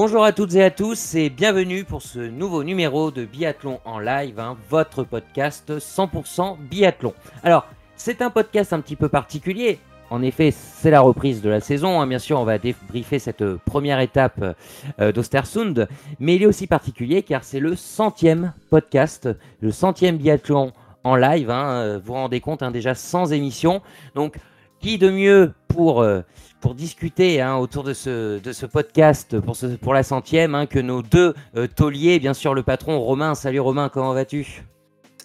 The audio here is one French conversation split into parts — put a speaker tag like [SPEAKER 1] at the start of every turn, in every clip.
[SPEAKER 1] Bonjour à toutes et à tous et bienvenue pour ce nouveau numéro de Biathlon en live, hein, votre podcast 100% biathlon. Alors, c'est un podcast un petit peu particulier. En effet, c'est la reprise de la saison. hein. Bien sûr, on va débriefer cette euh, première étape euh, d'Ostersund. Mais il est aussi particulier car c'est le centième podcast, le centième biathlon en live. hein. Vous vous rendez compte, déjà sans émission. Donc, qui de mieux pour, euh, pour discuter hein, autour de ce, de ce podcast pour, ce, pour la centième hein, que nos deux euh, tauliers, bien sûr le patron Romain. Salut Romain, comment vas-tu?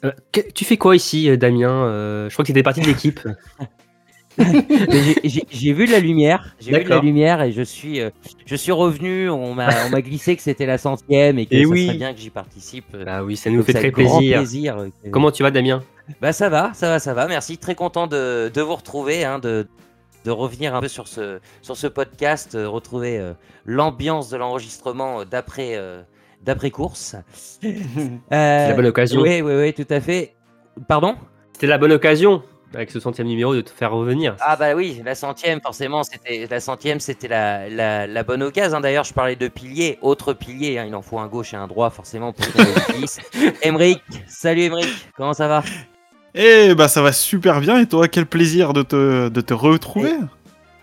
[SPEAKER 2] Euh, tu fais quoi ici, euh, Damien? Euh, Je crois que tu étais partie de l'équipe.
[SPEAKER 1] J'ai- vu de la lumière, j'ai vu de la lumière et je suis, je suis revenu. On m'a glissé que c'était la centième et que
[SPEAKER 2] Et
[SPEAKER 1] ça
[SPEAKER 2] oui.
[SPEAKER 1] serait bien que j'y participe.
[SPEAKER 2] ah oui, ça nous
[SPEAKER 1] donc
[SPEAKER 2] fait très plaisir. Comment tu vas, Damien?
[SPEAKER 1] Bah ça va, ça va, ça va. Merci, très content de, de vous retrouver, hein, de, de revenir un peu sur ce, sur ce podcast, euh, retrouver euh, l'ambiance de l'enregistrement euh, d'après d'après course.
[SPEAKER 2] C'est la bonne occasion.
[SPEAKER 1] Oui, oui, oui, tout à fait. Pardon?
[SPEAKER 2] C'était la bonne occasion, avec ce centième numéro, de te faire revenir.
[SPEAKER 1] Ah bah oui, la centième, forcément, c'était la centième, c'était la, la, la bonne occasion. D'ailleurs, je parlais de piliers, autre pilier, hein, il en faut un gauche et un droit, forcément, pour salut Emric, comment ça va?
[SPEAKER 3] Eh bah ça va super bien et toi quel plaisir de te, de te retrouver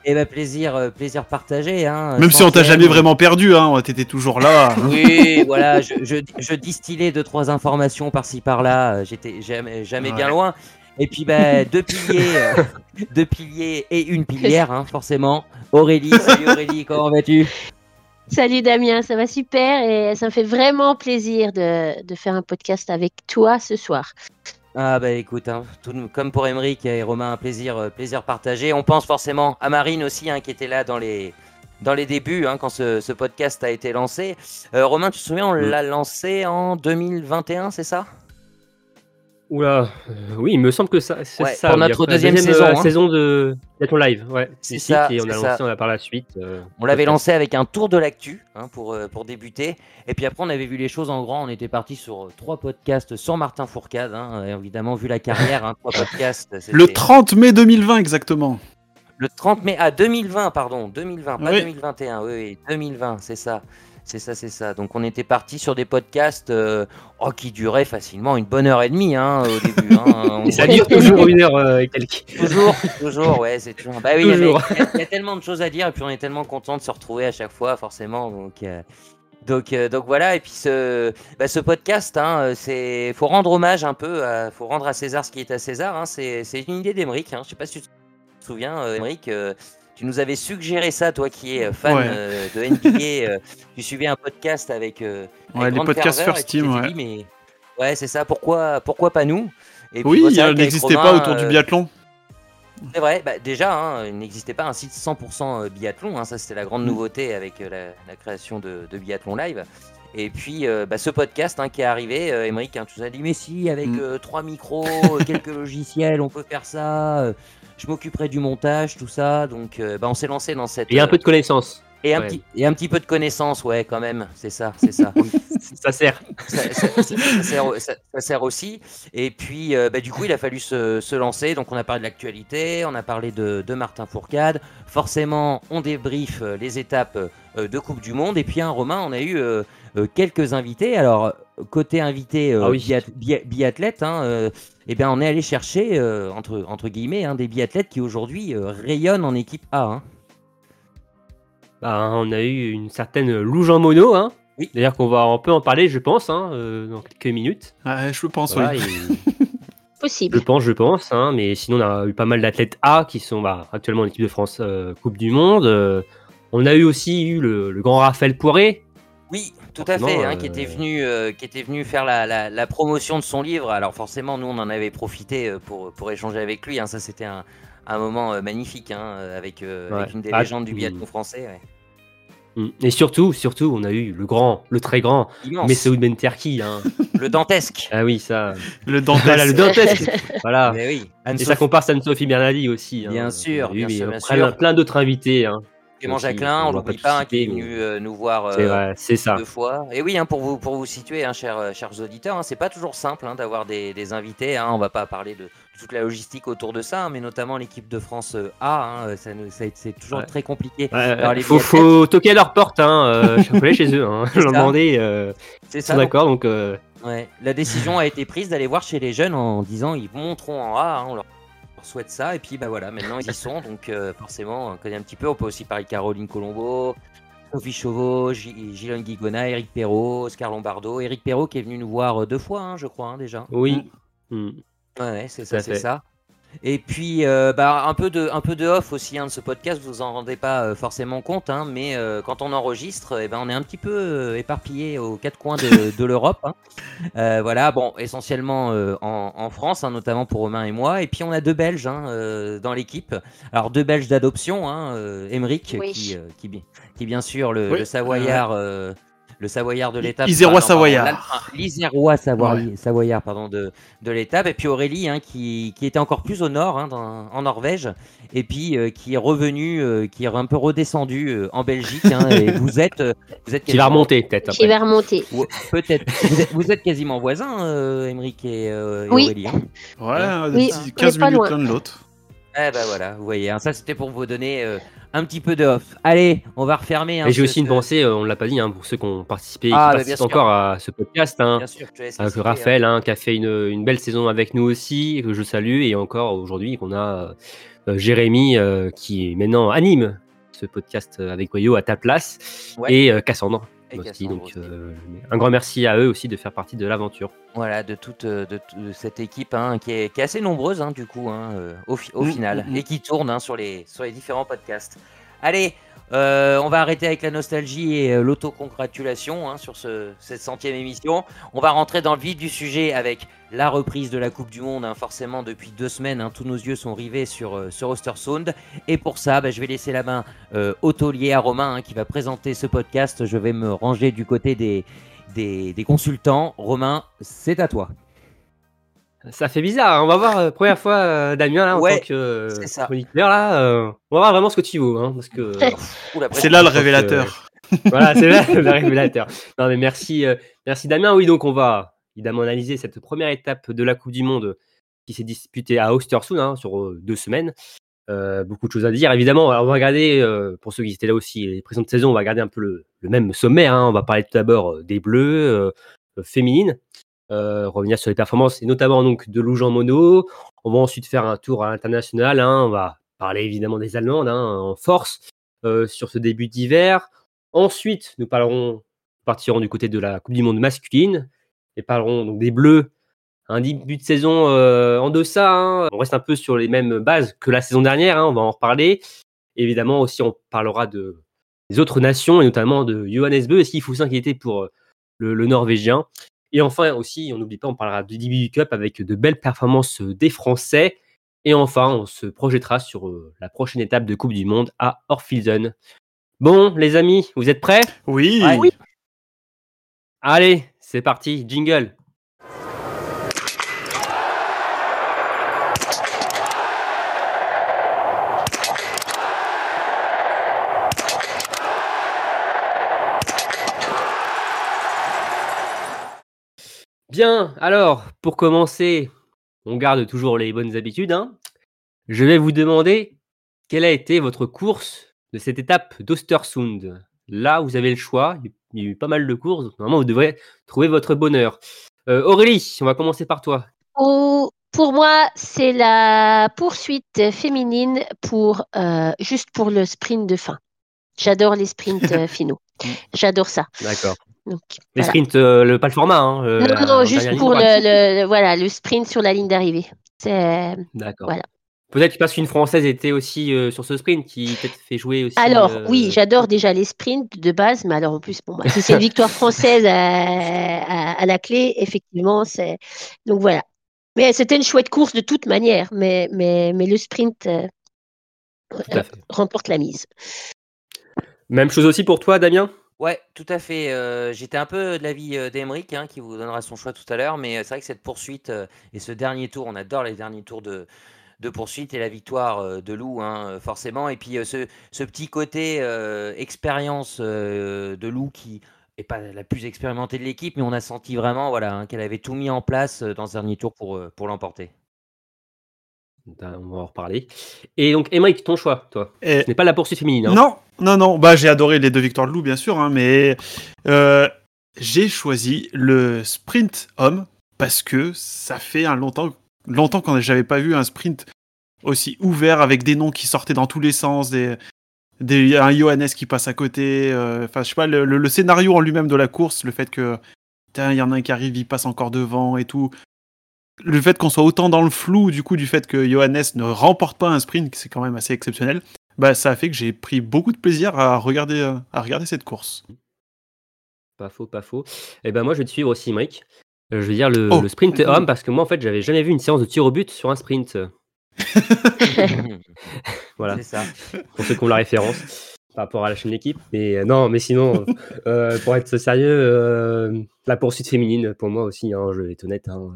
[SPEAKER 1] Eh bah plaisir, euh, plaisir partagé. Hein,
[SPEAKER 3] Même si on t'a jamais vraiment perdu, hein, t'étais toujours là.
[SPEAKER 1] Oui, voilà, je, je, je distillais deux trois informations par-ci par-là. euh, J'étais jamais, jamais bien loin. Et puis bah, deux piliers, euh, deux piliers et une pilière, hein, forcément. Aurélie, salut Aurélie, comment vas-tu?
[SPEAKER 4] Salut Damien, ça va super et ça me fait vraiment plaisir de, de faire un podcast avec toi ce soir.
[SPEAKER 1] Ah bah écoute, hein, tout, comme pour Emeric et Romain, un plaisir, euh, plaisir partagé. On pense forcément à Marine aussi, hein, qui était là dans les dans les débuts, hein, quand ce, ce podcast a été lancé. Euh, Romain, tu te souviens, on
[SPEAKER 2] Mm.
[SPEAKER 1] l'a lancé en 2021, c'est ça?
[SPEAKER 2] Oula, euh, oui, il me semble que ça, c'est
[SPEAKER 1] Ouais,
[SPEAKER 2] ça.
[SPEAKER 1] pour notre deuxième
[SPEAKER 2] euh,
[SPEAKER 1] saison, hein.
[SPEAKER 2] saison de Live, ouais.
[SPEAKER 1] C'est ça,
[SPEAKER 2] et on a lancé
[SPEAKER 1] ça.
[SPEAKER 2] on a par la suite. euh,
[SPEAKER 1] On l'avait lancé avec un tour de l'actu hein, pour, euh, pour débuter. Et puis après, on avait vu les choses en grand. On était parti sur euh, trois podcasts sans Martin Fourcade. hein. Et évidemment, vu la carrière, hein, trois podcasts.
[SPEAKER 3] Le
[SPEAKER 1] c'était-
[SPEAKER 3] 30 mai 2020 exactement.
[SPEAKER 1] Le 30 mai. Ah, 2020, pardon. 2020, pas
[SPEAKER 3] Oui.
[SPEAKER 1] 2021. Oui, oui, 2020, c'est ça. C'est ça, c'est ça. Donc, on était parti sur des podcasts euh, oh, qui duraient facilement une bonne heure et demie hein, au début. hein.
[SPEAKER 2] Et ça dure toujours une heure euh, et quelques.
[SPEAKER 1] Toujours, toujours, ouais, c'est toujours. Bah oui, il y a- tellement de choses à dire et puis on est tellement content de se retrouver à chaque fois, forcément. Donc, euh, donc, euh, donc voilà. Et puis ce, bah, ce podcast, hein, c'est, faut rendre hommage un peu, à, faut rendre à César ce qui est à César. Hein, c'est, c'est une idée d'Emeric. Hein. Je sais pas si tu te souviens, euh, Emeric. euh, tu nous avais suggéré ça, toi qui es euh, fan
[SPEAKER 3] Ouais.
[SPEAKER 1] euh, de NBA. euh, tu suivais un podcast avec, euh, avec
[SPEAKER 3] Ouais, les podcasts
[SPEAKER 1] ferveur,
[SPEAKER 3] First
[SPEAKER 1] et tu
[SPEAKER 3] Team,
[SPEAKER 1] t'étais
[SPEAKER 3] ouais.
[SPEAKER 1] dit, mais ouais, c'est ça. Pourquoi, pourquoi pas nous? Et puis,
[SPEAKER 3] Oui, il n'existait pas autour du biathlon.
[SPEAKER 1] c'est vrai, bah, déjà, hein, il n'existait pas un site 100% biathlon, hein, ça c'était la grande
[SPEAKER 3] Mm.
[SPEAKER 1] nouveauté avec la, la création de, de Biathlon Live. Et puis euh, bah, ce podcast hein, qui est arrivé, euh, Émeric, hein, tu nous as dit, mais si, avec
[SPEAKER 3] Mm.
[SPEAKER 1] euh, trois micros, quelques logiciels, on peut faire ça, je m'occuperai du montage, tout ça, donc euh, bah, on s'est lancé dans cette...
[SPEAKER 2] Et un
[SPEAKER 1] euh,
[SPEAKER 2] peu de connaissances.
[SPEAKER 1] et, un
[SPEAKER 2] ouais.
[SPEAKER 1] petit, et un petit peu de connaissance, ouais, quand même, c'est ça, c'est ça.
[SPEAKER 2] Ça sert.
[SPEAKER 1] ça, ça- ça- ça sert, ça- ça sert aussi. Et puis, euh, bah, du coup, il a fallu se, se lancer. Donc, on a parlé de l'actualité, on a parlé de, de Martin Fourcade. Forcément, on débriefe euh, les étapes euh, de Coupe du Monde. Et puis, un Romain, on a eu euh, euh, quelques invités. Alors, côté invité euh,
[SPEAKER 2] Ah oui.
[SPEAKER 1] biathlète, hein, euh, eh bien, on est allé chercher, euh, entre, entre guillemets, hein, des biathlètes qui aujourd'hui euh, rayonnent en équipe A. hein.
[SPEAKER 2] Bah, on a eu une certaine louge en mono, hein.
[SPEAKER 1] Oui.
[SPEAKER 2] D'ailleurs, qu'on va un peu en parler, je pense, hein, euh, dans quelques minutes.
[SPEAKER 3] Ouais, je pense,
[SPEAKER 2] Voilà,
[SPEAKER 3] oui.
[SPEAKER 2] et-
[SPEAKER 4] Possible.
[SPEAKER 2] Je pense, je pense, hein, mais sinon on a eu pas mal d'athlètes A qui sont bah, actuellement en équipe de France euh, Coupe du Monde. Euh, on a eu aussi eu le, le grand Raphaël Poiré.
[SPEAKER 1] Oui, tout à fait, hein,
[SPEAKER 2] euh,
[SPEAKER 1] qui, était venu, euh, qui était venu faire la, la- la promotion de son livre. Alors forcément, nous, on en avait profité euh, pour, pour échanger avec lui. hein. Ça, c'était un, un moment magnifique hein, avec, euh, une des
[SPEAKER 2] Ah,
[SPEAKER 1] légendes du biathlon français. ouais.
[SPEAKER 2] Mm. Et surtout, surtout, on a eu le grand, le très grand Messoud Benterki. Hein.
[SPEAKER 1] le dantesque.
[SPEAKER 2] ah oui, ça.
[SPEAKER 3] Le dentiste.
[SPEAKER 2] Voilà, le dantesque. voilà.
[SPEAKER 1] Mais oui,
[SPEAKER 2] Et ça compare à Anne-Sophie Bernardi aussi. hein.
[SPEAKER 1] Bien sûr,
[SPEAKER 2] eu,
[SPEAKER 1] bien
[SPEAKER 2] mais,
[SPEAKER 1] sûr, bien
[SPEAKER 2] plein,
[SPEAKER 1] sûr.
[SPEAKER 2] plein d'autres invités. hein.
[SPEAKER 1] Clément Jacquelin, on l'oublie
[SPEAKER 2] tous
[SPEAKER 1] pas, hein, qui est
[SPEAKER 2] mais
[SPEAKER 1] venu euh, nous voir euh,
[SPEAKER 2] vrai, c'est ça.
[SPEAKER 1] deux fois. Et oui, hein, pour vous pour vous situer, hein, chers, euh, chers auditeurs, c'est pas toujours simple d'avoir des, des invités. On va pas parler de, de toute la logistique autour de ça, mais notamment l'équipe de France A. ça c'est toujours
[SPEAKER 2] Ouais.
[SPEAKER 1] très compliqué.
[SPEAKER 2] Ouais,
[SPEAKER 1] les
[SPEAKER 2] faut, toquer à leur porte, hein. euh, je suis appelé chez eux, hein. Je leur demandais, euh,
[SPEAKER 1] C'est ça.
[SPEAKER 2] d'accord, donc
[SPEAKER 1] ouais, la décision a été prise d'aller voir chez les jeunes en disant ils monteront en A. on leur leur souhaite ça et puis bah voilà maintenant ils y sont donc euh, forcément on connaît un petit peu on peut aussi parler de Caroline Colombo Sophie Chauveau, Gilles Guigona, Eric Perrault, Oscar Lombardo. Eric Perrault qui est venu nous voir euh, deux fois, hein, je crois, hein, déjà.
[SPEAKER 2] oui. Hmm.
[SPEAKER 1] Ouais, ouais, c'est ça, c'est ça. Et puis, euh, bah, un, peu de, un peu de off aussi hein, de ce podcast, vous en rendez pas euh, forcément compte, hein, mais euh, quand on enregistre, eh ben, on est un petit peu euh, éparpillé aux quatre coins de, de l'Europe. hein. Euh, voilà, bon, essentiellement euh, en, en France, hein, notamment pour Romain et moi. Et puis, on a deux Belges hein, euh, dans l'équipe. Alors, deux Belges d'adoption, hein, euh, Emeric,
[SPEAKER 4] Oui.
[SPEAKER 1] qui, euh, qui, bi- qui, bien sûr, le,
[SPEAKER 3] Oui.
[SPEAKER 1] le Savoyard. Le Savoyard de l'étape.
[SPEAKER 3] Isérois Savoyard.
[SPEAKER 1] L'Isérois Savoyard, Savoyard pardon, de, de l'étape. Et puis Aurélie, hein, qui, qui était encore plus au nord, hein, dans- en Norvège, et puis euh, qui est revenu, euh, qui est un peu redescendu euh, en Belgique. hein, et vous êtes, euh, vous êtes
[SPEAKER 2] Qui va remonter, peut-être.
[SPEAKER 4] Qui va remonter.
[SPEAKER 1] Peut-être. vous, êtes, vous êtes quasiment voisins, euh, Émeric et, euh, et
[SPEAKER 4] Oui.
[SPEAKER 1] Aurélie. hein.
[SPEAKER 3] Ouais,
[SPEAKER 4] Oui,
[SPEAKER 3] d'ici
[SPEAKER 4] on
[SPEAKER 3] 15
[SPEAKER 4] est pas
[SPEAKER 3] minutes l'un de l'autre.
[SPEAKER 1] Eh ben voilà, vous voyez, hein, ça c'était pour vous donner euh, un petit peu de off. Allez, on va refermer. hein,
[SPEAKER 2] Et j'ai aussi une
[SPEAKER 1] ce-
[SPEAKER 2] pensée, euh, on l'a pas dit, hein, pour ceux qui ont participé et qui
[SPEAKER 1] Ah, bah,
[SPEAKER 2] participent encore à ce podcast. Hein,
[SPEAKER 1] Bien sûr,
[SPEAKER 2] avec Raphaël, qui a fait une, une belle saison avec nous aussi, que je salue, et encore aujourd'hui qu'on a euh, Jérémy euh, qui maintenant anime ce podcast euh, avec Goyo à ta place,
[SPEAKER 1] Ouais.
[SPEAKER 2] et euh, Cassandre. Donc euh, un grand merci à eux aussi de faire partie de l'aventure.
[SPEAKER 1] Voilà, de toute euh, de, cette équipe hein, qui, est, qui est assez nombreuse hein, du coup hein, euh, au,
[SPEAKER 3] Mm,
[SPEAKER 1] final
[SPEAKER 3] mm, mm.
[SPEAKER 1] et qui tourne hein, sur, les, sur les différents podcasts. Allez, euh, on va arrêter avec la nostalgie et euh, l'autocongratulation hein, sur ce, cette centième émission. On va rentrer dans le vif du sujet avec la reprise de la Coupe du Monde. hein. forcément, depuis deux semaines, hein, tous nos yeux sont rivés sur, euh, sur Ostersund. Et pour ça, bah, je vais laisser la main euh, au taulier à Romain qui va présenter ce podcast. Je vais me ranger du côté des consultants. Romain, c'est à toi.
[SPEAKER 2] Ça fait bizarre, hein. on va voir, euh, première fois euh, Damien là, en
[SPEAKER 1] Ouais,
[SPEAKER 2] tant que euh,
[SPEAKER 1] c'est ça.
[SPEAKER 2] chroniqueur, là, euh, on va voir vraiment ce que tu vaux, hein, parce que
[SPEAKER 3] C'est là le
[SPEAKER 2] que-
[SPEAKER 3] révélateur.
[SPEAKER 2] voilà, c'est là le révélateur. Non, mais merci, euh, merci Damien. Oui, donc on va évidemment analyser cette première étape de la Coupe du Monde qui s'est disputée à Ostersund hein, sur euh, deux semaines. Euh, beaucoup de choses à dire. Évidemment, alors, on va regarder, euh, pour ceux qui étaient là aussi, les présentes saisons, on va regarder un peu le, le même sommaire. hein. On va parler tout d'abord des Bleus féminines, revenir sur les performances, et notamment de Loujean Mono. On va ensuite faire un tour à l'international. hein. On va parler évidemment des Allemandes hein, en force euh, sur ce début d'hiver. Ensuite, nous parlerons, partirons du côté de la Coupe du Monde masculine et parlerons donc des Bleus. Un début de saison euh, en deçà. hein. On reste un peu sur les mêmes bases que la saison dernière. hein, On va en reparler. Évidemment, aussi, on parlera de, des autres nations et notamment de Johannes Beu. Est-ce qu'il faut s'inquiéter pour euh, le Norvégien? Et enfin, aussi, on n'oublie pas, on parlera du DBU Cup avec de belles performances euh, des Français. Et enfin, on se projettera sur euh, la prochaine étape de Coupe du Monde à Orphilsen. Bon, les amis, vous êtes prêts?
[SPEAKER 3] Oui.
[SPEAKER 1] Ouais. Oui.
[SPEAKER 2] Allez, c'est parti, jingle. Bien, alors, pour commencer, on garde toujours les bonnes habitudes. hein. Je vais vous demander quelle a été votre course de cette étape d'Ostersund? Là, vous avez le choix. Il y a eu pas mal de courses. donc Normalement, vous devrez trouver votre bonheur. Euh, Aurélie, on va commencer par toi.
[SPEAKER 4] Pour, pour moi, c'est la poursuite féminine pour euh, juste pour le sprint de fin. J'adore les sprints euh, finaux. J'adore ça.
[SPEAKER 2] D'accord.
[SPEAKER 4] Donc,
[SPEAKER 2] Les
[SPEAKER 4] voilà.
[SPEAKER 2] sprints, euh, le, pas le format. Hein, euh,
[SPEAKER 4] Non, non, juste pour
[SPEAKER 2] ligne
[SPEAKER 4] le, le- voilà, le sprint sur la ligne d'arrivée. C'est
[SPEAKER 2] D'accord.
[SPEAKER 4] voilà.
[SPEAKER 2] Peut-être parce qu'une Française était aussi euh, sur ce sprint qui peut-être fait jouer aussi.
[SPEAKER 4] Alors,
[SPEAKER 2] euh,
[SPEAKER 4] oui, j'adore déjà les sprints de base, mais alors en plus, pour moi, si c'est une victoire française à, à- à la clé, effectivement, c'est. Donc voilà. Mais c'était une chouette course de toute manière, mais, mais, mais le sprint euh, remporte la mise.
[SPEAKER 2] Même chose aussi pour toi, Damien?
[SPEAKER 1] Ouais, tout à fait. euh, J'étais un peu de l'avis euh, d'Emeric, hein, qui vous donnera son choix tout à l'heure, mais euh, c'est vrai que cette poursuite euh, et ce dernier tour, on adore les derniers tours de, de poursuite et la victoire de Lou, hein, forcément. Et puis ce, ce, petit côté expérience de Lou qui n'est pas la plus expérimentée de l'équipe, mais on a senti vraiment voilà, hein, qu'elle avait tout mis en place dans ce dernier tour pour, pour l'emporter.
[SPEAKER 2] Ben, on va en reparler. Et donc, Emmerich, ton choix, toi? Ce n'est pas la poursuite féminine. Hein?
[SPEAKER 3] Non, non, non. Bah, j'ai adoré les deux victoires de Lou, bien sûr, hein, mais euh, j'ai choisi le sprint homme parce que ça fait un longtemps, longtemps qu'on j'avais pas vu un sprint aussi ouvert avec des noms qui sortaient dans tous les sens, des, des un Johannes qui passe à côté. Euh, enfin, je sais pas, le, scénario en lui-même de la course, le fait que il y en a un qui arrive, il passe encore devant et tout le fait qu'on soit autant dans le flou, du coup, du fait que Johannes ne remporte pas un sprint, c'est quand même assez exceptionnel, bah, ça a fait que j'ai pris beaucoup de plaisir à regarder, euh, à regarder cette course.
[SPEAKER 2] Pas faux, pas faux. Et eh ben moi, je vais te suivre aussi, Mike. Euh, je veux dire le, oh. sprint homme parce que moi, en fait, j'avais jamais vu une séance de tir au but sur un sprint. voilà. C'est ça. Pour ceux qui ont la référence par rapport à la chaîne d'équipe. Mais euh, non, mais sinon, pour être sérieux, la poursuite féminine, pour moi aussi, hein, je vais être honnête. Hein,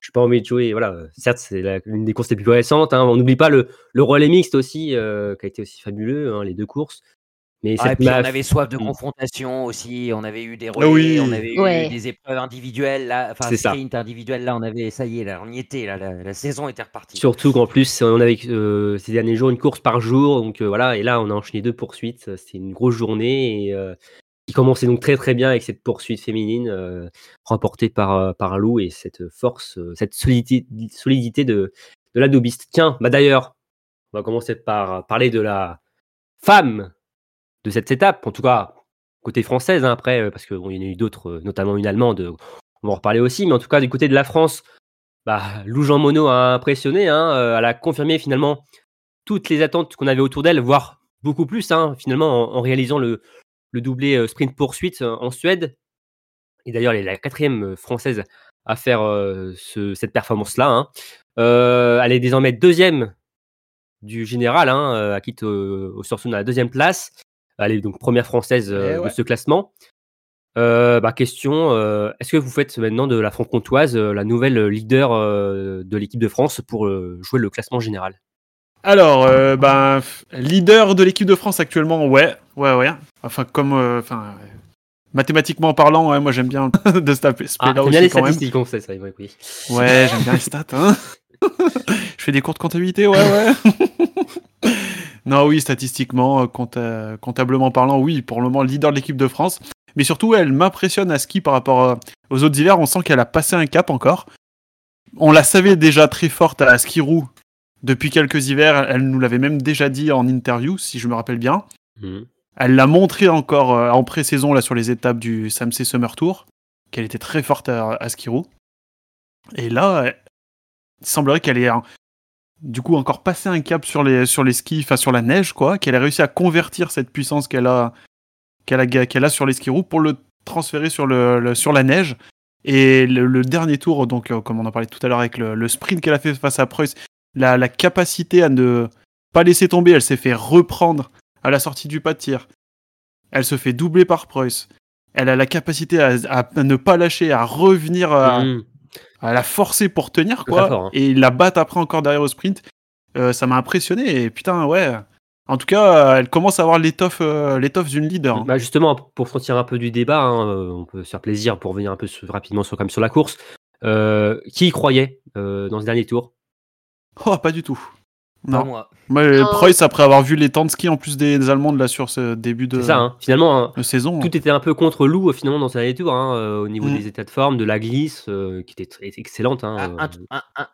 [SPEAKER 2] je pas envie de jouer. Voilà, certes, c'est l'une des courses les plus récentes. Hein. On n'oublie pas le, le relais mixte aussi, euh, qui a été aussi fabuleux, hein, les deux courses.
[SPEAKER 1] Mais ah, on avait soif de mmh. confrontation aussi. On avait eu des ah relais, on avait eu des épreuves individuelles. Là, enfin, sprint individuel. Là, on avait, ça y est, là, on y était. Là, la, saison était repartie.
[SPEAKER 2] Surtout qu'en plus, on avait euh, ces derniers jours une course par jour. Donc euh, voilà, et là, on a enchaîné deux poursuites. C'était une grosse journée. Et, qui commençait donc très très bien avec cette poursuite féminine euh, remportée par, euh, par Lou et cette force, euh, cette solidité, solidité de, de l'adobiste. Tiens, bah d'ailleurs, on va commencer par parler de la femme de cette étape, en tout cas côté française hein, après, parce qu'il y en a eu d'autres, notamment une allemande, on va en reparler aussi, mais en tout cas du côté de la France, bah, Lou Jean Monod a impressionné, hein, elle a confirmé finalement toutes les attentes qu'on avait autour d'elle, voire beaucoup plus, hein, finalement, en réalisant le, le doublé euh, sprint poursuite euh, en Suède. Et d'ailleurs, elle est la quatrième euh, française à faire cette performance-là. Hein. elle est désormais deuxième du général, hein, à quitte au Sorsum à la deuxième place. Elle est donc première française eh de ce classement. Bah, question, est-ce que vous faites maintenant de la franc-comtoise la nouvelle leader de l'équipe de France pour jouer le classement général?
[SPEAKER 3] Alors, euh, ben, leader de l'équipe de France actuellement, ouais, ouais, ouais. Enfin, comme, euh, enfin, mathématiquement parlant, ouais, moi j'aime bien de se taper.
[SPEAKER 2] Ah,
[SPEAKER 3] bien
[SPEAKER 2] les statistiques, on sait ça, oui.
[SPEAKER 3] Ouais, j'aime bien les stats. Hein. Je fais des cours de comptabilité, ouais, ouais. non, oui, statistiquement, euh, comptablement parlant, oui, pour le moment, leader de l'équipe de France. Mais surtout, elle m'impressionne à ski par rapport aux autres hivers. On sent qu'elle a passé un cap encore. On la savait déjà très forte à Skirou depuis quelques hivers. Elle nous l'avait même déjà dit en interview, si je me rappelle bien. Mhm. Elle l'a montré encore euh, en pré-saison là sur les étapes du Samsey Summer Tour, qu'elle était très forte à, à Skirou. Et là, il semblerait qu'elle ait du coup encore passé un cap sur les, sur les skis, enfin sur la neige, quoi, qu'elle ait réussi à convertir cette puissance qu'elle a, qu'elle a, qu'elle a sur les skis pour le transférer sur, le, sur la neige. Et le, dernier tour, donc euh, comme on en parlait tout à l'heure avec le, le sprint qu'elle a fait face à Preuss, la, capacité à ne pas laisser tomber. Elle s'est fait reprendre à la sortie du pas de tir. Elle se fait doubler par Preuss. Elle a la capacité à, ne pas lâcher, à revenir, à, mm. la forcer pour tenir, quoi. Hein. Et la battre après encore derrière au sprint. Euh, ça m'a impressionné. Et putain, ouais. En tout cas, elle commence à avoir l'étoffe, euh, l'étoffe d'une leader. Hein.
[SPEAKER 2] Bah justement, pour sortir un peu du débat, hein, euh, on peut se faire plaisir pour venir un peu rapidement sur la course. qui y croyait dans ce dernier tour?
[SPEAKER 3] Oh, pas du tout. Non. moi. moi Preuss, après avoir vu les temps de ski en plus des, Allemandes là sur ce début de,
[SPEAKER 2] ça, hein. finalement,
[SPEAKER 3] hein, saison.
[SPEAKER 2] Tout était un peu contre Lou euh, finalement dans sa dernier tour, hein, euh, au niveau mm. des états de forme, de la glisse, euh, qui était très excellente. Hein,
[SPEAKER 1] ah,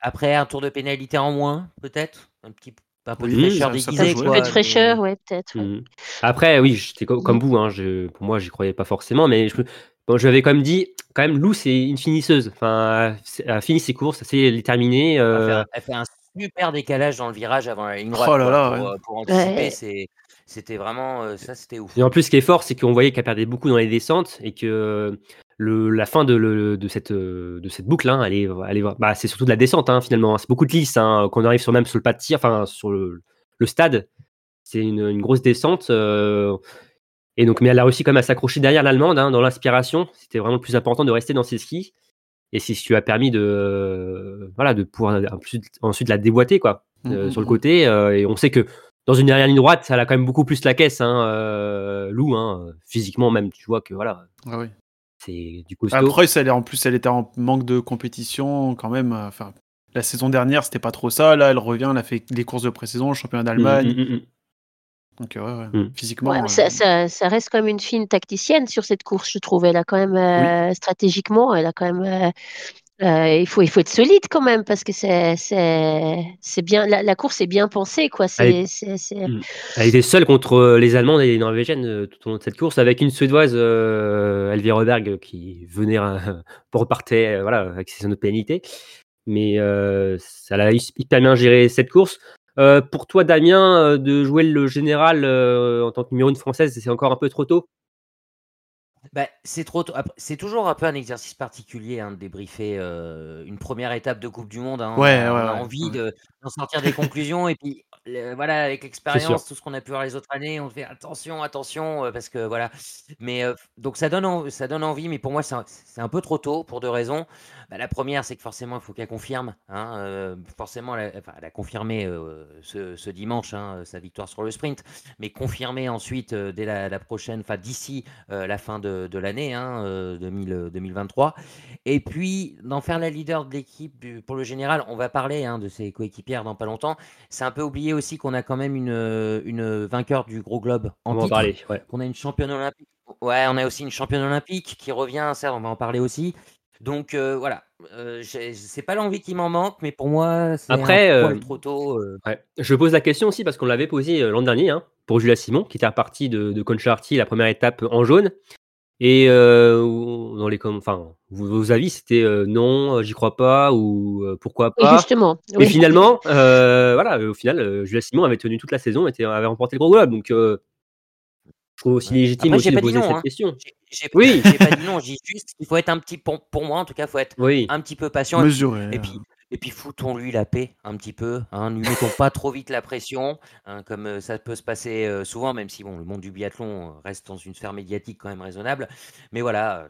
[SPEAKER 1] après, un tour de pénalité en moins, peut-être? Un petit un peu de fraîcheur déguisée.
[SPEAKER 4] Un peu de fraîcheur, ouais, peut-être. Mm.
[SPEAKER 2] Après, oui, j'étais comme vous, hein, je, pour moi, j'y croyais pas forcément, mais je, bon, je quand même dit, quand même, Lou, c'est une finisseuse. Enfin, elle a fini ses courses, c'est terminé.
[SPEAKER 1] Elle fait un super décalage dans le virage avant la ligne droite. Oh pour, anticiper, c'était vraiment euh, ça, c'était ouf.
[SPEAKER 2] Et en plus, ce qui est fort, c'est qu'on voyait qu'elle perdait beaucoup dans les descentes et que le, la fin de, de, cette, de cette boucle, hein, elle est, elle est, bah, c'est surtout de la descente hein, finalement. C'est beaucoup de glisse hein, quand on arrive sur même sur le pas de tir, enfin sur le, le stade. C'est une, une, grosse descente. Euh, et donc, mais elle a réussi quand même à s'accrocher derrière l'allemande dans l'inspiration. C'était vraiment le plus important de rester dans ses skis. Et c'est ce qui lui a permis de, voilà, de pouvoir ensuite, la déboîter quoi, mmh, sur le côté. et on sait que dans une dernière ligne droite, ça a quand même beaucoup plus la caisse, hein, Lou, hein, physiquement même. Tu vois que voilà.
[SPEAKER 3] Ah oui.
[SPEAKER 2] C'est du.
[SPEAKER 3] Après, elle, en plus, elle était en manque de compétition quand même. Enfin, la saison dernière, c'était pas trop ça. Là, elle revient, elle a fait les courses de pré-saison, championnat d'Allemagne. Donc, ouais, physiquement.
[SPEAKER 4] Euh, ça, reste quand même une fine tacticienne sur cette course, je trouve. Elle a quand même, euh, stratégiquement, elle a quand même. Euh, il, faut, il faut être solide quand même parce que c'est, c'est, bien, la, course est bien pensée. Quoi. C'est,
[SPEAKER 2] elle, était seule contre les Allemandes et les Norvégiennes tout au long de cette course avec une Suédoise, Elvira Berg, qui venait pour repartir voilà, avec ses pénalités mais euh, ça l'a hyper bien géré cette course. Euh, pour toi, Damien, euh, de jouer le général en tant que numéro une française, c'est encore un peu trop tôt?
[SPEAKER 1] Bah, c'est trop C'est toujours un peu un exercice particulier hein, de débriefer une première étape de Coupe du Monde. Hein.
[SPEAKER 3] Ouais,
[SPEAKER 1] on
[SPEAKER 3] a,
[SPEAKER 1] envie d'en sortir des conclusions et puis voilà, avec l'expérience, tout ce qu'on a pu voir les autres années, on fait attention, attention, parce que voilà. Mais donc ça donne, ça donne envie, mais pour moi, c'est un, peu trop tôt pour deux raisons. Bah, la première, c'est que forcément, il faut qu'elle confirme. Hein, forcément, elle a, confirmé ce, dimanche hein, sa victoire sur le sprint, mais confirmer ensuite dès la, prochaine, enfin d'ici la fin de, l'année 2023. Et puis, d'en faire la leader de l'équipe pour le général, on va parler de ses coéquipières dans pas longtemps. C'est un peu oublié aussi qu'on a quand même une, une vainqueur du gros globe en on titre. Parler, ouais. On a une championne olympique. Ouais, on a aussi une championne olympique qui revient, ça, on va en parler aussi. Donc euh, voilà, euh, c'est pas l'envie qui m'en manque, mais pour moi, c'est Après, un euh, trop tôt.
[SPEAKER 2] Ouais. Je pose la question aussi parce qu'on l'avait posé l'an dernier hein, pour Julia Simon, qui était repartie de, de Concharty la première étape en jaune. Et dans les enfin, vos, avis, c'était non, j'y crois pas ou pourquoi pas.
[SPEAKER 4] justement.
[SPEAKER 2] Et finalement, voilà, au final, Julia Simon avait tenu toute la saison, était, avait remporté le gros globe. Donc, je trouve aussi légitime aussi de poser cette hein. question.
[SPEAKER 1] oui. J'ai pas dit non, j'ai juste qu'il faut être un petit, pour, pour, moi en tout cas, il faut être un petit peu patient.
[SPEAKER 3] Mesuré.
[SPEAKER 1] Et puis, hein. Et puis foutons-lui la paix un petit peu, hein, ne mettons pas trop vite la pression, hein, comme euh, ça peut se passer euh, souvent, même si bon, le monde du biathlon euh, reste dans une sphère médiatique quand même raisonnable. Mais voilà,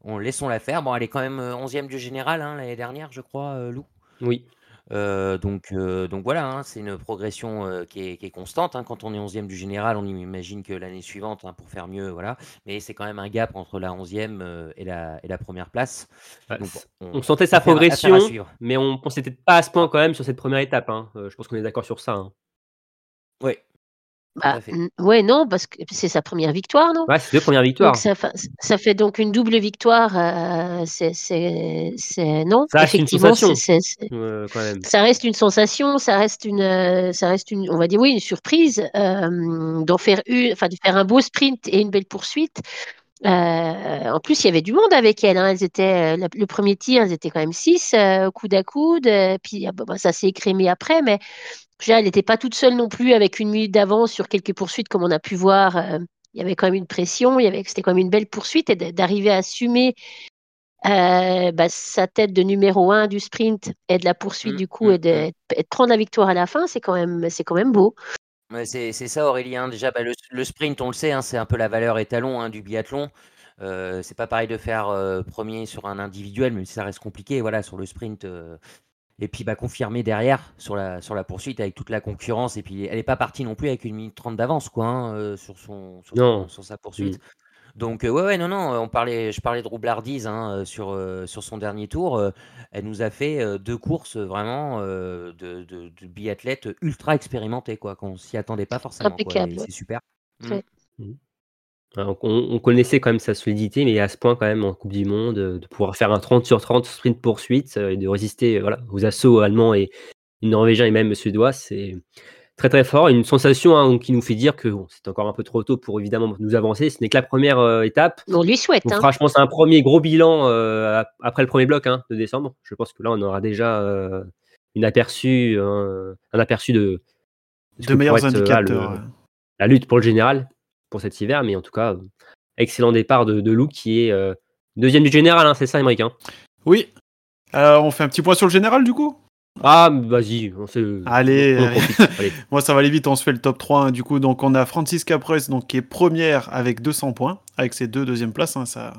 [SPEAKER 1] on laissons la faire. Bon, elle est quand même 11e du général hein, l'année dernière, je crois, Lou?
[SPEAKER 2] Oui.
[SPEAKER 1] Euh, donc, euh, donc voilà, hein, c'est une progression euh, qui, est, constante. Hein. Quand on est 11e du général, on imagine que l'année suivante, hein, pour faire mieux, voilà. Mais c'est quand même un gap entre la 11e et, la, et la première place.
[SPEAKER 2] on, sentait sa progression, mais on ne s'était pas à ce point quand même sur cette première étape. je pense qu'on est d'accord sur ça.
[SPEAKER 1] Oui,
[SPEAKER 4] bah, ouais, non, parce que c'est sa première victoire, non?
[SPEAKER 2] Ouais, c'est deux premières victoires.
[SPEAKER 4] ça, ça, fait donc une double victoire. Euh, c'est, non?
[SPEAKER 2] Ça reste une sensation.
[SPEAKER 4] Ça reste une sensation. Ça reste une, euh, ça reste une, on va dire oui, une surprise euh, d'en faire une, enfin de faire un beau sprint et une belle poursuite. Euh, en plus, il y avait du monde avec elle. Hein. Elles étaient, le premier tir, elles étaient quand même six, coude à coude. puis ah, bah, ça s'est écrémé après, mais elle n'était pas toute seule non plus avec une minute d'avance sur quelques poursuites comme on a pu voir. Euh, il y avait quand même une pression, il y avait, c'était quand même une belle poursuite et d'arriver à assumer euh, bah, sa tête de numéro un du sprint et de la poursuite mmh, du coup mmh, et, de, mmh. prendre la victoire à la fin, c'est quand même, c'est quand même beau.
[SPEAKER 1] c'est, ça Aurélien. Déjà, bah, le, sprint, on le sait, hein, c'est un peu la valeur étalon hein, du biathlon. Euh, c'est pas pareil de faire premier sur un individuel, même si ça reste compliqué. Voilà, sur le sprint, et puis bah, confirmer derrière sur la, sur la poursuite avec toute la concurrence. Et puis elle n'est pas partie non plus avec une minute trente d'avance quoi, hein, euh, sur, son, sur, sa poursuite. Mm. Donc euh, ouais, ouais, non, non, on parlait, je parlais de Roublardise hein, euh, sur, sur son dernier tour. elle nous a fait deux courses vraiment de, de, de, biathlètes ultra expérimentés, quoi, qu'on s'y attendait pas forcément. C'est super.
[SPEAKER 2] Mm. On, connaissait quand même sa solidité, mais à ce point quand même en Coupe du Monde, euh, de pouvoir faire un 30 sur 30 sprint poursuite euh, et de résister voilà, aux assauts allemands et norvégiens et même suédois, c'est très très fort. Une sensation hein, qui nous fait dire que c'est encore un peu trop tôt pour évidemment nous avancer. Ce n'est que la première euh, étape.
[SPEAKER 4] On lui souhaite.
[SPEAKER 2] On fera, je pense, un premier gros bilan après le premier bloc hein, de décembre. Je pense que là, on aura déjà une aperçu, un, aperçu de,
[SPEAKER 3] de, meilleurs indicateurs.
[SPEAKER 2] la lutte pour le général pour cet hiver. Mais en tout cas, excellent départ de, de Lou qui est euh, deuxième du général, hein, c'est ça, Émeric hein?
[SPEAKER 3] Oui. Alors, on fait un petit point sur le général du coup?
[SPEAKER 2] Ah, vas-y, on
[SPEAKER 3] Allez, moi ça va aller vite, on se fait le top 3. Hein, du coup, donc on a Francis Capresse donc, qui est première avec 200 points, avec ses deux deuxièmes places. Ça...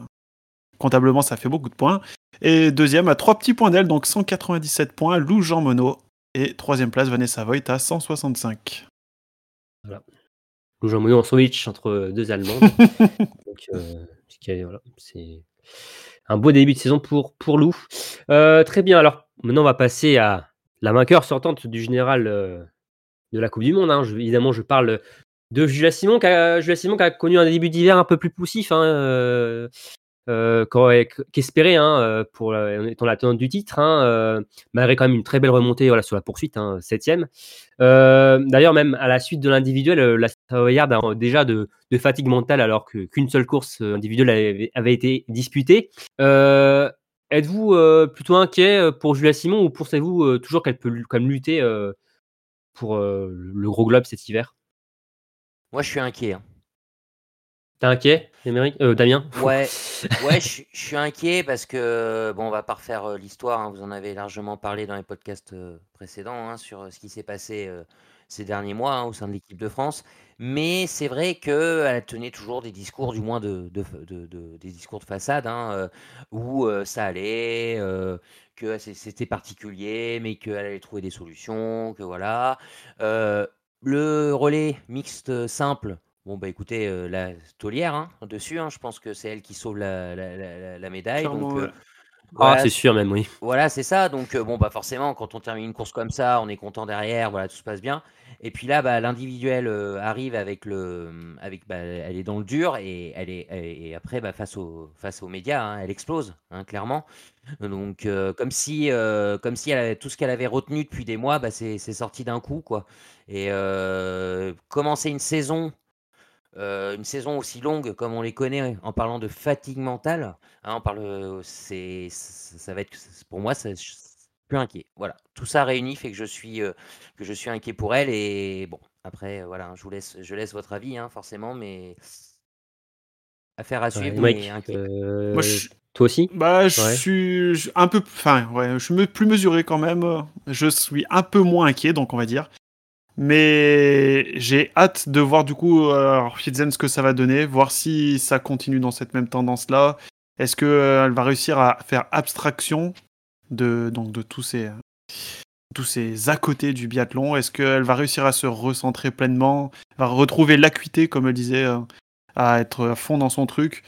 [SPEAKER 3] Comptablement, ça fait beaucoup de points. Et deuxième à trois petits points d'elle, donc 197 points, Lou Jean Monod. Et troisième place, Vanessa Voigt à 165.
[SPEAKER 2] Lou Monod en sandwich entre deux Allemandes. donc, euh, voilà, c'est un beau début de saison pour, pour Lou. Euh, très bien, alors maintenant on va passer à la vainqueur sortante du général euh, de la Coupe du Monde. Hein. évidemment, je parle de Julia Simon, qui a, Julia Simon qui a connu un début d'hiver un peu plus poussif. Hein, euh, qu'espérer hein, euh, pour étant la tenante du titre, hein, euh, malgré quand même une très belle remontée sur la poursuite, hein, septième. Euh, D'ailleurs, même à la suite de l'individuel, la Savoyarde a déjà de, fatigue mentale alors qu'une seule course individuelle avait, avait été disputée. Êtes-vous plutôt inquiet pour Julia Simon ou pensez-vous toujours qu'elle peut quand même lutter pour le gros globe cet hiver?
[SPEAKER 1] Moi, je suis inquiet. Hein.
[SPEAKER 2] T'es inquiet, euh, Damien?
[SPEAKER 1] Ouais, ouais, je, suis inquiet parce que bon, on va pas refaire euh, l'histoire. Hein, vous en avez largement parlé dans les podcasts euh, précédents hein, sur ce qui s'est passé ces derniers mois hein, au sein de l'équipe de France. Mais c'est vrai qu'elle tenait toujours des discours, du moins de, des discours de façade, où ça allait, que c'était particulier, mais qu'elle allait trouver des solutions, que voilà. le relais mixte simple, Bon, bah écoutez, euh, la taulière hein, dessus, hein, je pense que c'est elle qui sauve la, la, la, médaille. donc, euh,
[SPEAKER 2] ah, c'est sûr, même, oui.
[SPEAKER 1] Voilà, c'est ça. Donc, euh, bon, bah forcément, quand on termine une course comme ça, on est content derrière, voilà, tout se passe bien. Et puis là, bah, l'individuel arrive avec le. Avec, bah, elle est dans le dur et, elle est, et après, bah, face, au, face aux médias, hein, elle explose, clairement. Donc, comme si, comme si elle tout ce qu'elle avait retenu depuis des mois, bah, c'est sorti d'un coup, quoi. Et commencer une saison euh, une saison aussi longue comme on les connaît en parlant de fatigue mentale, hein, on parle, c'est, ça va être, pour moi, je suis plus inquiet. Voilà, tout ça réuni fait que je suis, euh, que je suis inquiet pour elle et bon, après, voilà, je vous laisse, je laisse votre avis, hein, forcément, mais affaire à suivre, mais.
[SPEAKER 2] Euh, moi, toi aussi?
[SPEAKER 3] Bah, je suis un peu, enfin, ouais, je suis plus mesuré quand même. Je suis un peu moins inquiet, donc on va dire. Mais j'ai hâte de voir du coup euh, ce que ça va donner, voir si ça continue dans cette même tendance-là. Est-ce qu'elle euh, va réussir à faire abstraction de, donc, de tous ces, tous ces à côté du biathlon? Est-ce qu'elle va réussir à se recentrer pleinement, va retrouver l'acuité, comme elle disait, euh, à être à fond dans son truc?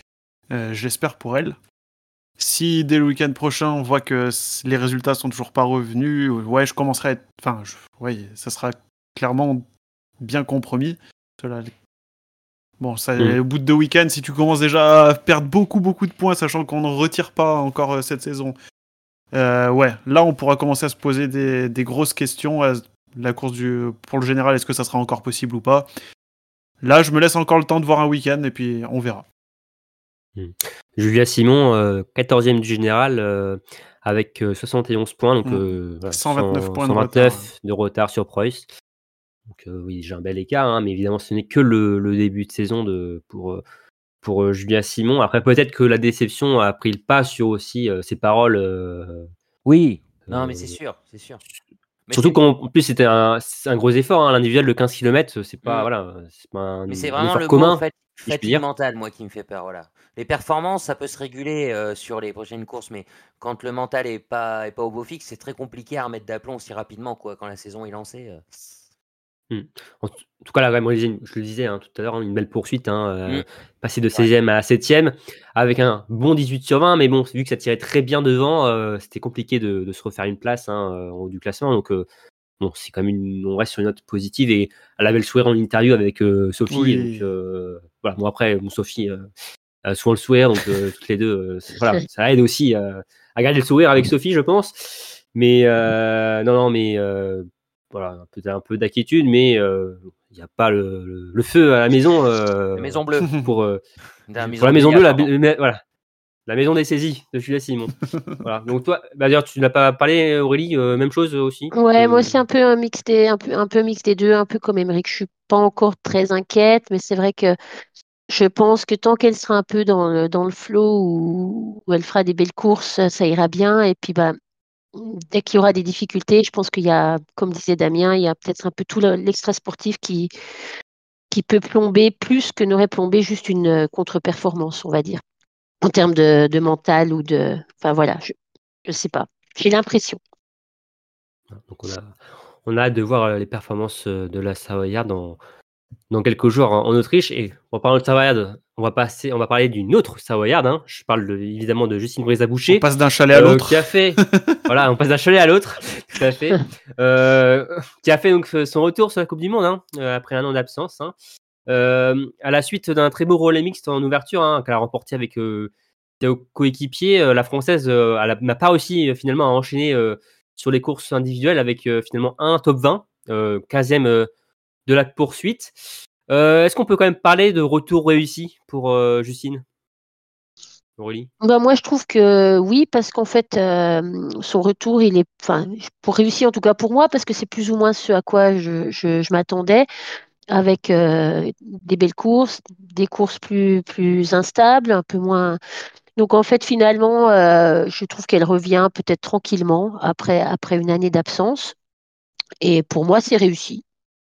[SPEAKER 3] Euh, J'espère pour elle. Si dès le week-end prochain on voit que les résultats sont toujours pas revenus, ouais, je commencerai à être. Enfin, ouais, ça sera clairement bien compromis. Bon, ça, mm. au bout de deux week-ends, si tu commences déjà à perdre beaucoup, beaucoup de points, sachant qu'on ne retire pas encore euh, cette saison, euh, ouais, là, on pourra commencer à se poser des, grosses questions. la course du, pour le général, est-ce que ça sera encore possible ou pas? Là, je me laisse encore le temps de voir un week-end et puis on verra.
[SPEAKER 2] Mm. Julia Simon, 14e euh, du général, avec 71 points, donc
[SPEAKER 3] 129 mm. points
[SPEAKER 2] de retard sur Preuss. Donc oui, j'ai un bel écart, hein, mais évidemment, ce n'est que le, début de saison de, pour, pour Julia Simon. Après, peut-être que la déception a pris le pas sur aussi ses paroles.
[SPEAKER 1] oui, non, mais c'est sûr, c'est sûr.
[SPEAKER 2] Surtout qu'en plus, c'était un, un, gros effort. Hein, L'individuel de 15 km, c'est pas, mmh. voilà, pas un,
[SPEAKER 1] mais c'est vraiment le commun. fait, fatigue mentale, moi, qui me fait peur. Voilà. Les performances, ça peut se réguler sur les prochaines courses, mais quand le mental est pas, est pas au beau fixe, c'est très compliqué à remettre d'aplomb aussi rapidement, quoi, quand la saison est lancée.
[SPEAKER 2] Mmh. En tout cas, là, je le disais hein, tout à l'heure, hein, une belle poursuite, hein, euh, mmh. passer de 16e à 7e avec un bon 18 sur 20, mais bon, vu que ça tirait très bien devant, euh, c'était compliqué de, se refaire une place euh, en haut du classement. Donc, bon, c'est quand même une, on reste sur une note positive et elle avait le sourire en interview avec Sophie. voilà, bon, après, Sophie a souvent le sourire, donc toutes les deux, voilà, ça aide aussi à garder le sourire avec Sophie, je pense. Mais non, non, mais voilà, peut-être un peu d'inquiétude, mais euh, il n'y a pas le, le, feu à la maison. Euh,
[SPEAKER 1] la maison bleue.
[SPEAKER 2] Pour, euh, la maison bleue, la, voilà. La maison des saisies de Julia Simon. voilà. Donc toi, bah, d'ailleurs, tu n'as pas parlé, Aurélie, même chose aussi.
[SPEAKER 4] Ouais, moi aussi un peu un mix des, un peu, un peu mix des deux, un peu comme Émeric. Je suis pas encore très inquiète, mais c'est vrai que je pense que tant qu'elle sera un peu dans le, dans le flow où, où, elle fera des belles courses, ça ira bien. Et puis, bah, dès qu'il y aura des difficultés, je pense qu'il y a, comme disait Damien, il y a peut-être un peu tout l'extra sportif qui, qui peut plomber plus que n'aurait plombé juste une euh, contre-performance, on va dire. en termes de, mental ou de. Enfin voilà, je ne sais pas. J'ai l'impression.
[SPEAKER 2] Donc on a, hâte de voir euh, les performances euh, de la Savoyarde dans, dans quelques jours en, Autriche. Et en parlant de Savoyarde, on va passer, on va parler d'une autre Savoyarde. Hein. Je parle évidemment de Justine Brézaboucher.
[SPEAKER 3] On passe d'un chalet à
[SPEAKER 2] euh,
[SPEAKER 3] l'autre.
[SPEAKER 2] qui a fait, voilà, on passe d'un chalet à l'autre. Tout à fait. qui a fait donc son retour sur la Coupe du Monde hein, après un an d'absence. Hein. à la suite d'un très beau relais mixte en ouverture qu'elle a remporté avec ses coéquipiers, la française n'a pas réussi finalement à enchaîner sur les courses individuelles avec euh, finalement un top 20, 15e euh, euh, de la poursuite. Est-ce qu'on peut quand même parler de retour réussi pour Justine?
[SPEAKER 4] Aurélie? Bah moi, je trouve que oui, parce qu'en fait, son retour, il est, enfin, pour réussir en tout cas pour moi, parce que c'est plus ou moins ce à quoi je, je, m'attendais, avec des belles courses, des courses plus, plus instables, un peu moins, donc en fait, finalement, euh, je trouve qu'elle revient peut-être tranquillement après, après une année d'absence. Et pour moi, c'est réussi.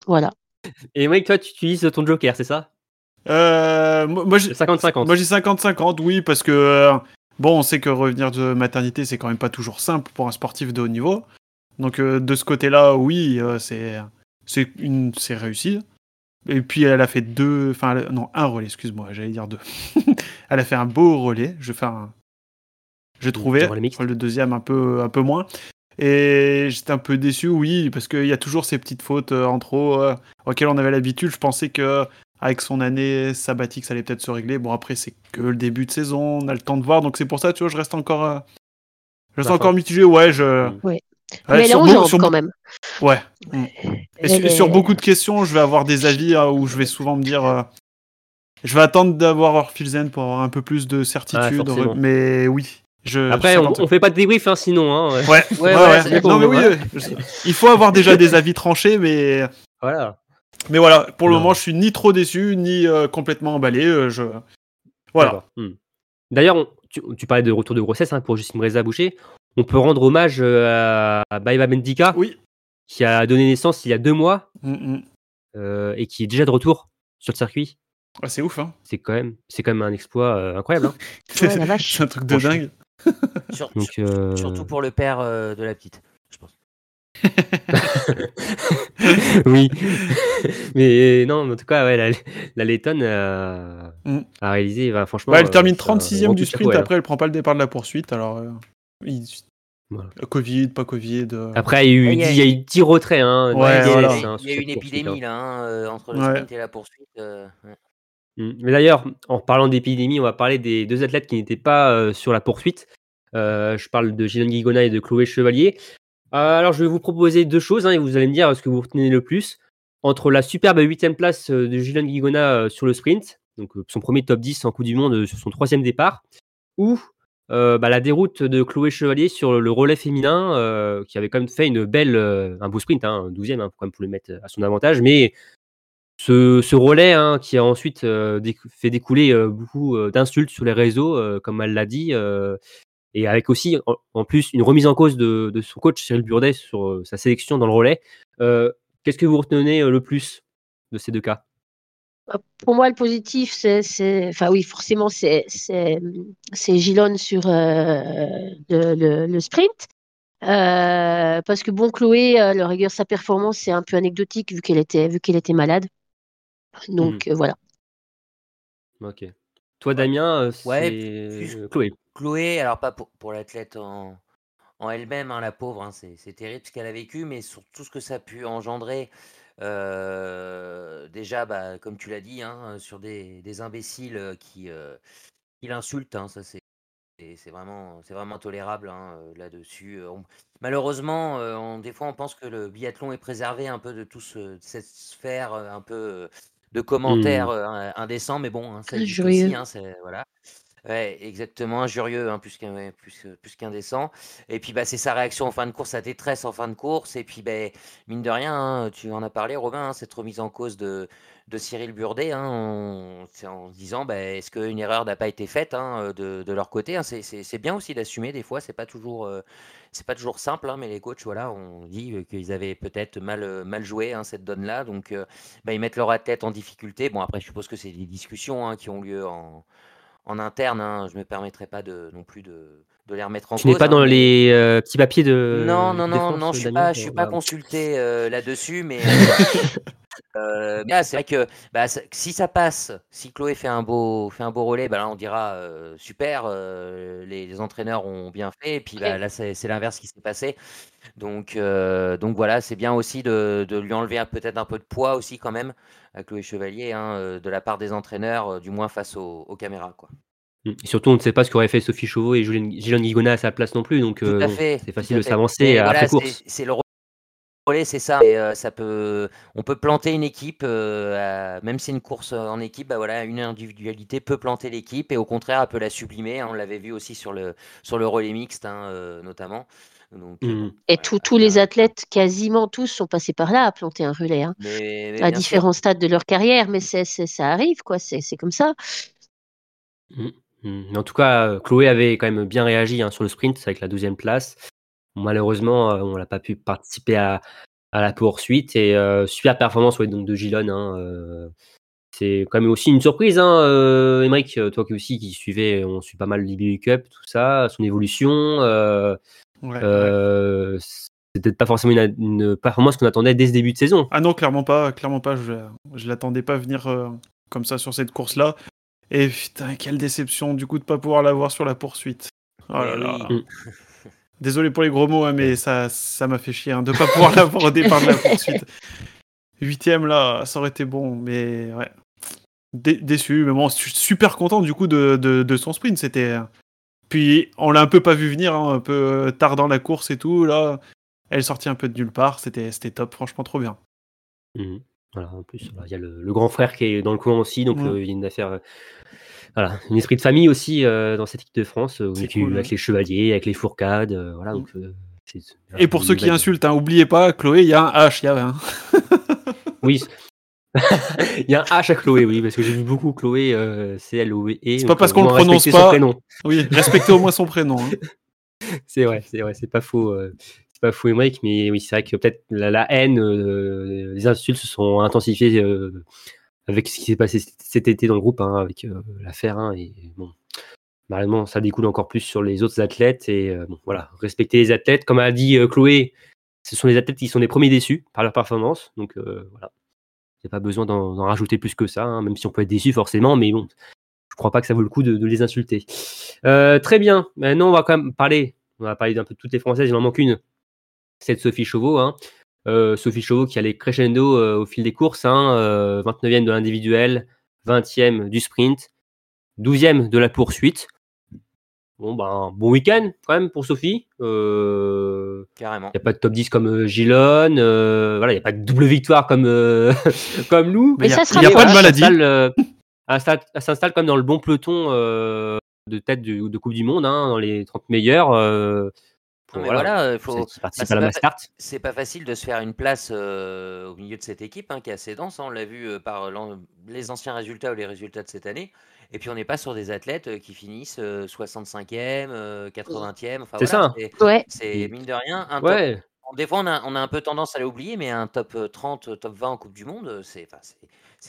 [SPEAKER 4] Voilà.
[SPEAKER 2] Et Mike, toi, tu utilises ton joker, c'est ça?
[SPEAKER 3] Euh, Moi, j'ai
[SPEAKER 2] 50-50.
[SPEAKER 3] Moi, j'ai 50-50, oui, parce que euh, bon, on sait que revenir de maternité, c'est quand même pas toujours simple pour un sportif de haut niveau. Donc de ce côté-là, oui, c'est c'est une c'est réussi. Et puis elle a fait deux, enfin non un relais, excuse-moi, j'allais dire deux. elle a fait un beau relais. Je fais un, j'ai trouvé le deuxième un peu un peu moins. Et j'étais un peu déçu, oui, parce qu'il y a toujours ces petites fautes euh, en trop euh, auxquelles on avait l'habitude. Je pensais que avec son année sabbatique, ça allait peut-être se régler. Bon après c'est que le début de saison, on a le temps de voir, donc c'est pour ça, tu vois, je reste encore, euh, je reste encore mitigé. Ouais, je.
[SPEAKER 4] Oui. Mais elle est en jambes quand même.
[SPEAKER 3] Ouais. Mm. Et sur, beaucoup de questions, je vais avoir des avis hein, où je vais souvent me dire. Euh, je vais attendre d'avoir Orphilzen pour avoir un peu plus de certitude. mais oui. Je,
[SPEAKER 2] Après, on, on, fait pas de débrief hein, sinon. Hein,
[SPEAKER 3] ouais. Ouais, ouais, non, mais oui, il faut avoir déjà des avis tranchés, mais.
[SPEAKER 2] Voilà.
[SPEAKER 3] Mais voilà, pour le moment, je suis ni trop déçu, ni euh, complètement emballé. Euh, je... Voilà.
[SPEAKER 2] Hmm. D'ailleurs, tu, tu, parlais de retour de grossesse hein, pour Justine Breza Boucher on peut rendre hommage euh, à Baiba Mendika,
[SPEAKER 3] oui.
[SPEAKER 2] qui a donné naissance il y a deux mois
[SPEAKER 3] mm, mm.
[SPEAKER 2] Euh, et qui est déjà de retour sur le circuit.
[SPEAKER 3] Ah, c'est ouf, hein.
[SPEAKER 2] C'est quand même, c'est quand même un exploit euh, incroyable. Hein.
[SPEAKER 3] c'est un truc de dingue.
[SPEAKER 1] Surtout pour le père de la petite, je pense.
[SPEAKER 2] oui, mais non, en tout cas, ouais, la, la Letton mm. a réalisé, franchement.
[SPEAKER 3] elle termine 36e du sprint, après elle prend pas le départ de la poursuite, alors. Covid, pas Covid.
[SPEAKER 2] Euh. Après, il y a eu, il y a eu 10 retraits. Hein,
[SPEAKER 1] il y a eu une épidémie là, hein, euh, entre le sprint et la poursuite. Euh.
[SPEAKER 2] Mais d'ailleurs, en parlant d'épidémie, on va parler des deux athlètes qui n'étaient pas sur la poursuite. je parle de Gilles Guigona et de Chloé Chevalier. alors, je vais vous proposer deux choses hein, et vous allez me dire ce que vous retenez le plus. Entre la superbe 8 place de Gilles Guigona sur le sprint, donc son premier top 10 en Coupe du Monde sur son troisième départ, ou euh, bah, la déroute de Chloé Chevalier sur le relais féminin, euh, qui avait quand même fait une belle, euh, un beau sprint, hein, 12e, hein, quand même pour le mettre à son avantage, mais ce, relais hein, qui a ensuite fait découler beaucoup d'insultes sur les réseaux, comme elle l'a dit, et avec aussi en, plus une remise en cause de, son coach Cyril Burdet sur sa sélection dans le relais. Qu'est-ce que vous retenez le plus de ces deux cas?
[SPEAKER 4] Bah, pour moi, le positif, c'est, enfin oui, forcément, c'est Gilon sur euh, le, sprint. Euh, parce que bon, Chloé, euh, rigueur, sa performance, c'est un peu anecdotique vu qu'elle était malade. Donc mmh. voilà.
[SPEAKER 2] Ok. Toi, Damien,
[SPEAKER 1] ouais, Chloé. Chloé, alors pas pour, pour l'athlète en, en elle-même, hein, la pauvre, hein, c'est terrible ce qu'elle a vécu, mais sur tout ce que ça a pu engendrer déjà, bah, comme tu l'as dit, hein, sur des, des imbéciles qui, qui l'insultent, hein, ça c'est c'est vraiment, c'est vraiment tolérable hein, là-dessus. Malheureusement, on, des fois, on pense que le biathlon est préservé un peu de toute cette sphère un peu de commentaires mmh. indécents, mais bon, ça existe aussi. voilà. Ouais, exactement, injurieux, hein, plus plus, plus qu'indécent. Et puis bah, c'est sa réaction en fin de course, sa détresse en fin de course. Et puis bah, mine de rien, hein, tu en as parlé, Robin, hein, cette remise en cause de, de Cyril Burdet, en, en disant bah, est-ce qu'une erreur n'a pas été faite de, de, leur côté. C'est bien aussi d'assumer des fois, c'est pas toujours c'est pas toujours simple, mais les coachs, voilà, on dit qu'ils avaient peut-être mal, joué cette donne-là, donc bah, ils mettent leur tête en difficulté. Bon après, je suppose que c'est des discussions qui ont lieu en en interne. Hein, je me permettrai pas de non plus de, de les remettre en
[SPEAKER 2] Tu n'es
[SPEAKER 1] cause.
[SPEAKER 2] pas
[SPEAKER 1] hein,
[SPEAKER 2] dans
[SPEAKER 1] mais-
[SPEAKER 2] les euh, petits papiers de.
[SPEAKER 1] Non, non, non, non, je suis
[SPEAKER 2] Damien,
[SPEAKER 1] pas, je suis pas consulté euh, là-dessus, mais euh, mais, ah, c'est vrai que bah, si ça passe, si Chloé fait un beau, fait un beau relais, bah là on dira euh, super, euh, les, les entraîneurs ont bien fait, et puis bah, là c'est c'est l'inverse qui s'est passé. Donc, euh, donc voilà, c'est bien aussi de, de lui enlever un- peut-être un peu de poids aussi quand même à Chloé Chevalier, hein, euh, de la part des entraîneurs, euh, du moins face aux, aux caméras, quoi.
[SPEAKER 2] Mm. Et surtout, on ne sait pas ce qu'aurait fait Sophie Chauveau et Julien Gilles Guigona à sa place non plus. Donc, euh, c'est facile de s'avancer après
[SPEAKER 1] voilà,
[SPEAKER 2] course.
[SPEAKER 1] c'est- C'est le c'est ça. Et, euh, ça peut, on peut planter une équipe, euh, à- même si c'est une course en équipe, bah voilà, une individualité peut planter l'équipe et au contraire, elle peut la sublimer. hein. on l'avait vu aussi sur le, sur le relais mixte, hein, euh, notamment. Donc, euh,
[SPEAKER 2] Mm.
[SPEAKER 1] bon,
[SPEAKER 4] Et
[SPEAKER 1] voilà,
[SPEAKER 4] tous les
[SPEAKER 1] a-
[SPEAKER 4] athlètes, quasiment tous, sont passés par là à planter un relais, hein,
[SPEAKER 1] mais, mais
[SPEAKER 4] à
[SPEAKER 1] sûr.
[SPEAKER 4] différents stades de leur carrière, mais c'est, c'est- ça arrive, quoi, c'est, c'est comme ça.
[SPEAKER 2] Mm. Mais en tout cas, euh, Chloé avait quand même bien réagi hein, sur le sprint avec la deuxième place. Malheureusement, euh, on n'a pas pu participer à, à la poursuite et euh, super performance ouais, donc de Gilon. Hein, euh, c'est quand même aussi une surprise, hein, euh, Émeric, euh, toi qui aussi qui suivais, on suit pas mal l'IBU Cup, tout ça, son évolution. euh,
[SPEAKER 3] Ouais, ouais.
[SPEAKER 2] peut-être pas forcément une, une performance qu'on attendait dès ce début de saison.
[SPEAKER 3] Ah non, clairement pas, clairement pas. Je, je l'attendais pas venir euh, comme ça sur cette course-là. Et putain, quelle déception du coup de pas pouvoir l'avoir sur la poursuite. Oh là
[SPEAKER 1] Mais
[SPEAKER 3] là. Désolé pour les gros mots, hein, mais ça, ça m'a fait chier hein, de pas pouvoir l'avoir au départ de la poursuite. Huitième là, ça aurait été bon, mais ouais. Dé- déçu, mais bon, je suis super content du coup de, de, de son sprint. C'était. Puis on l'a un peu pas vu venir, hein, un peu tard dans la course et tout. Là, elle est sortie un peu de nulle part. C'était c'était top, franchement trop bien.
[SPEAKER 2] Mhm. Voilà, en plus, voilà, il y a le, le grand frère qui est dans le coin aussi, donc
[SPEAKER 3] Ouais.
[SPEAKER 2] euh, il y a une affaire. Voilà, un esprit de famille aussi euh, dans cette équipe de France, euh,
[SPEAKER 3] C'est
[SPEAKER 2] avec,
[SPEAKER 3] cool,
[SPEAKER 2] avec
[SPEAKER 3] ouais.
[SPEAKER 2] les chevaliers, avec les fourcades, euh, voilà. Donc, c'est- c'est-
[SPEAKER 3] Et pour ceux qui insultent, hein, oubliez pas, Chloé, il y a un H, il y a un.
[SPEAKER 2] Oui. il y a un H à Chloé, oui, parce que j'ai vu beaucoup Chloé, euh, c l o e
[SPEAKER 3] C'est pas parce qu'on le prononce pas. Oui, respectez au moins son prénom. hein.
[SPEAKER 2] C'est vrai, c'est vrai, c'est pas faux. euh, c'est pas faux, Emmerich, mais oui, c'est vrai que peut-être la, la haine, euh, les insultes se sont intensifiées avec ce qui s'est passé cet été dans le groupe, hein, avec euh, l'affaire. hein, malheureusement, ça découle encore plus sur les autres athlètes. Et euh, voilà, respecter les athlètes. Comme a dit euh, Chloé, ce sont les athlètes qui sont les premiers déçus par leur performance. Donc voilà, il n'y a pas besoin d'en rajouter plus que ça, hein, même si on peut être déçu forcément, mais bon, je crois pas que ça vaut le coup de, les insulter. Très bien. Maintenant, on va quand même parler. On va parler d'un peu de toutes les françaises. Il en manque une. C'est de Sophie Chauveau. Euh, Sophie Chauveau qui allait crescendo euh, au fil des courses. Hein, euh, 29e de l'individuel, 20e du sprint, 12e de la poursuite. Bon, ben, bon week-end quand même pour Sophie. Euh,
[SPEAKER 1] Carrément.
[SPEAKER 2] il n'y a pas de top 10 comme euh, Gilon. euh, voilà, il n'y a pas de double victoire comme, euh, comme nous.
[SPEAKER 4] Mais
[SPEAKER 3] il y a,
[SPEAKER 4] ça
[SPEAKER 3] y a pas de
[SPEAKER 4] hein.
[SPEAKER 3] maladie.
[SPEAKER 2] s'installe, euh, elle s'installe- elle s'installe comme dans le bon peloton euh, de tête de, de Coupe du Monde, hein, dans les 30 meilleurs. Pour,
[SPEAKER 1] Non, mais voilà, euh, bah, c'est pas facile de se faire une place euh, au milieu de cette équipe hein, qui est assez dense. hein. On l'a vu euh, par les anciens résultats ou les résultats de cette année. Et puis on n'est pas sur des athlètes euh, qui finissent euh, 65e, euh, 80e. Enfin,
[SPEAKER 2] C'est
[SPEAKER 1] voilà,
[SPEAKER 2] ça.
[SPEAKER 1] c'est-
[SPEAKER 4] Ouais.
[SPEAKER 1] C'est mine de rien un top.
[SPEAKER 2] Ouais,
[SPEAKER 1] Des fois, on a, on a un peu tendance à l'oublier, mais un top euh, 30, euh, top 20 en Coupe du Monde, c'est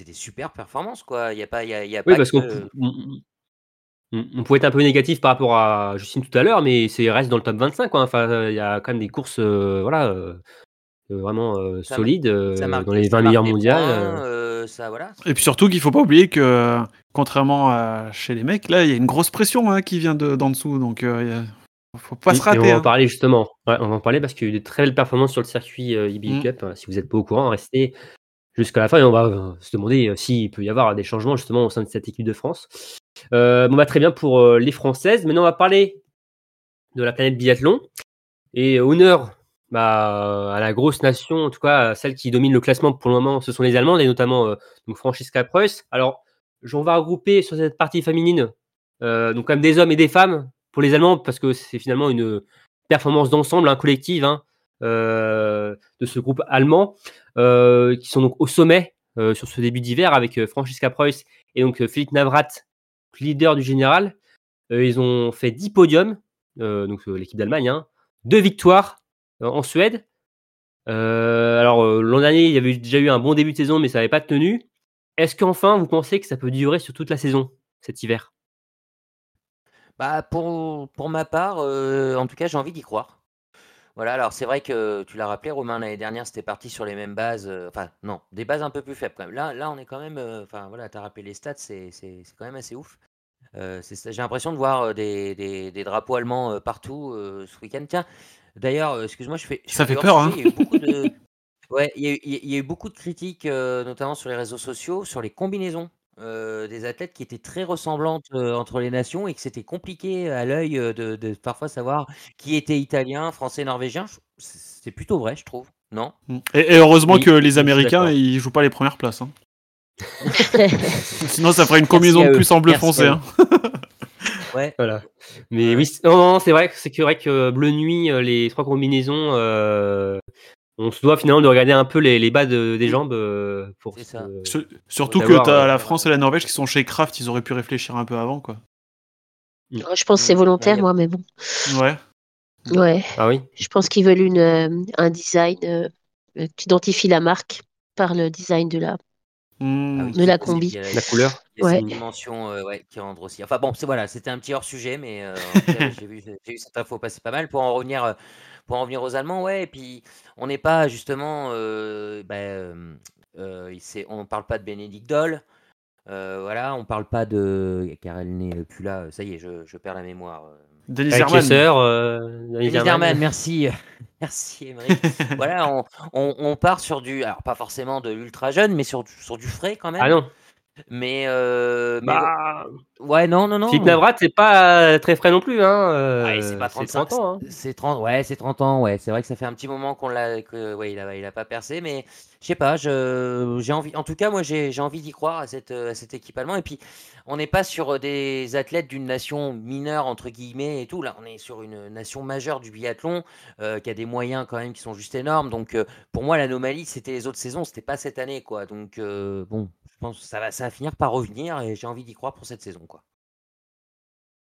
[SPEAKER 1] des super performances. quoi. Y a pas, il y a, il y a
[SPEAKER 2] oui
[SPEAKER 1] pas
[SPEAKER 2] parce qu'on on, on- pouvait être un peu négatif par rapport à Justine tout à l'heure, mais c'est reste dans le top 25. Quoi. Enfin, il y a quand même des courses euh, voilà, euh, euh, vraiment euh,
[SPEAKER 1] Ça
[SPEAKER 2] solides euh,
[SPEAKER 1] ça marque
[SPEAKER 2] dans les
[SPEAKER 1] ça
[SPEAKER 2] 20
[SPEAKER 1] marque
[SPEAKER 2] meilleurs mondiales.
[SPEAKER 1] points,
[SPEAKER 2] euh.
[SPEAKER 1] euh, ça, voilà.
[SPEAKER 3] Et puis surtout qu'il faut pas oublier que, euh, contrairement à chez les mecs, là, il y a une grosse pression hein, qui vient de- d'en dessous. Donc, euh, il faut pas
[SPEAKER 2] Oui,
[SPEAKER 3] se
[SPEAKER 2] et on
[SPEAKER 3] rater.
[SPEAKER 2] va en
[SPEAKER 3] hein.
[SPEAKER 2] parler justement. Ouais, on va en parler parce qu'il y a eu de très belles performances sur le circuit euh, IBU
[SPEAKER 3] Mm.
[SPEAKER 2] Cup. hein. Si vous n'êtes pas au courant, restez jusqu'à la fin et on va euh, se demander euh, s'il peut y avoir des changements justement au sein de cette équipe de France. Euh, bon, bah, très bien pour euh, les Françaises. Maintenant, on va parler de la planète biathlon. Et honneur bah, à la grosse nation, en tout cas celle qui domine le classement pour le moment, ce sont les Allemandes et notamment euh, donc Preuss. Alors, on va regrouper sur cette partie féminine euh, donc comme des hommes et des femmes pour les Allemands parce que c'est finalement une performance d'ensemble, hein, collective hein, euh, de ce groupe allemand euh, qui sont donc au sommet euh, sur ce début d'hiver avec euh, Franziska Preuss et donc euh, Philippe Navrat, leader du général. Euh, ils ont fait 10 podiums, euh, donc euh, l'équipe d'Allemagne, hein, deux victoires en Suède. Alors l'an dernier, il y avait déjà eu un bon début de saison, mais ça n'avait pas tenu. Est-ce qu'enfin, vous pensez que ça peut durer sur toute la saison cet hiver?
[SPEAKER 1] Bah, pour, ma part, en tout cas, j'ai envie d'y croire. Voilà, alors c'est vrai que tu l'as rappelé, Romain, l'année dernière, c'était parti sur les mêmes bases. euh, enfin, non, des bases un peu plus faibles quand même. Là, là on est quand même. euh, Enfin, voilà, tu as rappelé les stats, c'est c'est- c'est quand même assez ouf. Euh, j'ai l'impression de voir des, des- des drapeaux allemands partout ce week-end. Tiens, d'ailleurs, excuse-moi, je fais. je
[SPEAKER 3] Ça
[SPEAKER 1] fais
[SPEAKER 3] fait peur,
[SPEAKER 1] hors-sujet, Il y a eu beaucoup de. Ouais, il y a eu, il y a- il y a eu beaucoup de critiques, notamment sur les réseaux sociaux, sur les combinaisons euh, des athlètes qui étaient très ressemblantes euh, entre les nations et que c'était compliqué à l'œil euh, de, de parfois savoir qui était italien, français, norvégien. Je- C'est c'est plutôt vrai, je trouve. Non?
[SPEAKER 3] Et, et heureusement
[SPEAKER 2] Oui,
[SPEAKER 3] que
[SPEAKER 2] je
[SPEAKER 3] les
[SPEAKER 2] suis
[SPEAKER 3] Américains,
[SPEAKER 2] d'accord.
[SPEAKER 3] ils jouent pas les premières places. hein. Sinon, ça ferait une combinaison
[SPEAKER 1] à
[SPEAKER 3] de
[SPEAKER 1] eux.
[SPEAKER 3] plus en bleu
[SPEAKER 1] Merci
[SPEAKER 3] foncé.
[SPEAKER 1] à eux.
[SPEAKER 3] hein.
[SPEAKER 1] Ouais.
[SPEAKER 2] Voilà. Mais
[SPEAKER 1] Ouais.
[SPEAKER 2] oui, c'est- non, non, c'est vrai, que- c'est vrai que Bleu Nuit, euh, les trois combinaisons, euh, on se doit finalement de regarder un peu les, les bas de- des jambes euh, pour
[SPEAKER 1] ça.
[SPEAKER 3] Sur- Surtout que
[SPEAKER 2] d'avoir,
[SPEAKER 3] t'as
[SPEAKER 2] euh,
[SPEAKER 3] la France et la Norvège qui sont chez Kraft, ils auraient pu réfléchir un peu avant, quoi.
[SPEAKER 4] Je pense que c'est
[SPEAKER 1] Mm.
[SPEAKER 4] volontaire, moi, mais bon.
[SPEAKER 3] Ouais.
[SPEAKER 4] Ouais,
[SPEAKER 2] Ah oui.
[SPEAKER 4] je pense qu'ils veulent une, euh, un design euh, qui identifie la marque par le design de la.
[SPEAKER 3] Hmm.
[SPEAKER 1] Ah oui,
[SPEAKER 4] De la combi.
[SPEAKER 1] il y a-
[SPEAKER 2] La couleur.
[SPEAKER 4] Ouais.
[SPEAKER 1] cette dimension euh, ouais, qui rentre aussi. Enfin bon, c'est voilà, c'était un petit hors sujet, mais euh, j'ai vu, j'ai eu cette info passer pas mal pour en revenir, euh, pour en revenir aux Allemands, ouais. Et puis on n'est pas justement, euh, bah, euh, euh, on parle pas de Bénédicte Doll, euh, voilà, on parle pas de, car elle n'est plus là. Ça y est, je, je perds la mémoire.
[SPEAKER 3] Denis
[SPEAKER 2] euh. Zerman,
[SPEAKER 1] merci, merci Émeric. voilà, on, on, on part sur du, alors pas forcément de l'ultra jeune, mais sur, du- sur du frais quand même.
[SPEAKER 2] Ah non.
[SPEAKER 1] Mais, euh, mais
[SPEAKER 2] Bah,
[SPEAKER 1] ouais, non, non, non.
[SPEAKER 2] Philippe Navrat, c'est pas très frais non plus. Hein. euh,
[SPEAKER 1] Ouais, c'est pas 35
[SPEAKER 2] 30 ans. hein.
[SPEAKER 1] C'est 30, ouais, c'est 30 ans, ouais. C'est vrai que ça fait un petit moment qu'on l'a, que, ouais, il a, il a pas percé, mais je sais pas, j'ai envie, en tout cas, moi, j'ai, j'ai envie d'y croire à cette, à cette équipe allemande. Et puis, on n'est pas sur des athlètes d'une nation mineure, entre guillemets, et tout. Là, on est sur une nation majeure du biathlon, euh, qui a des moyens quand même qui sont juste énormes. Donc, euh, pour moi, l'anomalie, c'était les autres saisons, c'était pas cette année, quoi. Donc, euh, bon, je pense que ça va, ça va finir par revenir et j'ai envie d'y croire pour cette saison, quoi.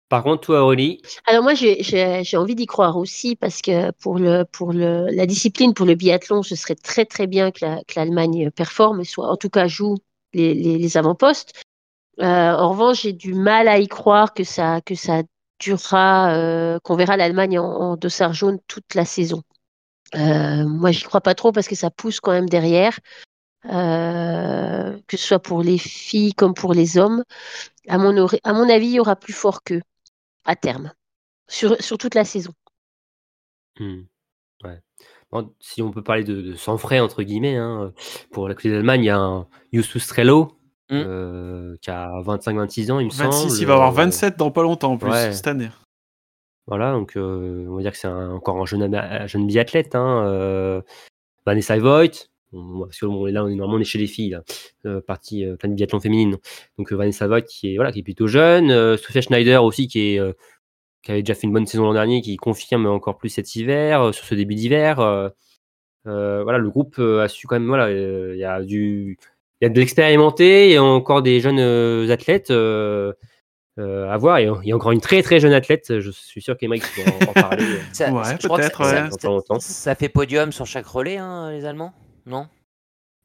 [SPEAKER 2] Par contre, toi, Aurélie,
[SPEAKER 4] Alors moi, j'ai- envie d'y croire aussi parce que pour le pour le la discipline, pour le biathlon, ce serait très très bien que la- l'Allemagne performe, soit en tout cas joue les, les, avant-postes. Euh, en revanche, j'ai du mal à y croire que ça que ça durera, euh, qu'on verra l'Allemagne en, en dossard jaune toute la saison. Euh, moi, j'y crois pas trop parce que ça pousse quand même derrière, que ce soit pour les filles comme pour les hommes. À mon, à mon avis, il y aura plus fort qu'eux à terme, sur, sur toute la saison.
[SPEAKER 2] Ouais. Bon, si on peut parler de, de sans frais, entre guillemets, hein, pour la côté d'Allemagne, il y a un Justus Strello
[SPEAKER 1] Hmm.
[SPEAKER 2] euh, qui a 25-26 ans, il me
[SPEAKER 3] 26,
[SPEAKER 2] semble.
[SPEAKER 3] il va avoir
[SPEAKER 2] euh,
[SPEAKER 3] 27 dans pas longtemps en plus,
[SPEAKER 2] ouais.
[SPEAKER 3] cette année.
[SPEAKER 2] Voilà, donc euh, on va dire que c'est encore un jeune, un jeune biathlète. Hein, euh, Vanessa Voigt, on- parce que bon, là, on est, normalement, on est chez les filles, là, euh, partie euh, plein de biathlon féminine. Donc euh, Vanessa Voigt qui est, voilà, qui est plutôt jeune. euh, Sophia Schneider aussi qui, est, euh, qui avait déjà fait une bonne saison l'an dernier, qui confirme encore plus cet hiver, euh, sur ce début d'hiver. euh, euh, voilà, le groupe a su quand même, voilà, euh, il y a du. Il y a de l'expérimenté et encore des jeunes athlètes euh, euh, à voir. Et il y a encore une très très jeune athlète. Je suis sûr qu'Emeric va en, en parler.
[SPEAKER 1] Ça-
[SPEAKER 3] Ouais,
[SPEAKER 1] je crois que
[SPEAKER 3] peut-être,
[SPEAKER 1] ça-
[SPEAKER 3] ouais.
[SPEAKER 1] ça-
[SPEAKER 2] Dans pas longtemps.
[SPEAKER 1] Ça fait podium sur chaque relais, hein, les Allemands? Non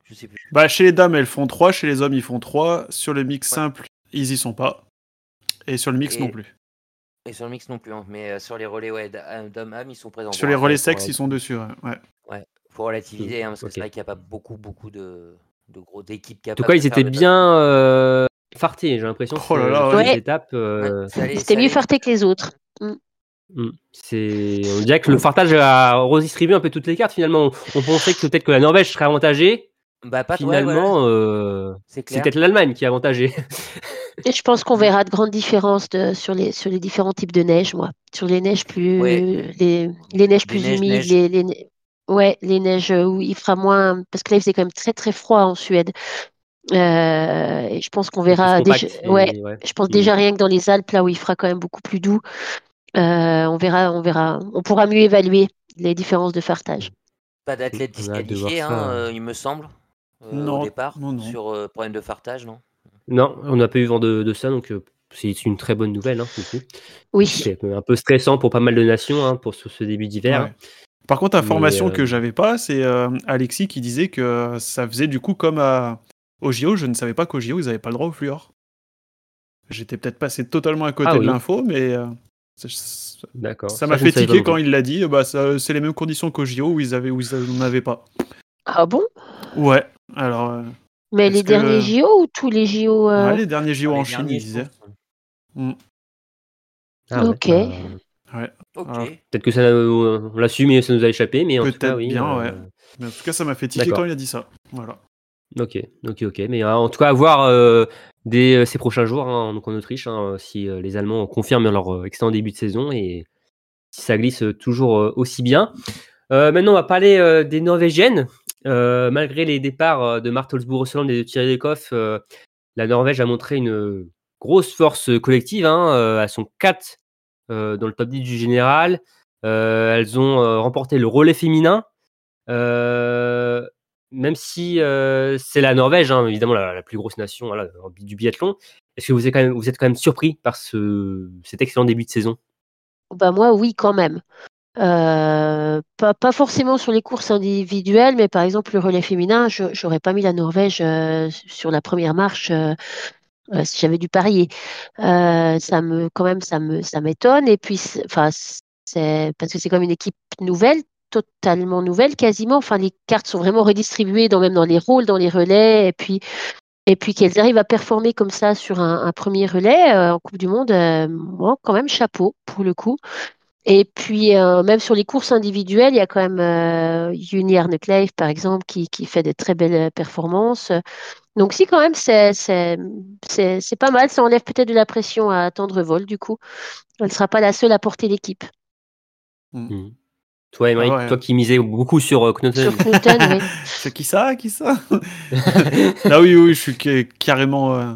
[SPEAKER 1] Je sais plus.
[SPEAKER 3] Bah, chez les dames, elles font 3, chez les hommes, ils font 3. Sur le mix
[SPEAKER 1] Ouais.
[SPEAKER 3] simple, ils y sont pas. Et sur le mix
[SPEAKER 1] Et-
[SPEAKER 3] non plus.
[SPEAKER 1] Et sur le mix non plus, hein, mais euh, sur les relais ouais, d'hommes-âmes, ils sont présents.
[SPEAKER 3] Sur
[SPEAKER 1] Bon,
[SPEAKER 3] les relais sexes, ils sont dessus. Ouais. ouais.
[SPEAKER 1] faut relativiser, hein, parce que c'est vrai qu'il n'y a pas beaucoup, beaucoup de, de gros d'équipes
[SPEAKER 2] En tout cas, ils étaient bien euh, fartés. J'ai l'impression
[SPEAKER 3] Oh là là,
[SPEAKER 4] ouais.
[SPEAKER 2] les étapes. euh,
[SPEAKER 1] Ouais,
[SPEAKER 4] C'était mieux farté que les autres.
[SPEAKER 2] hmm, c'est, on dirait que le fartage a redistribué un peu toutes les cartes. Finalement, on, pensait que peut-être que la Norvège serait avantagée.
[SPEAKER 1] Bah, pas ouais,
[SPEAKER 2] Finalement,
[SPEAKER 1] voilà,
[SPEAKER 2] euh,
[SPEAKER 1] c'est
[SPEAKER 2] peut-être l'Allemagne qui est avantagée.
[SPEAKER 4] Et je pense qu'on verra de grandes différences de- sur, les, sur les différents types de neige, moi. Sur les neiges plus,
[SPEAKER 1] Ouais.
[SPEAKER 4] les, les neiges plus
[SPEAKER 1] neiges,
[SPEAKER 4] humides,
[SPEAKER 1] neiges.
[SPEAKER 4] les, les ne- ouais, les neiges où il fera moins, parce que là il faisait quand même très très froid en Suède. Euh, et je pense qu'on verra déjà, ouais. je pense
[SPEAKER 2] Mm.
[SPEAKER 4] déjà rien que dans les Alpes, là où il fera quand même beaucoup plus doux, euh, on verra, on verra, on pourra mieux évaluer les différences de fartage.
[SPEAKER 1] Pas d'athlète disqualifié,
[SPEAKER 2] ça.
[SPEAKER 1] hein, euh, il me semble, euh,
[SPEAKER 3] Non,
[SPEAKER 1] au départ,
[SPEAKER 3] non, non.
[SPEAKER 1] sur euh, problème de fartage, non?
[SPEAKER 2] Non, on n'a pas eu vent de, de ça, donc euh, c'est une très bonne nouvelle. Hein, du coup.
[SPEAKER 4] Oui,
[SPEAKER 2] C'est un peu stressant pour pas mal de nations hein, pour ce, ce début d'hiver.
[SPEAKER 3] Ouais. Par contre, information
[SPEAKER 2] euh,
[SPEAKER 3] que j'avais pas, c'est euh, Alexis qui disait que ça faisait du coup comme à... au JO. Je ne savais pas qu'au JO, ils n'avaient pas le droit au fluor. J'étais peut-être passé totalement à côté
[SPEAKER 2] Ah
[SPEAKER 3] de
[SPEAKER 2] oui.
[SPEAKER 3] l'info, mais euh,
[SPEAKER 2] D'accord.
[SPEAKER 3] ça m'a fait tiquer quand il l'a dit. Bah, c'est les mêmes conditions qu'au JO où ils avaient, où ils n'en avaient pas.
[SPEAKER 4] Ah bon?
[SPEAKER 3] Ouais. Alors, euh,
[SPEAKER 4] Mais les
[SPEAKER 3] que-
[SPEAKER 4] derniers JO ou tous les JO euh,
[SPEAKER 3] ouais, les derniers JO
[SPEAKER 1] les
[SPEAKER 3] en Chine, ils disaient.
[SPEAKER 1] pense.
[SPEAKER 2] Ah
[SPEAKER 4] Ok.
[SPEAKER 1] Ok.
[SPEAKER 3] Alors,
[SPEAKER 2] Peut-être que ça, euh, on l'a su, mais ça nous a échappé. Mais en tout cas, oui.
[SPEAKER 3] bien,
[SPEAKER 2] euh,
[SPEAKER 3] ouais. Mais en tout cas, ça m'a fait tiquer quand il a dit ça. Voilà.
[SPEAKER 2] Ok, ok, ok. Mais euh, en tout cas, à voir euh, dès euh, ces prochains jours, hein, en Autriche, hein, si les Allemands confirment leur excellent début de saison et si ça glisse toujours aussi bien. Maintenant, on va parler des Norvégiennes. Malgré les départs de Martelsbourg Osland et de Thierry euh, la Norvège a montré une grosse force collective. Hein, elles sont 4 dans le top 10 du général. Elles ont remporté le relais féminin. Euh, même si euh, c'est la Norvège, hein, évidemment la, plus grosse nation du biathlon, est-ce que vous êtes, quand même, surpris par ce, cet excellent début de saison?
[SPEAKER 4] Bah moi, oui, quand même. Euh, pas, forcément sur les courses individuelles, mais par exemple le relais féminin, je j'aurais pas mis la Norvège euh, sur la première marche si j'avais dû parier. Ça me, quand même, ça me, ça m'étonne. Et puis, parce que c'est comme une équipe nouvelle, totalement nouvelle, quasiment. Enfin, les cartes sont vraiment redistribuées dans même dans les rôles, dans les relais, et puis. Et puis qu'elles arrivent à performer comme ça sur un, un premier relais euh, en Coupe du Monde, euh, moi, quand même chapeau pour le coup. Et puis, euh, même sur les courses individuelles, il y a quand même euh, Juni Arnekleif, par exemple, qui, qui fait des très belles performances. Donc, si, quand même, c'est, c'est, pas mal. Ça enlève peut-être de la pression à Tendrevol, du coup. Elle ne sera pas la seule à porter l'équipe.
[SPEAKER 2] Toi, Émeric,
[SPEAKER 3] Ah ouais.
[SPEAKER 2] toi qui misais beaucoup sur euh, Knoten.
[SPEAKER 4] Sur Knuten, oui.
[SPEAKER 3] C'est qui ça Qui ça? Ah oui, oui, je suis ca- carrément, euh,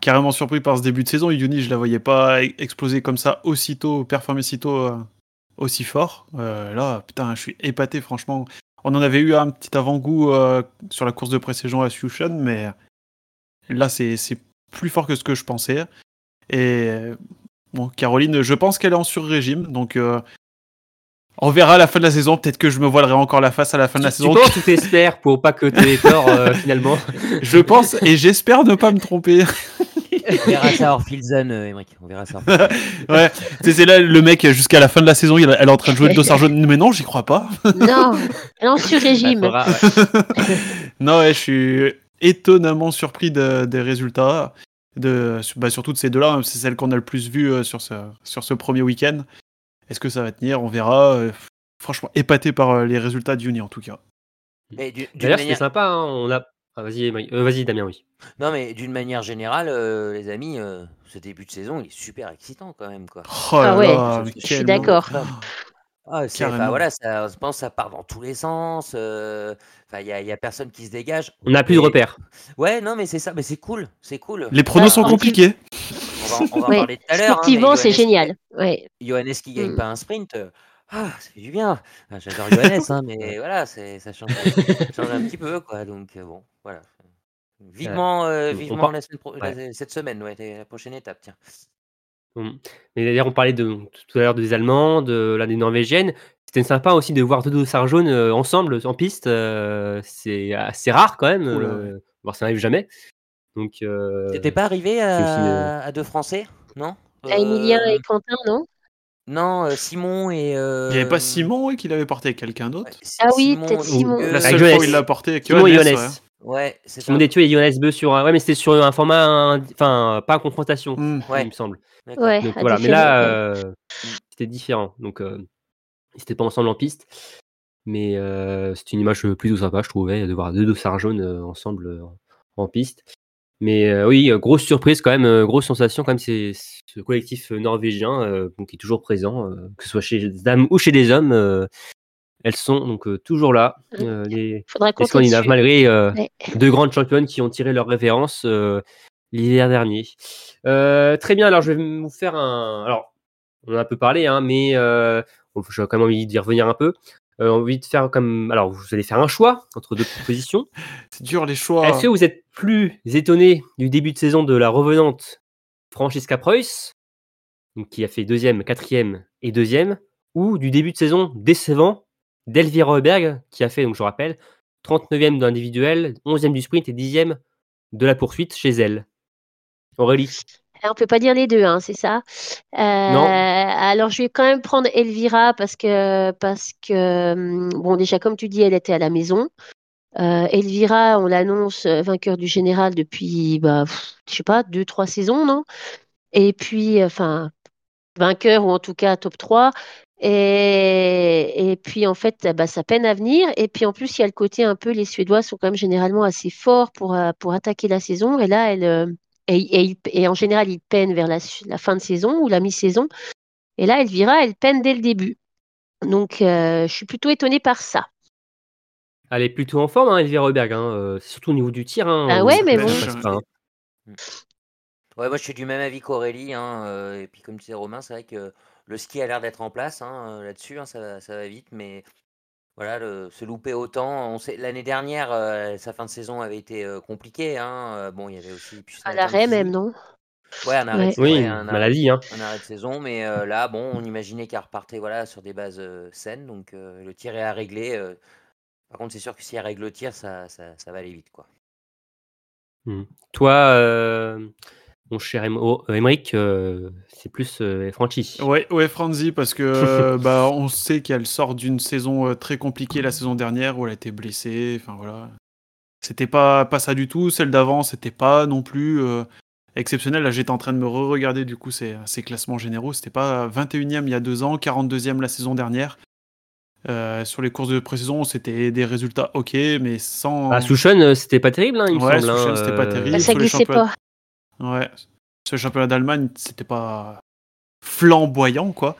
[SPEAKER 3] carrément surpris par ce début de saison. Yuni, je la voyais pas e- exploser comme ça aussitôt, performer sitôt euh, aussi fort. Euh, là, putain, je suis épaté, franchement. On en avait eu un petit avant-goût euh, sur la course de pré-saison à Fusion, mais là, c'est plus fort que ce que je pensais. Et bon, Caroline, je pense qu'elle est en sur-régime, donc euh, on verra à la fin de la saison. Peut-être que je me voilerai encore la face à la fin de la
[SPEAKER 2] Tu,
[SPEAKER 3] saison.
[SPEAKER 2] tu penses ou t'espères pour pas que tu aies tort euh, finalement
[SPEAKER 3] Je pense et j'espère ne pas me tromper.
[SPEAKER 1] On verra ça hors Filzen, euh, Emmerich. On verra ça.
[SPEAKER 3] ouais, Tu sais, c'est là le mec jusqu'à la fin de la saison, il- elle est en train de jouer le dossard jaune. Mais non, j'y crois pas.
[SPEAKER 4] Non, elle est en sur-régime.
[SPEAKER 2] Faudra- ouais.
[SPEAKER 3] Non, ouais, je suis étonnamment surpris de- des résultats. De, bah, surtout de ces deux-là, c'est celle qu'on a le plus vu euh, sur ce, sur ce premier week-end. Est-ce que ça va tenir? On verra. Euh, Franchement, épaté par euh, les résultats d'Uni en tout cas.
[SPEAKER 1] Mais du- d'une
[SPEAKER 2] D'ailleurs, c'était
[SPEAKER 1] manière...
[SPEAKER 2] sympa. hein, on a. Ah, vas-y. Euh, vas-y, Damien, oui.
[SPEAKER 1] Non, mais d'une manière générale, euh, les amis, euh, ce début de saison, il est super excitant quand même. Quoi.
[SPEAKER 3] Oh là
[SPEAKER 4] Ah ouais,
[SPEAKER 3] là,
[SPEAKER 1] je-
[SPEAKER 4] suis d'accord.
[SPEAKER 1] Ah, voilà, ça, je pense que ça part dans tous les sens. euh, Enfin, il y, a- personne qui se dégage.
[SPEAKER 2] On n'a plus de repères.
[SPEAKER 1] Ouais, non, mais c'est ça, mais c'est cool, c'est cool.
[SPEAKER 3] Les pronos
[SPEAKER 4] Ah,
[SPEAKER 3] sont
[SPEAKER 4] en
[SPEAKER 3] compliqués.
[SPEAKER 1] On va, on va en
[SPEAKER 4] Ouais,
[SPEAKER 1] parler tout à l'heure. hein,
[SPEAKER 4] Sportivement, c'est
[SPEAKER 1] Johannes-
[SPEAKER 4] génial. Ouais.
[SPEAKER 1] Johannes qui gagne
[SPEAKER 4] Mm.
[SPEAKER 1] pas un sprint, euh, ah, du bien. J'adore Johannes, hein, mais voilà, c'est, ça change, ça change un petit peu, quoi. Donc euh, bon, voilà. Vivement, euh, vivement
[SPEAKER 2] part-
[SPEAKER 1] la semaine pro-
[SPEAKER 2] ouais.
[SPEAKER 1] la- cette semaine, ouais, la prochaine étape, tiens.
[SPEAKER 2] Hum. Mais d'ailleurs, on parlait de, tout à l'heure des Allemands, de là, des Norvégiennes. C'était sympa aussi de voir deux dossards jaunes euh, ensemble en piste. euh, c'est assez rare quand même.
[SPEAKER 3] Cool,
[SPEAKER 2] euh, voire ça n'arrive jamais. Donc, euh,
[SPEAKER 1] T'étais pas arrivé à,
[SPEAKER 2] euh,
[SPEAKER 1] deux Français, non?
[SPEAKER 4] À Emilien et Quentin, non?
[SPEAKER 1] Non, Simon et.
[SPEAKER 3] Il n'y avait pas Simon ouais, qui l'avait porté avec quelqu'un d'autre?
[SPEAKER 4] Ah oui,
[SPEAKER 1] Simon
[SPEAKER 4] peut-être
[SPEAKER 1] et
[SPEAKER 4] Simon.
[SPEAKER 3] La seule fois où il l'a porté avec
[SPEAKER 2] Simon et
[SPEAKER 3] Johannes, ouais.
[SPEAKER 1] Ouais, c'est
[SPEAKER 2] Simon. Détieux et Johannes Beu sur un. Ouais, mais c'était sur un format. un- Enfin, pas confrontation,
[SPEAKER 3] Hmm.
[SPEAKER 1] Ouais.
[SPEAKER 2] il me semble.
[SPEAKER 4] Ouais,
[SPEAKER 2] Donc voilà, mais là, euh, c'était différent. Donc, euh, ils n'étaient pas ensemble en piste. Mais euh, c'est une image plutôt sympa, je trouvais, de voir deux dossards jaunes euh, ensemble euh, en piste. Mais euh, oui, euh, grosse surprise quand même, euh, grosse sensation quand même, c'est ce collectif euh, norvégien euh, qui est toujours présent, euh, que ce soit chez les dames ou chez les hommes. euh, elles sont donc euh, toujours là. euh, les, les Scandinaves, malgré euh,
[SPEAKER 4] Ouais.
[SPEAKER 2] deux grandes championnes qui ont tiré leur référence euh, l'hiver dernier. Euh, très bien, alors je vais vous faire un. Alors, on en a un peu parlé, hein, mais euh, j'ai quand même envie d'y revenir un peu. Euh, envie de faire comme. Alors, vous allez faire un choix entre deux propositions.
[SPEAKER 3] C'est dur les choix.
[SPEAKER 2] Est-ce que vous êtes plus étonné du début de saison de la revenante Francisca Preuss, donc qui a fait deuxième, quatrième et deuxième, ou du début de saison décevant d'Elvira Heuberg, qui a fait, donc je rappelle, 39e de l'individuel, 11e du sprint et 10e de la poursuite chez elle? Aurélie
[SPEAKER 4] On peut pas dire les deux, hein, c'est ça. Euh, alors je vais quand même prendre Elvira parce que parce que hum, bon déjà comme tu dis, elle était à la maison. Euh, Elvira, on l'annonce euh, vainqueur du général depuis, bah, je sais pas, deux trois saisons, non? Et puis, enfin, vainqueur ou en tout cas top 3. Et, et puis en fait, bah, ça peine à venir. Et puis en plus, il y a le côté un peu, les Suédois sont quand même généralement assez forts pour, pour attaquer la saison. Et là, elle, euh, et, et, en général, ils peinent vers la, la, fin de saison ou la mi-saison. Et là, Elvira, elle peine dès le début. Donc, euh, je suis plutôt étonnée par ça.
[SPEAKER 2] Elle est plutôt en forme, hein, Elvira Roberg, hein, surtout au niveau du tir. Hein,
[SPEAKER 4] ah ouais, mais bon.
[SPEAKER 1] Hein. Ouais, moi je suis du même avis qu'Aurélie. Hein, et puis comme tu disais Romain, c'est vrai que le ski a l'air d'être en place hein, là-dessus, hein, ça, va, ça, va vite, mais voilà, le, se louper autant. L'année dernière, sa fin de saison avait été compliquée. Hein, bon, il y avait aussi.
[SPEAKER 4] À l'arrêt même, non?
[SPEAKER 1] Ouais, un arrêt,
[SPEAKER 2] oui, un maladie. Hein.
[SPEAKER 1] Un arrêt de saison, mais là, bon, on imaginait qu'elle repartait voilà, sur des bases saines, donc le tir est à régler. par contre, c'est sûr que si elle règle le tir, ça, ça, ça va aller vite. quoi.
[SPEAKER 2] Mmh. Toi, mon cher Emmerich, oh, euh, c'est plus euh, Franchi.
[SPEAKER 3] Ouais, ouais, Franzi, parce que bah, on sait qu'elle sort d'une saison euh, très compliquée la saison dernière où elle a été blessée. Enfin voilà, c'était pas pas ça du tout. Celle d'avant, c'était pas non plus exceptionnel. Là, j'étais en train de me re-regarder du coup ces, ces, classements généraux. C'était pas 21e il y a deux ans, 42e la saison dernière. sur les courses de pré-saison, c'était des résultats ok, mais sans.
[SPEAKER 2] Ah, Souchon, c'était pas terrible, hein, il
[SPEAKER 3] ouais,
[SPEAKER 2] me semble.
[SPEAKER 3] Hein, c'était pas terrible.
[SPEAKER 4] Ça glissait pas.
[SPEAKER 3] Ouais. Ce championnat d'Allemagne, c'était pas flamboyant, quoi.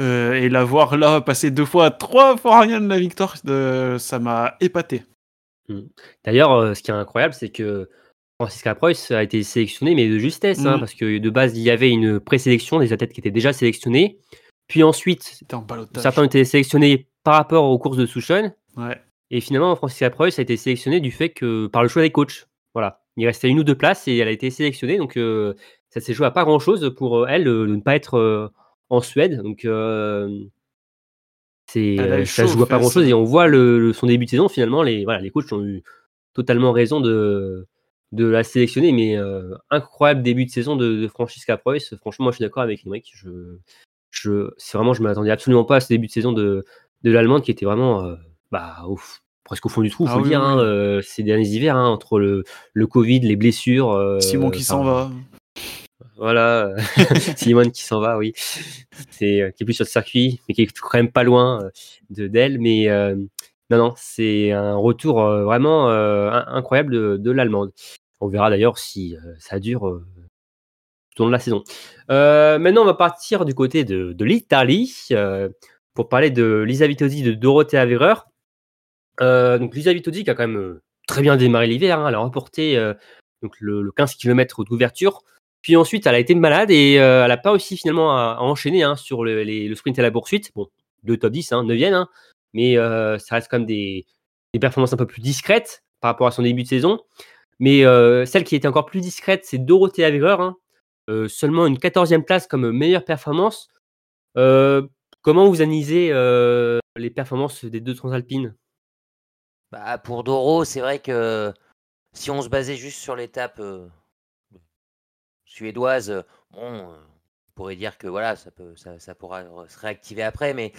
[SPEAKER 3] Euh, et la voir là passer deux fois, trois fois rien de la victoire, ça m'a épaté.
[SPEAKER 2] Hmm. D'ailleurs, euh, ce qui est incroyable, c'est que Francisca Preuss a été sélectionné, mais de justesse, hein, hmm. parce que de base, il y avait une présélection des athlètes qui étaient déjà sélectionnés. Puis ensuite, certains étaient sélectionnés par rapport aux courses de Souchon.
[SPEAKER 3] Ouais.
[SPEAKER 2] Et finalement, Francisca Preuss a été sélectionné du fait que par le choix des coachs. Voilà. Il restait une ou deux places et elle a été sélectionnée. Donc, euh, ça s'est joué à pas grand chose pour euh, elle de ne pas être euh, en Suède. Donc, c'est, ça se joue à pas grand chose. Et on voit le, son début de saison, finalement, les, voilà, les coachs ont eu totalement raison de, de la sélectionner. Mais incroyable début de saison de, de Francisca Preuss. Franchement, moi, je suis d'accord avec Emmerich. Je, je, c'est vraiment, je m'attendais absolument pas à ce début de saison de, de l'Allemande qui était vraiment bah, ouf presque au fond du trou, faut ah le dire, hein, euh, ces derniers hivers, hein, entre le, le Covid, les blessures. Euh,
[SPEAKER 3] Simon qui s'en va.
[SPEAKER 2] Voilà, Simon qui s'en va, oui. C'est euh, qui est plus sur le circuit, mais qui est quand même pas loin de d'elle. Mais non, non, c'est un retour vraiment incroyable de, de l'allemande. On verra d'ailleurs si ça dure tout au long de la saison. maintenant, on va partir du côté de, de l'Italie pour parler de Lisa Vitozzi de Dorothea Averer. Euh, donc Lisa Vitozzi qui a quand même euh, très bien démarré l'hiver. Hein. elle a remporté euh, le, 15 km d'ouverture. Puis ensuite, elle a été malade et elle n'a pas aussi finalement à, enchaîner hein, sur le, sprint et la poursuite. Bon, deux top 10, hein, 9 hein, mais ça reste quand même des, performances un peu plus discrètes par rapport à son début de saison. Mais celle qui était encore plus discrète, c'est Dorothée Averer. Hein. seulement une 14e place comme meilleure performance. comment vous analysez les performances des deux transalpines?
[SPEAKER 1] Bah, pour Doro, c'est vrai que si on se basait juste sur l'étape euh, suédoise, euh, bon, euh, on pourrait dire que voilà, ça, peut, ça, ça, pourra se réactiver après, mais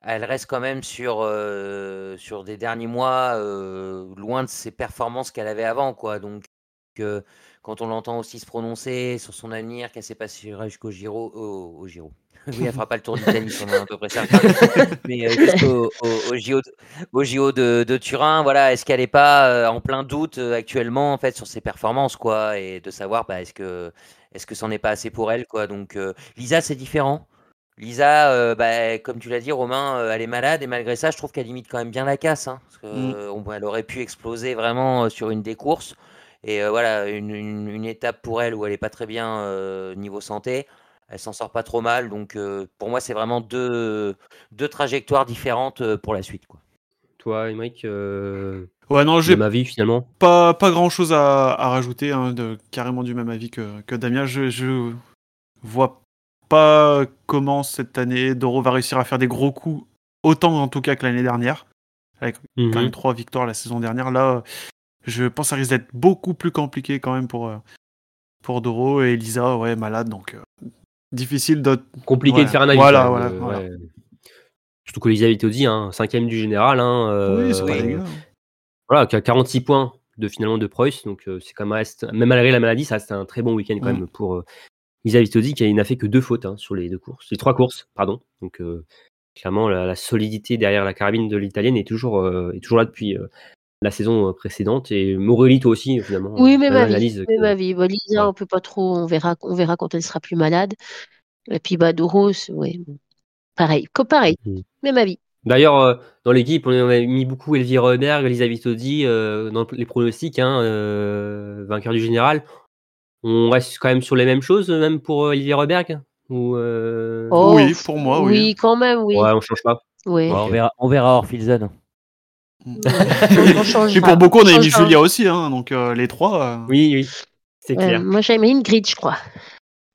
[SPEAKER 1] elle reste quand même sur, des derniers mois loin de ses performances qu'elle avait avant. Quoi. Donc, quand on l'entend aussi se prononcer sur son avenir, qu'elle s'est passée jusqu'au Giro, au Giro, oui, elle fera pas le tour d'Italie, on est à peu près certain. Mais euh, au, JO, de, Turin, voilà, est-ce qu'elle n'est pas euh, en plein doute euh, actuellement en fait sur ses performances, quoi, et de savoir, bah, est-ce que est-ce que c'en est pas assez pour elle, quoi. Donc Lisa, c'est différent. Lisa, bah, comme tu l'as dit, Romain, elle est malade et malgré ça, je trouve qu'elle limite quand même bien la casse. Hein, parce mmh. elle aurait pu exploser vraiment sur une des courses. Et voilà, une, une, étape pour elle où elle est pas très bien niveau santé elle s'en sort pas trop mal. Donc pour moi, c'est vraiment deux, deux trajectoires différentes pour la suite. Quoi.
[SPEAKER 2] Toi, Emmerich,
[SPEAKER 3] ouais, non, j'ai
[SPEAKER 2] ma vie finalement?
[SPEAKER 3] Pas, pas grand chose à, à rajouter, hein, de, carrément du même avis que, que Damien. Je, je vois pas comment cette année Doro va réussir à faire des gros coups, autant en tout cas que l'année dernière, avec quand même mmh trois victoires la saison dernière. Là, je pense que ça risque d'être beaucoup plus compliqué quand même pour, pour Doro et Elisa, ouais, malade, donc euh, difficile de.
[SPEAKER 2] Compliqué
[SPEAKER 3] Ouais.
[SPEAKER 2] de faire un avis.
[SPEAKER 3] Voilà, voilà,
[SPEAKER 2] euh,
[SPEAKER 3] voilà.
[SPEAKER 2] ouais. Surtout qu'Elisabeth Audi, hein, cinquième du général, hein, euh,
[SPEAKER 3] oui, c'est pas dégueu.
[SPEAKER 2] voilà, qui a 46 points de finalement de Preuss, donc euh, c'est quand même, reste- même malgré la maladie, ça reste un très bon week-end quand
[SPEAKER 3] Mm.
[SPEAKER 2] même pour euh, Elisabeth Audi qui n'a fait que deux fautes hein, sur les deux courses, les trois courses, pardon. Donc euh, clairement la, la solidité derrière la carabine de l'italienne est toujours euh, est toujours là depuis euh, la saison euh, précédente et Morelli toi aussi finalement.
[SPEAKER 4] Oui,
[SPEAKER 2] euh,
[SPEAKER 4] mais ma
[SPEAKER 2] même
[SPEAKER 4] vie. Mais ma vie. Bon, Lisa,
[SPEAKER 2] Ouais.
[SPEAKER 4] on peut pas trop. On verra, on verra quand elle sera plus malade. Et puis, bah, Doros, ouais. Pareil. Co- pareil.
[SPEAKER 2] Mm.
[SPEAKER 4] Même avis.
[SPEAKER 2] D'ailleurs, euh, dans l'équipe, on a mis beaucoup Elvire Roberg, Elisabeth Audi euh, dans les pronostics, hein, euh, vainqueur du général. On reste quand même sur les mêmes choses, même pour Elvire Roberg Ou euh,
[SPEAKER 4] Oh,
[SPEAKER 3] Oui, pour moi, oui.
[SPEAKER 4] Oui, quand même, oui.
[SPEAKER 2] Ouais, on change pas.
[SPEAKER 4] Ouais,
[SPEAKER 1] on, verra, on verra hors
[SPEAKER 3] Puis pour beaucoup, on a mis. Julia aussi, hein, donc euh, les trois. euh,
[SPEAKER 2] Oui, oui, c'est
[SPEAKER 4] Euh,
[SPEAKER 2] clair.
[SPEAKER 4] moi, j'avais mis une grid, je crois.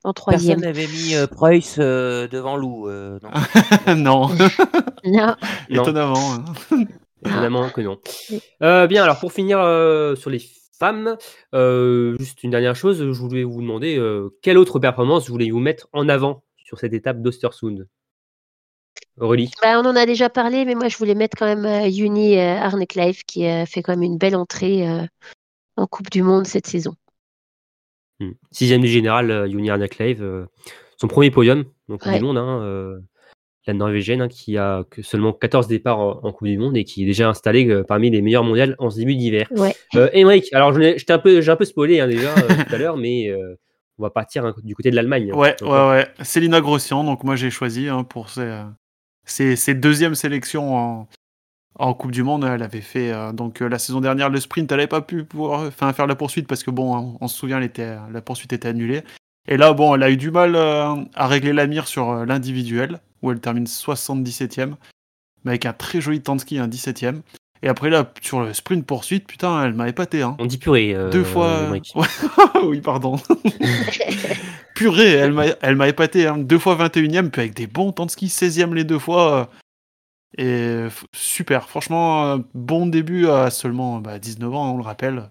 [SPEAKER 4] En troisième.
[SPEAKER 1] Personne n'avait mis euh, Preuss euh, devant Lou. euh, non.
[SPEAKER 3] non,
[SPEAKER 4] Non.
[SPEAKER 2] Non.
[SPEAKER 3] étonnamment. hein.
[SPEAKER 2] Évidemment que non. Euh, bien, alors pour finir euh, sur les femmes, euh, juste une dernière chose, je voulais vous demander euh, quelle autre performance voulez-vous mettre en avant sur cette étape d'Ostersund? Aurélie
[SPEAKER 4] Bah, on en a déjà parlé, mais moi, je voulais mettre quand même euh, Uni euh, Arnekleif, qui a fait quand même une belle entrée euh, en Coupe du Monde cette saison.
[SPEAKER 2] Hmm. Sixième du général, euh, Juni Arnekleiv, euh, son premier podium en Coupe
[SPEAKER 4] Ouais.
[SPEAKER 2] du Monde, hein, euh, la Norvégienne hein, qui a que seulement 14 départs en, en Coupe du Monde et qui est déjà installée euh, parmi les meilleures mondiales en ce début d'hiver.
[SPEAKER 4] Ouais.
[SPEAKER 2] Euh, Emmerich, alors j'étais un peu, j'ai un peu spoilé hein, déjà euh, tout à l'heure, mais euh, on va partir hein, du côté de l'Allemagne.
[SPEAKER 3] Ouais,
[SPEAKER 2] Donc,
[SPEAKER 3] ouais, ouais. Célina Grossian, donc moi j'ai choisi hein, pour euh, ses, ses deuxièmes sélections en, Coupe du Monde. Elle avait fait euh, donc euh, la saison dernière le sprint, elle n'avait pas pu enfin, faire la poursuite parce que bon, hein, on se souvient, était, la poursuite était annulée. Et là, bon, elle a eu du mal euh, à régler la mire sur euh, l'individuel où elle termine 77e, mais avec un très joli temps de ski, un 17e. Et après là, sur le sprint poursuite, putain, elle m'a épaté. Hein.
[SPEAKER 2] On dit purée. euh,
[SPEAKER 3] Deux fois. Ouais. oui, pardon. Purée, elle m'a, elle m'a épaté. Hein. Deux fois 21ème, puis avec des bons temps de ski, 16ème les deux fois. euh, Et f- super. Franchement, euh, bon début à seulement bah, 19 ans, on le rappelle.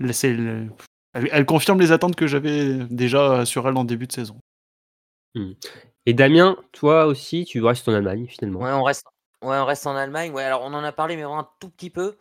[SPEAKER 3] Là, c'est le- Elle, elle confirme les attentes que j'avais déjà sur elle en début de saison.
[SPEAKER 2] Et Damien, toi aussi, tu restes en Allemagne finalement.
[SPEAKER 1] Ouais, on reste, ouais, on reste en Allemagne. Alors on en a parlé, mais vraiment un tout petit peu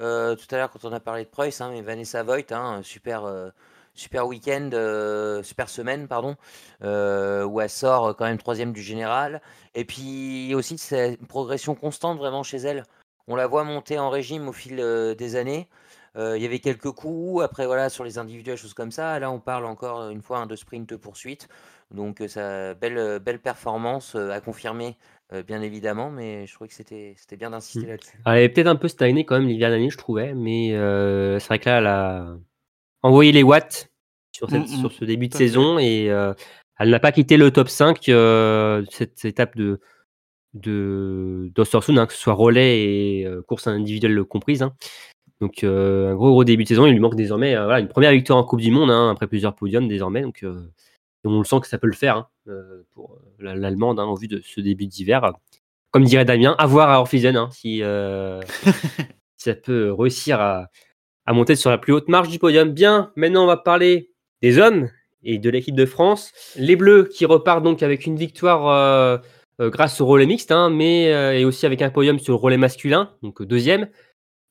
[SPEAKER 1] euh, tout à l'heure quand on a parlé de Preuss. Hein, mais Vanessa Voigt, hein, super, euh, super week-end, euh, super semaine, pardon, où elle sort quand même troisième du général. Et puis aussi, c'est une progression constante vraiment chez elle. On la voit monter en régime au fil des années. Il y avait quelques coups, après voilà, sur les individuels, choses comme ça. Là, on parle encore une fois hein, de sprint poursuite. Donc, ça, belle, belle performance à confirmer euh, bien évidemment, mais je trouvais que c'était c'était bien d'insister
[SPEAKER 2] Mm.
[SPEAKER 1] là-dessus.
[SPEAKER 2] Elle avait peut-être un peu stagné quand même l'hiver dernier, je trouvais, mais euh, c'est vrai que là, elle a envoyé les watts sur, cette,
[SPEAKER 3] Mm, mm,
[SPEAKER 2] sur ce début de
[SPEAKER 3] fait.
[SPEAKER 2] saison et euh, elle n'a pas quitté le top 5 euh, cette étape de de d'Ostersund, hein, que ce soit relais et euh, course individuelle comprise. hein. Donc euh, un gros gros début de saison, il lui manque désormais euh, voilà, une première victoire en Coupe du Monde hein, après plusieurs podiums désormais. Donc euh, et on le sent que ça peut le faire hein, euh, pour euh, la- l'allemande hein, au vu de ce début d'hiver. Comme dirait Damien, à voir à Orphisen hein, si euh, si ça peut réussir à, à monter sur la plus haute marche du podium. Bien, maintenant on va parler des hommes et de l'équipe de France. Les Bleus qui repartent donc avec une victoire grâce au relais mixte, hein, mais euh, et aussi avec un podium sur le relais masculin, donc deuxième.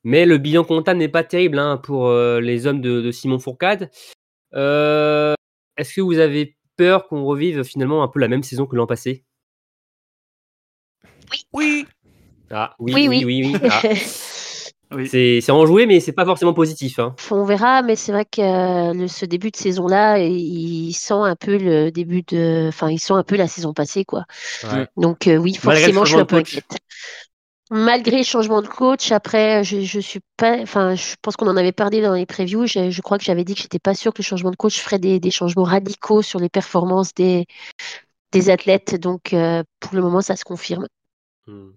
[SPEAKER 2] Mais le bilan comptable n'est pas terrible hein, pour euh, les hommes de, de Simon Fourcade. Euh, Est-ce que vous avez peur qu'on revive finalement un peu la même saison que l'an passé
[SPEAKER 1] Oui
[SPEAKER 2] Ah oui,
[SPEAKER 4] Oui,
[SPEAKER 2] oui,
[SPEAKER 4] oui.
[SPEAKER 2] oui, oui. Ah,
[SPEAKER 3] Oui.
[SPEAKER 2] c'est c'est enjoué, mais c'est pas forcément positif. Hein.
[SPEAKER 4] On verra, mais c'est vrai que euh, le- ce début de saison-là, il il sent un peu le début de, enfin, il sent un peu la saison passée, quoi.
[SPEAKER 2] Ouais.
[SPEAKER 4] Donc euh, oui, forcément, je suis un peu inquiète. Malgré le changement de coach, après, je, je suis pas, enfin, je pense qu'on en avait parlé dans les previews. Je, je crois que j'avais dit que j'étais pas sûre que le changement de coach ferait des, des changements radicaux sur les performances des, des athlètes. Donc euh, pour le moment, ça se confirme.
[SPEAKER 2] Hmm.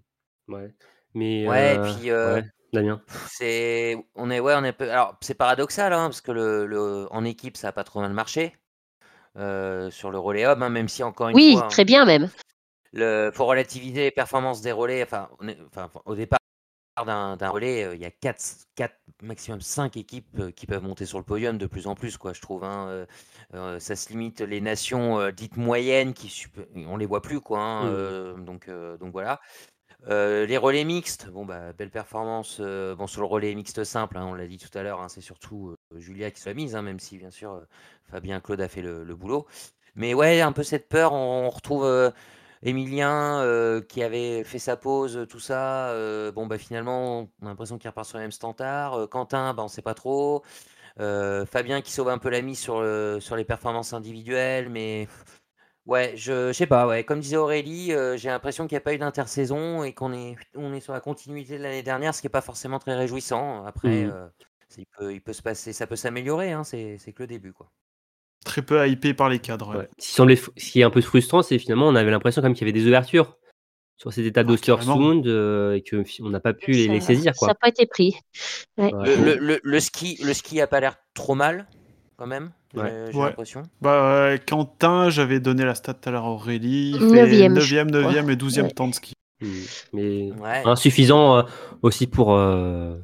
[SPEAKER 2] Ouais. Mais
[SPEAKER 1] Ouais, et
[SPEAKER 2] euh,
[SPEAKER 1] puis euh,
[SPEAKER 2] ouais, Damien.
[SPEAKER 1] c'est on est ouais on est peu alors c'est paradoxal hein, parce que le, le- en équipe ça a pas trop mal marché euh, sur le relais homme hein, même si encore une
[SPEAKER 4] Oui,
[SPEAKER 1] fois hein,
[SPEAKER 4] très bien même.
[SPEAKER 1] Le faut relativiser les performances des relais enfin, on est- enfin, au départ d'un relais, euh, il y a 4, 4, maximum 5 équipes euh, qui peuvent monter sur le podium de plus en plus, quoi, je trouve. hein, euh, ça se limite les nations dites moyennes, qui on les voit plus, quoi. hein,
[SPEAKER 2] Mm.
[SPEAKER 1] euh, donc, donc voilà. Les relais mixtes, bon bah belle performance. bon sur le relais mixte simple, hein, on l'a dit tout à l'heure, c'est surtout Julia qui se l'a mise, même si bien sûr Fabien Claude a fait le, le boulot. Mais ouais, un peu cette peur. On, on retrouve Emilien euh, qui avait fait sa pause, tout ça. euh, bon bah finalement, on a l'impression qu'il repart sur le même standard. Euh, Quentin, bah on sait pas trop. Euh, Fabien qui sauve un peu la mise sur, le- sur les performances individuelles, mais Ouais, je, je sais pas, ouais. Comme disait Aurélie, euh, j'ai l'impression qu'il n'y a pas eu d'intersaison et qu'on est, on est sur la continuité de l'année dernière, ce qui n'est pas forcément très réjouissant. Après, euh, c'est- il, peut, il peut se passer, ça peut s'améliorer, hein, c'est c'est que le début, quoi.
[SPEAKER 3] Très peu hypé par les cadres. ouais.
[SPEAKER 2] Ce, qui semblait f- ce qui est un peu frustrant, c'est finalement, on avait l'impression quand même qu'il y avait des ouvertures sur cet état
[SPEAKER 3] Ah,
[SPEAKER 2] d'Ostersund euh, et que fi- on n'a pas pu les, saisir.
[SPEAKER 4] Ça n'a pas été pris. Ouais.
[SPEAKER 1] Le, le- le- le ski, le ski a pas l'air trop mal, quand même, j'ai
[SPEAKER 2] Ouais.
[SPEAKER 1] j'ai
[SPEAKER 3] Ouais.
[SPEAKER 1] l'impression.
[SPEAKER 3] Bah, ouais, Quentin, j'avais donné la stat tout à l'heure à Aurélie. il fait
[SPEAKER 4] Neuvième, je
[SPEAKER 3] 9e, 9e et 12e
[SPEAKER 4] Ouais.
[SPEAKER 3] temps de ski.
[SPEAKER 2] Mm. Mais
[SPEAKER 1] Ouais.
[SPEAKER 2] insuffisant euh, aussi pour euh,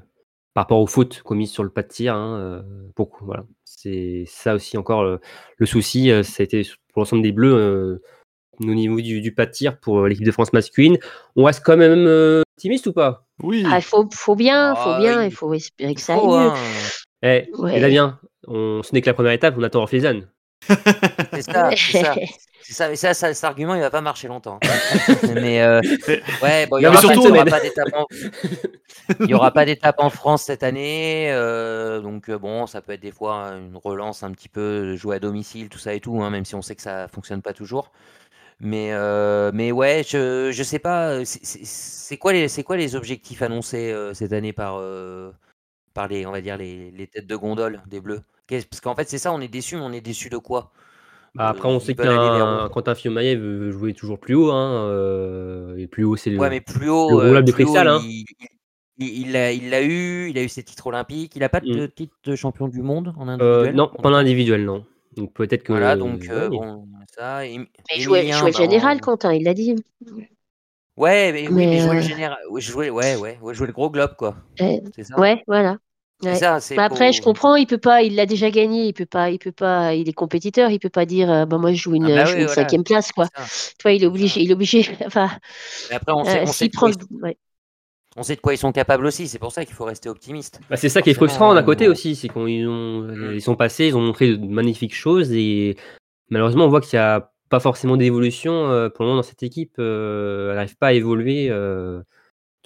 [SPEAKER 2] par rapport aux fautes commises sur le pas de tir. Hein, euh, voilà. C'est ça aussi encore le, le souci. ça a été pour l'ensemble des Bleus euh, au niveau du, du pas de tir pour l'équipe de France masculine. On reste quand même euh, optimiste ou pas?
[SPEAKER 3] Oui.
[SPEAKER 4] Ah, il faut, faut bien, faut
[SPEAKER 1] Ah,
[SPEAKER 4] bien,
[SPEAKER 1] il-
[SPEAKER 4] faut espérer que ça aille mieux.
[SPEAKER 1] hein,
[SPEAKER 2] Eh,
[SPEAKER 4] Ouais.
[SPEAKER 2] et Damien, on, ce n'est que la première étape, on attend Orfezan.
[SPEAKER 1] c'est ça, c'est ça. Ça, ça, ça, cet argument, il va pas marcher longtemps. mais euh, ouais, bon, il y
[SPEAKER 2] Non, mais
[SPEAKER 1] aura, pas, aura d'étape en... il y aura pas d'étape en France cette année, euh, donc euh, bon, ça peut être des fois une relance un petit peu jouer à domicile, tout ça et tout, hein, même si on sait que ça fonctionne pas toujours. Mais euh, mais ouais, je je sais pas, c'est- quoi les c'est quoi les objectifs annoncés cette année par par les on va dire les, les têtes de gondole des Bleus? Parce qu'en fait c'est ça, on est déçu, mais on est déçu de quoi?
[SPEAKER 2] Après, on sait qu'un
[SPEAKER 1] où
[SPEAKER 2] Quentin Fillon-Maillet veut, jouer toujours plus haut. Hein, euh, et plus haut, c'est le.
[SPEAKER 1] Ouais, mais plus haut,
[SPEAKER 2] le
[SPEAKER 1] euh,
[SPEAKER 2] roulable de
[SPEAKER 1] plus haut,
[SPEAKER 2] cristal, hein.
[SPEAKER 1] il, il, il l'a, il eu, il a eu ses titres olympiques. Il a pas de
[SPEAKER 2] Mm.
[SPEAKER 1] titre de champion du monde en
[SPEAKER 2] Euh,
[SPEAKER 1] individuel?
[SPEAKER 2] non, pas en individuel, non. Donc peut-être que.
[SPEAKER 1] Voilà, donc euh, bon, ça. et-
[SPEAKER 4] Mais il jouait,
[SPEAKER 1] Emilien,
[SPEAKER 4] jouait
[SPEAKER 1] bah,
[SPEAKER 4] général,
[SPEAKER 1] on-
[SPEAKER 4] Quentin, il l'a dit.
[SPEAKER 1] Ouais, mais, oui,
[SPEAKER 4] Mais,
[SPEAKER 1] mais jouer le général, ouais, jouer, ouais, ouais, ouais, jouer le gros globe, quoi.
[SPEAKER 4] Euh,
[SPEAKER 1] C'est ça?
[SPEAKER 4] Ouais, voilà.
[SPEAKER 1] C'est
[SPEAKER 4] ouais.
[SPEAKER 1] ça. C'est
[SPEAKER 4] Mais après,
[SPEAKER 1] pour-
[SPEAKER 4] je comprends, il peut pas, il l'a déjà gagné, il peut pas, il peut pas, il est compétiteur, il peut pas dire, euh, bah moi je joue une,
[SPEAKER 1] Ah bah
[SPEAKER 4] je joue
[SPEAKER 1] oui,
[SPEAKER 4] une
[SPEAKER 1] voilà.
[SPEAKER 4] cinquième place, quoi. vois, il est obligé, il est obligé. Enfin,
[SPEAKER 1] Mais après, on sait,
[SPEAKER 4] euh,
[SPEAKER 1] on, sait de
[SPEAKER 4] prend,
[SPEAKER 1] quoi ils,
[SPEAKER 4] le- ouais.
[SPEAKER 1] on sait de quoi ils sont capables aussi. C'est pour ça qu'il faut rester optimiste.
[SPEAKER 2] Bah, c'est ça qui est frustrant d'un
[SPEAKER 1] euh,
[SPEAKER 2] côté
[SPEAKER 1] on-
[SPEAKER 2] aussi, c'est qu'ils ont,
[SPEAKER 1] Mm.
[SPEAKER 2] ils sont passés, ils ont montré de magnifiques choses et malheureusement on voit qu'il n'y a pas forcément d'évolution euh, pour le moment dans cette équipe. euh, elle n'arrive pas à évoluer. euh,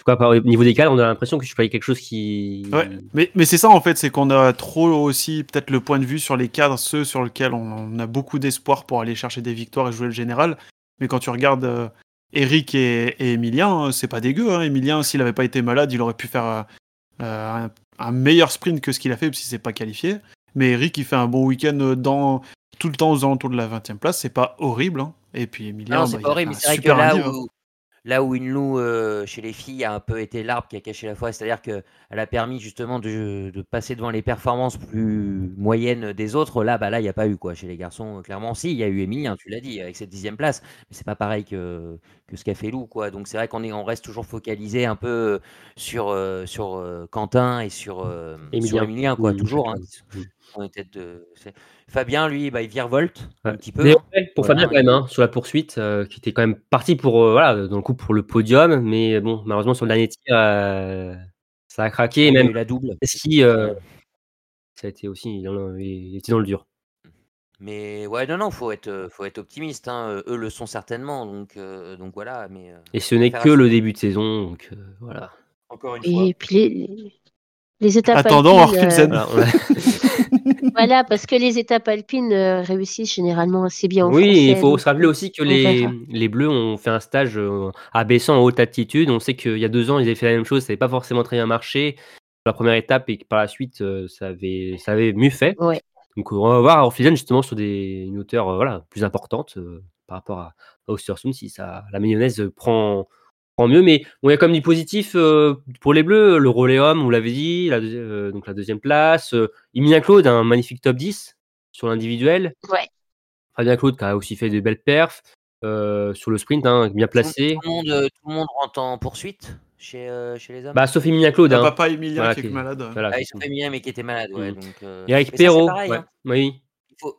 [SPEAKER 2] tout cas, par- au niveau des cadres, on a l'impression que je fais quelque chose qui.
[SPEAKER 3] Ouais, mais, mais c'est ça en fait, c'est qu'on a trop aussi peut-être le point de vue sur les cadres, ceux sur lesquels on, on a beaucoup d'espoir pour aller chercher des victoires et jouer le général. Mais quand tu regardes euh, Eric et, et Emilien, euh, c'est pas dégueu. Hein. Emilien, s'il avait pas été malade, il aurait pu faire euh, euh, un, un meilleur sprint que ce qu'il a fait, s'il s'est pas qualifié. Mais Eric, il fait un bon week-end dans tout le temps aux alentours de la 20e place, c'est pas horrible. hein. Et puis Emilien,
[SPEAKER 1] Non,
[SPEAKER 3] bah,
[SPEAKER 1] c'est
[SPEAKER 3] a
[SPEAKER 1] horrible, c'est vrai que
[SPEAKER 3] super
[SPEAKER 1] là
[SPEAKER 3] indiv, hein.
[SPEAKER 1] où, là où une loue euh, chez les filles a un peu été l'arbre qui a caché la forêt, c'est-à-dire qu'elle a permis justement de, de passer devant les performances plus moyennes des autres, là, bah, là, il n'y a pas eu quoi. Chez les garçons, euh, clairement, si, il y a eu Emilien, tu l'as dit, avec cette dixième place, mais c'est pas pareil que, que ce qu'a fait Lou, quoi. Donc c'est vrai qu'on est, on reste toujours focalisé un peu sur, euh, sur euh, Quentin et sur, sur
[SPEAKER 2] Emilien.
[SPEAKER 1] Quoi, toujours. hein, de- Fabien, lui, bah, il virevolte un
[SPEAKER 2] Ouais.
[SPEAKER 1] petit peu.
[SPEAKER 2] Mais
[SPEAKER 1] hein.
[SPEAKER 2] ouais, pour
[SPEAKER 1] Voilà,
[SPEAKER 2] Fabien quand même, hein, sur la poursuite, euh, qui était quand même parti pour euh, voilà, dans le coup pour le podium, mais bon, malheureusement sur le dernier tir, euh, ça a craqué, et
[SPEAKER 1] Il
[SPEAKER 2] même
[SPEAKER 1] eu la double.
[SPEAKER 2] si euh, ça a été aussi, il, en- il était dans le dur.
[SPEAKER 1] Mais ouais, non, non, faut être, euh, faut être optimiste. hein, euh, Eux le sont certainement, donc, euh, donc voilà. Mais euh,
[SPEAKER 2] Et ce n'est que le début de saison, donc euh, voilà.
[SPEAKER 1] encore une fois.
[SPEAKER 4] Et puis les, les étapes euh,
[SPEAKER 3] Orphilsen.
[SPEAKER 2] Voilà,
[SPEAKER 4] parce que les étapes alpines euh, réussissent généralement assez bien en
[SPEAKER 2] oui,
[SPEAKER 4] français.
[SPEAKER 2] il faut
[SPEAKER 4] donc,
[SPEAKER 2] se rappeler aussi que les, les Bleus ont fait un stage euh, à Bessan en haute altitude. On sait qu'il y a deux ans, ils avaient fait la même chose, ça n'avait pas forcément très bien marché. La première étape et que par la suite, euh, ça avait, ça avait mieux fait.
[SPEAKER 4] Ouais.
[SPEAKER 2] Donc on va voir Orphilsen justement sur des, une hauteur voilà, plus importante euh, par rapport à, à Ostersund si ça, la mayonnaise prend, prend mieux. Mais y a comme du positif euh, pour les Bleus. Le relais homme, vous l'avez dit, la, euh, donc la deuxième place. Euh, Emilien Claude, un magnifique top 10 sur l'individuel.
[SPEAKER 4] Ouais.
[SPEAKER 2] Fabien Claude qui a aussi fait de belles perfs. euh, sur le sprint, hein, bien placé.
[SPEAKER 1] tout le monde, tout le monde rentre en poursuite chez, euh, chez les hommes
[SPEAKER 2] Bah, Sophie Emilien Claude. Hein.
[SPEAKER 3] papa Emilien
[SPEAKER 2] Voilà,
[SPEAKER 3] qui est malade.
[SPEAKER 2] Voilà,
[SPEAKER 1] Ah, sont féminins, mais qui était malade, ouais.
[SPEAKER 2] Mm.
[SPEAKER 1] Donc, euh, ça, c'est
[SPEAKER 2] Perrault. ouais.
[SPEAKER 1] hein.
[SPEAKER 2] Oui.
[SPEAKER 1] Il faut.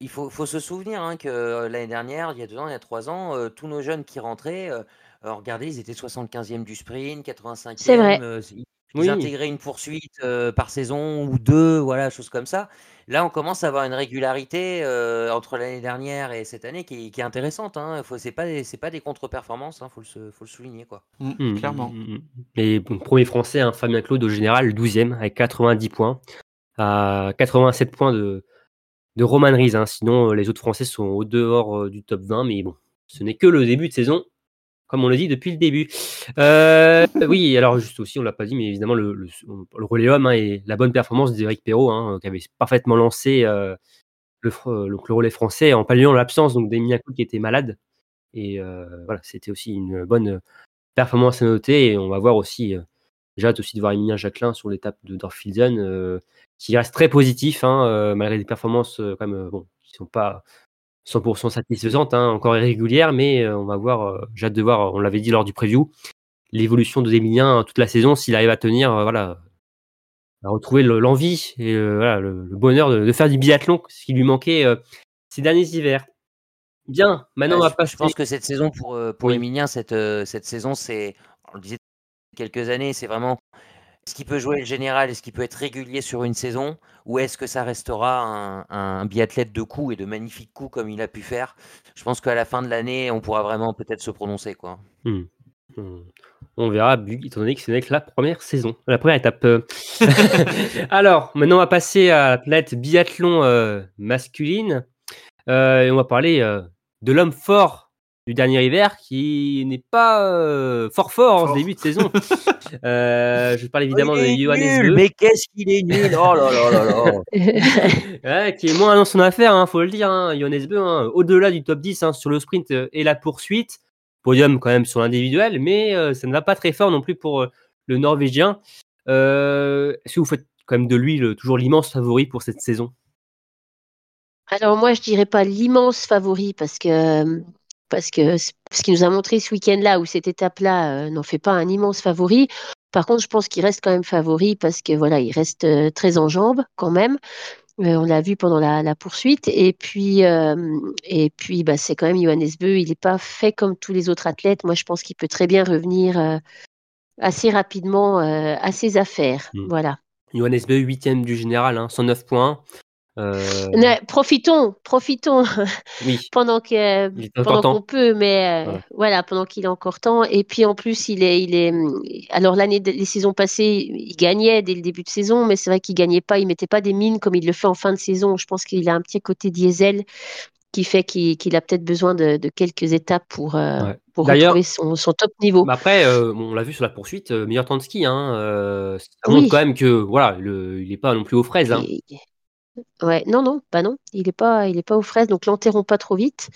[SPEAKER 1] Il faut, faut se souvenir hein, que l'année dernière, il y a deux ans, il y a trois ans, euh, tous nos jeunes qui rentraient, euh, euh, regardez, ils étaient 75e du sprint, 85e.
[SPEAKER 4] C'est vrai.
[SPEAKER 1] euh, ils,
[SPEAKER 2] Oui.
[SPEAKER 1] intégraient une poursuite euh, par saison ou deux, voilà, choses comme ça. Là, on commence à avoir une régularité euh, entre l'année dernière et cette année qui, est- qui est intéressante. Hein. Faut, c'est pas, pas des contre-performances, hein, faut, le, se- faut le souligner, quoi.
[SPEAKER 3] Mm,
[SPEAKER 2] Mm,
[SPEAKER 3] Clairement.
[SPEAKER 2] mm, mm. Et bon, premier français, hein, Fabien Claude au général, 12e avec 90 points, à 87 points de, de Roman Rees. hein. Sinon, les autres Français sont au dehors euh, du top 20, mais bon, ce n'est que le début de saison, comme on le dit depuis le début. Euh, oui, alors juste aussi, on l'a pas dit, mais évidemment, le, relais homme hein, et la bonne performance d'Éric Perrault, hein, qui avait parfaitement lancé euh, donc le relais français en palliant l'absence d'Emilien Claude qui était malade. Et euh, voilà, c'était aussi une bonne performance à noter. Et on va voir aussi, euh, j'ai hâte aussi de voir Emilien Jacquelin sur l'étape de Dorfilsen, euh, qui reste très positif, hein, euh, malgré des performances euh, quand même, euh, qui sont pas 100% satisfaisantes, hein, encore irrégulières, mais euh, on va voir, euh, j'ai hâte de voir, on l'avait dit lors du preview, l'évolution de Emilien toute la saison, s'il arrive à tenir, euh, voilà, à retrouver le- l'envie et euh, voilà, le, le bonheur de, de faire du biathlon, ce qui lui manquait euh, ces derniers hivers. Bien, maintenant
[SPEAKER 1] Ouais,
[SPEAKER 2] on va
[SPEAKER 1] je, je
[SPEAKER 2] passer.
[SPEAKER 1] pense que cette saison, pour, pour
[SPEAKER 2] Oui.
[SPEAKER 1] Emilien, cette, cette saison, c'est, on le disait quelques années, c'est vraiment est-ce qu'il peut jouer le général, est-ce qu'il peut être régulier sur une saison, ou est-ce que ça restera un, biathlète de coups et de magnifiques coups comme il a pu faire? Je pense qu'à la fin de l'année, on pourra vraiment peut-être se prononcer. Quoi.
[SPEAKER 2] Hmm. Hmm. On verra, étant donné que ce n'est que la première saison, la première étape. euh. Alors, maintenant, on va passer à l'athlète biathlon euh, masculine. Euh, et on va parler de l'homme fort du dernier hiver qui n'est pas euh, fort fort en ce début de saison. Euh, je parle évidemment
[SPEAKER 1] Oh,
[SPEAKER 2] de Johannes
[SPEAKER 1] nul, mais qu'est-ce qu'il est nul Oh là là là là
[SPEAKER 2] ouais, qui est moins dans son affaire, hein, faut le dire. Hein, Johannes Beu, hein, au-delà du top 10 hein, sur le sprint euh, et la poursuite. Podium quand même sur l'individuel, mais euh, ça ne va pas très fort non plus pour euh, le Norvégien. Euh, Est-ce que vous faites quand même de lui le- toujours l'immense favori pour cette saison?
[SPEAKER 4] Alors moi, je dirais pas l'immense favori parce que parce que ce qu'il nous a montré ce week-end-là ou cette étape-là euh, n'en fait pas un immense favori. Par contre, je pense qu'il reste quand même favori parce que voilà, il reste euh, très en jambes quand même. Euh, on l'a vu pendant la, la poursuite. Et puis et puis bah c'est quand même Johannes Beu. Il n'est pas fait comme tous les autres athlètes. Moi, je pense qu'il peut très bien revenir assez rapidement à ses affaires.
[SPEAKER 2] Mm.
[SPEAKER 4] Voilà.
[SPEAKER 2] Johannes Beu, 8 du général, hein, 109 points. Euh,
[SPEAKER 4] profitons, profitons.
[SPEAKER 2] oui,
[SPEAKER 4] pendant que
[SPEAKER 2] est
[SPEAKER 4] pendant qu'on peut mais euh,
[SPEAKER 2] Voilà.
[SPEAKER 4] voilà pendant qu'il a encore temps et puis en plus il est il est alors l'année les saisons passées il gagnait dès le début de saison mais c'est vrai qu'il gagnait pas il mettait pas des mines comme il le fait en fin de saison je pense qu'il a un petit côté diesel qui fait qu'il a peut-être besoin de, de quelques étapes pour euh,
[SPEAKER 2] Ouais.
[SPEAKER 4] pour retrouver son, son top niveau
[SPEAKER 2] Bah après, euh, on l'a vu sur la poursuite, meilleur temps de ski. Hein, ça
[SPEAKER 4] Oui.
[SPEAKER 2] montre quand même que voilà, le- il n'est pas non plus aux fraises. Hein.
[SPEAKER 4] Et- Ouais, non, non, bah non, il est pas, il est pas aux fraises, donc l'enterrons pas trop vite.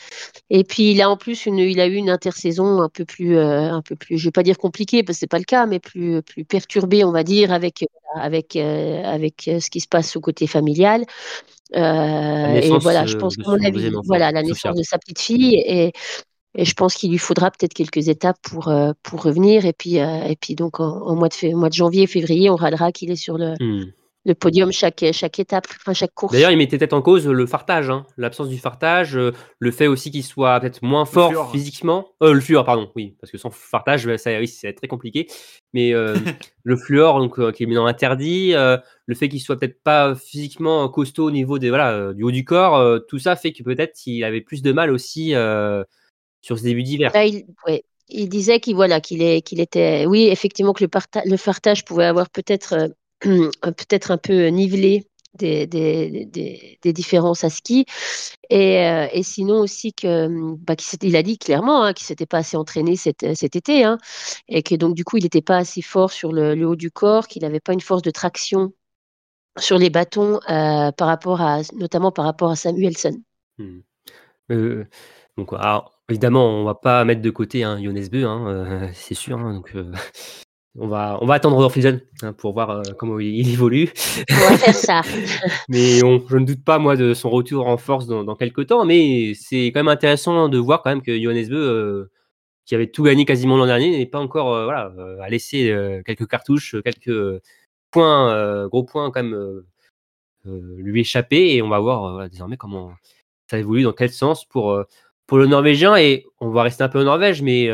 [SPEAKER 4] Et puis il a en plus une, il a eu une intersaison un peu plus, euh, un peu plus, je vais pas dire compliquée parce que c'est pas le cas, mais plus, plus perturbée, on va dire, avec, avec, euh, avec euh, ce qui se passe au côté familial. Euh, et voilà, je
[SPEAKER 2] euh,
[SPEAKER 4] pense avis,
[SPEAKER 2] deuxième enfant,
[SPEAKER 4] voilà, la naissance de sa petite fille et, et je pense qu'il lui faudra peut-être quelques étapes pour, euh, pour revenir. Et puis, euh, et puis donc en, en mois de, mois de janvier, février, on râlera qu'il est sur le,
[SPEAKER 2] Hmm.
[SPEAKER 4] Le podium chaque, chaque étape, enfin chaque course.
[SPEAKER 2] D'ailleurs, il mettait peut-être en cause le fartage, hein, l'absence du fartage, euh, le fait aussi qu'il soit peut-être moins fort
[SPEAKER 3] fluor.
[SPEAKER 2] physiquement. Euh, le fluor, pardon, oui, parce que sans fartage, bah, ça, oui, c'est très compliqué. Mais euh, le fluor, donc, euh, qui est maintenant interdit, euh, le fait qu'il soit peut-être pas physiquement costaud au niveau des, voilà, euh, du haut du corps, euh, tout ça fait que peut-être il avait plus de mal aussi euh, sur ce début d'hiver.
[SPEAKER 4] Là, il, ouais, il disait qu'il voilà, qu'il est, qu'il était, oui, effectivement, que le, parta- le fartage pouvait avoir peut-être euh, peut-être un peu nivelé des, des, des, différences à ski. Et, euh, et sinon aussi que, bah, qu'il s'était- il a dit clairement hein, qu'il s'était pas assez entraîné cet, cet été, hein, et que donc du coup il n'était pas assez fort sur le, haut du corps, qu'il n'avait pas une force de traction sur les bâtons euh, par rapport à, notamment par rapport à Samuelson.
[SPEAKER 2] Euh, donc, évidemment, on va pas mettre de côté hein, Johannes Beu, hein, euh, c'est sûr. hein, donc, euh, on va, on va attendre Orphizen hein, pour voir euh, comment il, évolue.
[SPEAKER 4] On va faire ça.
[SPEAKER 2] Mais on- je ne doute pas, moi, de son retour en force dans, dans quelques temps. Mais c'est quand même intéressant de voir quand même que Johannes Beu, euh, qui avait tout gagné quasiment l'an dernier, n'est pas encore euh, voilà, à laisser quelques cartouches, quelques points, gros points quand même lui échapper. Et on va voir désormais comment ça évolue, dans quel sens pour, pour le Norvégien. Et on va rester un peu en Norvège, mais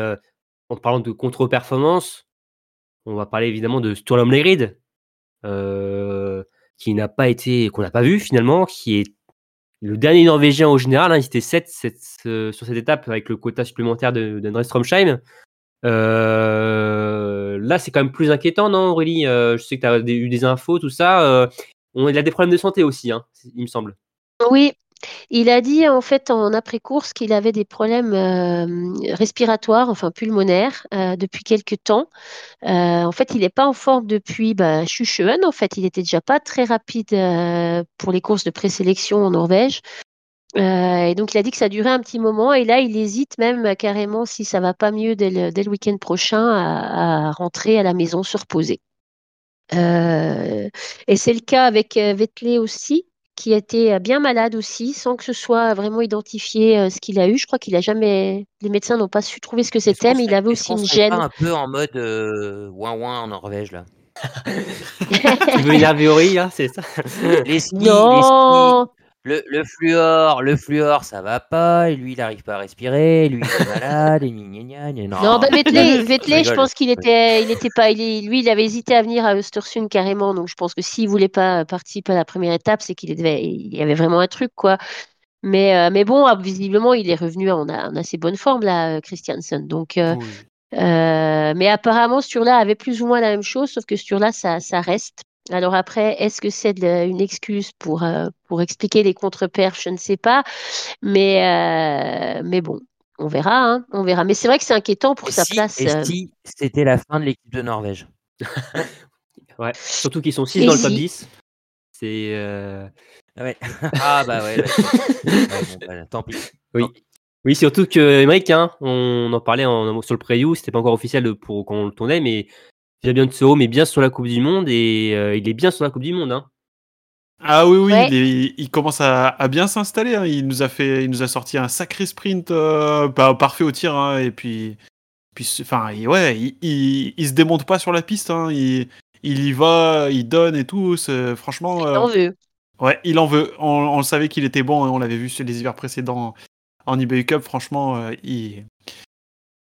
[SPEAKER 2] en parlant de contre-performance, on va parler évidemment de Sturlam Legrid, qui n'a pas été, qu'on n'a pas vu finalement, qui est le dernier Norvégien au général, hein, il était 7, sur cette étape avec le quota supplémentaire d'André Stromsheim. Euh, là, c'est quand même plus inquiétant, non, Aurélie? Euh, Je sais que tu as eu des infos, tout ça. Euh, on, il a des problèmes de santé aussi, hein, il me semble.
[SPEAKER 4] Oui, il a dit en fait en après-course qu'il avait des problèmes respiratoires, enfin pulmonaires, depuis quelques temps. en fait, il n'est pas en forme depuis bah, En fait, il était déjà pas très rapide pour les courses de présélection en Norvège. et donc, il a dit que ça durait un petit moment. Et là, il hésite même carrément, si ça va pas mieux dès le, week-end prochain, à, rentrer à la maison se reposer. et c'est le cas avec Vettel aussi qui était euh, bien malade aussi, sans que ce soit vraiment identifié euh, ce qu'il a eu. Je crois qu'il a jamais, les médecins n'ont pas su trouver ce que c'était, mais il avait aussi une gêne.
[SPEAKER 1] Pas un peu en mode euh, ouin ouin en Norvège là.
[SPEAKER 2] tu veux énerver hein, c'est ça?
[SPEAKER 1] Les non. Le, le, fluor, le fluor, ça va pas. Et lui, il arrive pas à respirer. Lui, il est malade. Et gna, gna,
[SPEAKER 4] non, non bah, Vettel, je pense qu'il était, il était pas, il lui, il avait hésité à venir à Östersund carrément. Donc, je pense que s'il voulait pas participer à la première étape, c'est qu'il il y avait vraiment un truc, quoi. Mais, euh, mais bon, ah, visiblement, il est revenu en, assez bonne forme là, euh, Christiansen. Donc, euh, mais apparemment, ce là avait plus ou moins la même chose, sauf que ce là ça, ça reste. Alors après, est-ce que c'est une excuse pour, euh, pour expliquer les contre-perfs Je ne sais pas. Mais, euh, mais bon, on verra. Hein, on verra. Mais c'est vrai que c'est inquiétant pour sa place.
[SPEAKER 1] Et euh. si c'était la fin de l'équipe de Norvège?
[SPEAKER 2] Ouais, surtout qu'ils sont 6 dans le top 10. C'est.
[SPEAKER 1] Ouais. ah bah ouais. Bah, tant pis.
[SPEAKER 2] Oui. Oui, surtout que Emmerich, hein, on en parlait en, sur le preview, c'était pas encore officiel pour quand on le tournait, mais bien de Tsoro, mais bien sur la Coupe du Monde et euh, il est bien sur la Coupe du Monde. Hein.
[SPEAKER 3] Ah oui, oui, il, commence à, bien s'installer. Hein. Il, nous a fait, il nous a sorti un sacré sprint euh, parfait au tir. Hein, et puis, puis enfin, ouais, il, il, se démonte pas sur la piste. il, y va, il donne et tout. Franchement.
[SPEAKER 4] Il en veut.
[SPEAKER 3] Ouais, il en veut. On, savait qu'il était bon. on l'avait vu sur les hivers précédents en eBay Cup. Franchement, euh, il,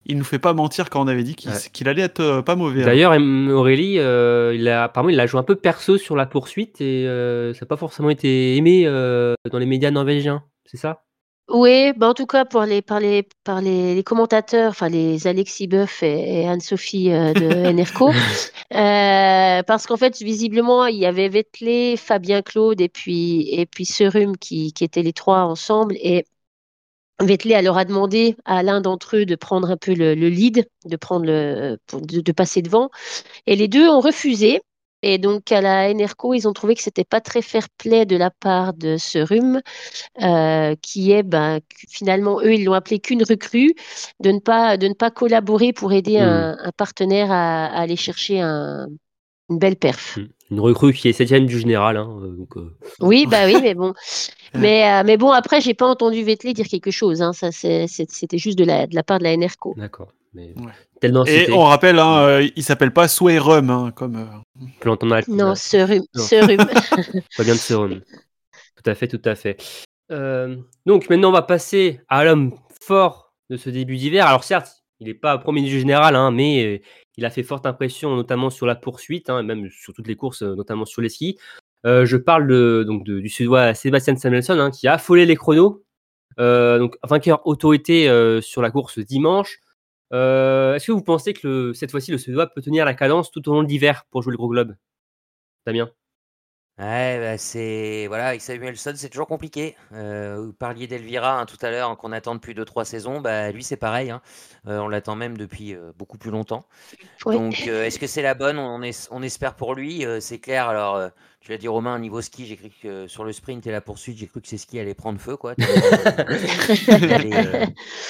[SPEAKER 3] il nous fait pas mentir quand on avait dit qu'il allait être euh, pas mauvais.
[SPEAKER 2] Hein. D'ailleurs, Aurélie, euh, il a, apparemment, il a joué un peu perso sur la poursuite et euh, ça n'a pas forcément été aimé dans les médias norvégiens, c'est ça?
[SPEAKER 4] Oui, bah en tout cas pour les, par, les, par les, commentateurs, enfin les Alexis Boeuf et, Anne-Sophie de Enerco, parce qu'en fait, visiblement, il y avait Vettelé, Fabien Claude et puis, et puis Serum qui, qui étaient les trois ensemble et Vettel leur a demandé à l'un d'entre eux de prendre un peu le, lead, de prendre le, de, passer devant, et les deux ont refusé. Et donc à la Enerco, ils ont trouvé que c'était pas très fair-play de la part de ce rhume, euh, qui est ben, finalement eux ils l'ont appelé qu'une recrue, de ne pas de ne pas collaborer pour aider un, hmm. partenaire à, aller chercher un, une belle perf. Hmm.
[SPEAKER 2] Une recrue qui est septième du général. Hein, euh, donc, euh.
[SPEAKER 4] Oui, bah oui, mais bon. mais, euh, mais bon, après, j'ai pas entendu Vettel dire quelque chose. Hein, ça, c'était juste de la, de la part de la NRCO.
[SPEAKER 2] D'accord. Mais...
[SPEAKER 3] Et on rappelle, hein, il s'appelle pas Swerum, hein, comme.
[SPEAKER 2] Peut l'entendre
[SPEAKER 4] Non, Serum. Serum.
[SPEAKER 2] pas bien de Serum. Tout à fait, tout à fait. donc maintenant, on va passer à l'homme fort de ce début d'hiver. Alors certes, il n'est pas premier du général, hein, mais il a fait forte impression, notamment sur la poursuite, hein, même sur toutes les courses, notamment sur les skis. Euh, je parle donc du Suédois Sébastien Samuelsson, hein, qui a affolé les chronos. Euh, donc, vainqueur autorité euh, sur la course dimanche. Est-ce que vous pensez que cette fois-ci, le Suédois peut tenir la cadence tout au long de l'hiver pour jouer le gros globe? Damien?
[SPEAKER 1] Ouais, bah, c'est voilà, avec Samuelson, c'est toujours compliqué. Euh, vous parliez d'Elvira hein, tout à l'heure, hein, qu'on attend depuis 2-3 saisons. Bah, lui, c'est pareil. Hein. Euh, on l'attend même depuis euh, beaucoup plus longtemps. Donc, euh, est-ce que c'est la bonne? On, on espère pour lui. c'est clair. Alors, tu l'as dit, Romain, niveau ski, j'ai cru que sur le sprint et la poursuite, j'ai cru que ces skis allaient prendre feu. quoi.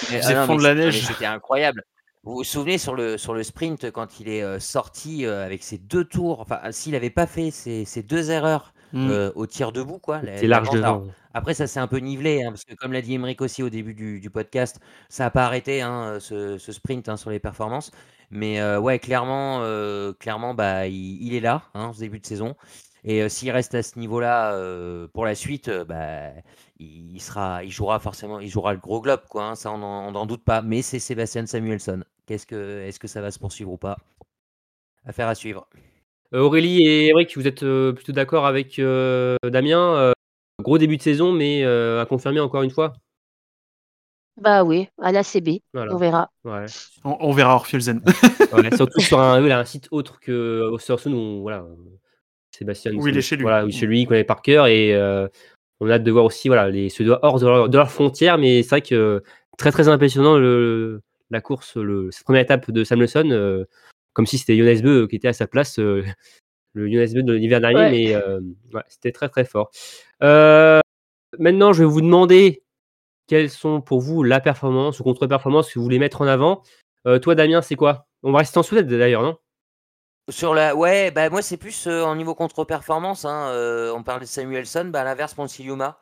[SPEAKER 3] C'est ah fond de la neige.
[SPEAKER 1] C'était incroyable. Vous vous souvenez sur le, sur le sprint, quand il est euh, sorti euh, avec ses deux tours, enfin, s'il n'avait pas fait ses, deux erreurs mmh. euh, au tir debout, quoi.
[SPEAKER 2] C'est large devant.
[SPEAKER 1] Après, ça s'est un peu nivelé, hein, parce que comme l'a dit Emeric aussi au début du, du podcast, ça n'a pas arrêté hein, ce, ce sprint hein, sur les performances. Mais euh, ouais, clairement, euh, clairement bah, il, il est là, hein, ce début de saison. Et euh, s'il reste à ce niveau-là pour la suite, bah, il, sera, il jouera forcément, il jouera le gros globe, quoi. hein, ça, on n'en on n'en doute pas. Mais c'est Sébastien Samuelson. Qu'est-ce que, est-ce que ça va se poursuivre ou pas? Affaire à suivre.
[SPEAKER 2] Euh, Aurélie et Eric, vous êtes euh, plutôt d'accord avec euh, Damien euh, Gros début de saison, mais euh, à confirmer encore une fois?
[SPEAKER 4] Bah oui, à la CB,
[SPEAKER 2] Voilà.
[SPEAKER 4] on verra.
[SPEAKER 2] Ouais.
[SPEAKER 3] On, on verra Orfielzen.
[SPEAKER 2] Ouais, surtout sur un, voilà, un site autre que Ostersund où voilà, Sébastien.
[SPEAKER 3] Où il est chez lui.
[SPEAKER 2] Voilà, où chez lui, il connaît par cœur et euh, on a hâte de voir aussi voilà, les, ceux de- hors de leur, de leur frontière. Mais c'est vrai que très très impressionnant le, la course, le, cette première étape de Samuelson, euh, comme si c'était Jonas Beu qui était à sa place, euh, le Jonas Beu de l'hiver dernier,
[SPEAKER 4] Ouais.
[SPEAKER 2] mais euh, ouais, c'était très très fort. Euh, maintenant, je vais vous demander quelles sont pour vous la performance ou contre-performance que vous voulez mettre en avant. Euh, toi, Damien, c'est quoi? On va rester en soudette d'ailleurs, non?
[SPEAKER 1] Sur la, ouais, bah moi c'est plus euh, en niveau contre-performance. Hein, euh, on parle de Samuelson, bah à l'inverse Ponciliuma.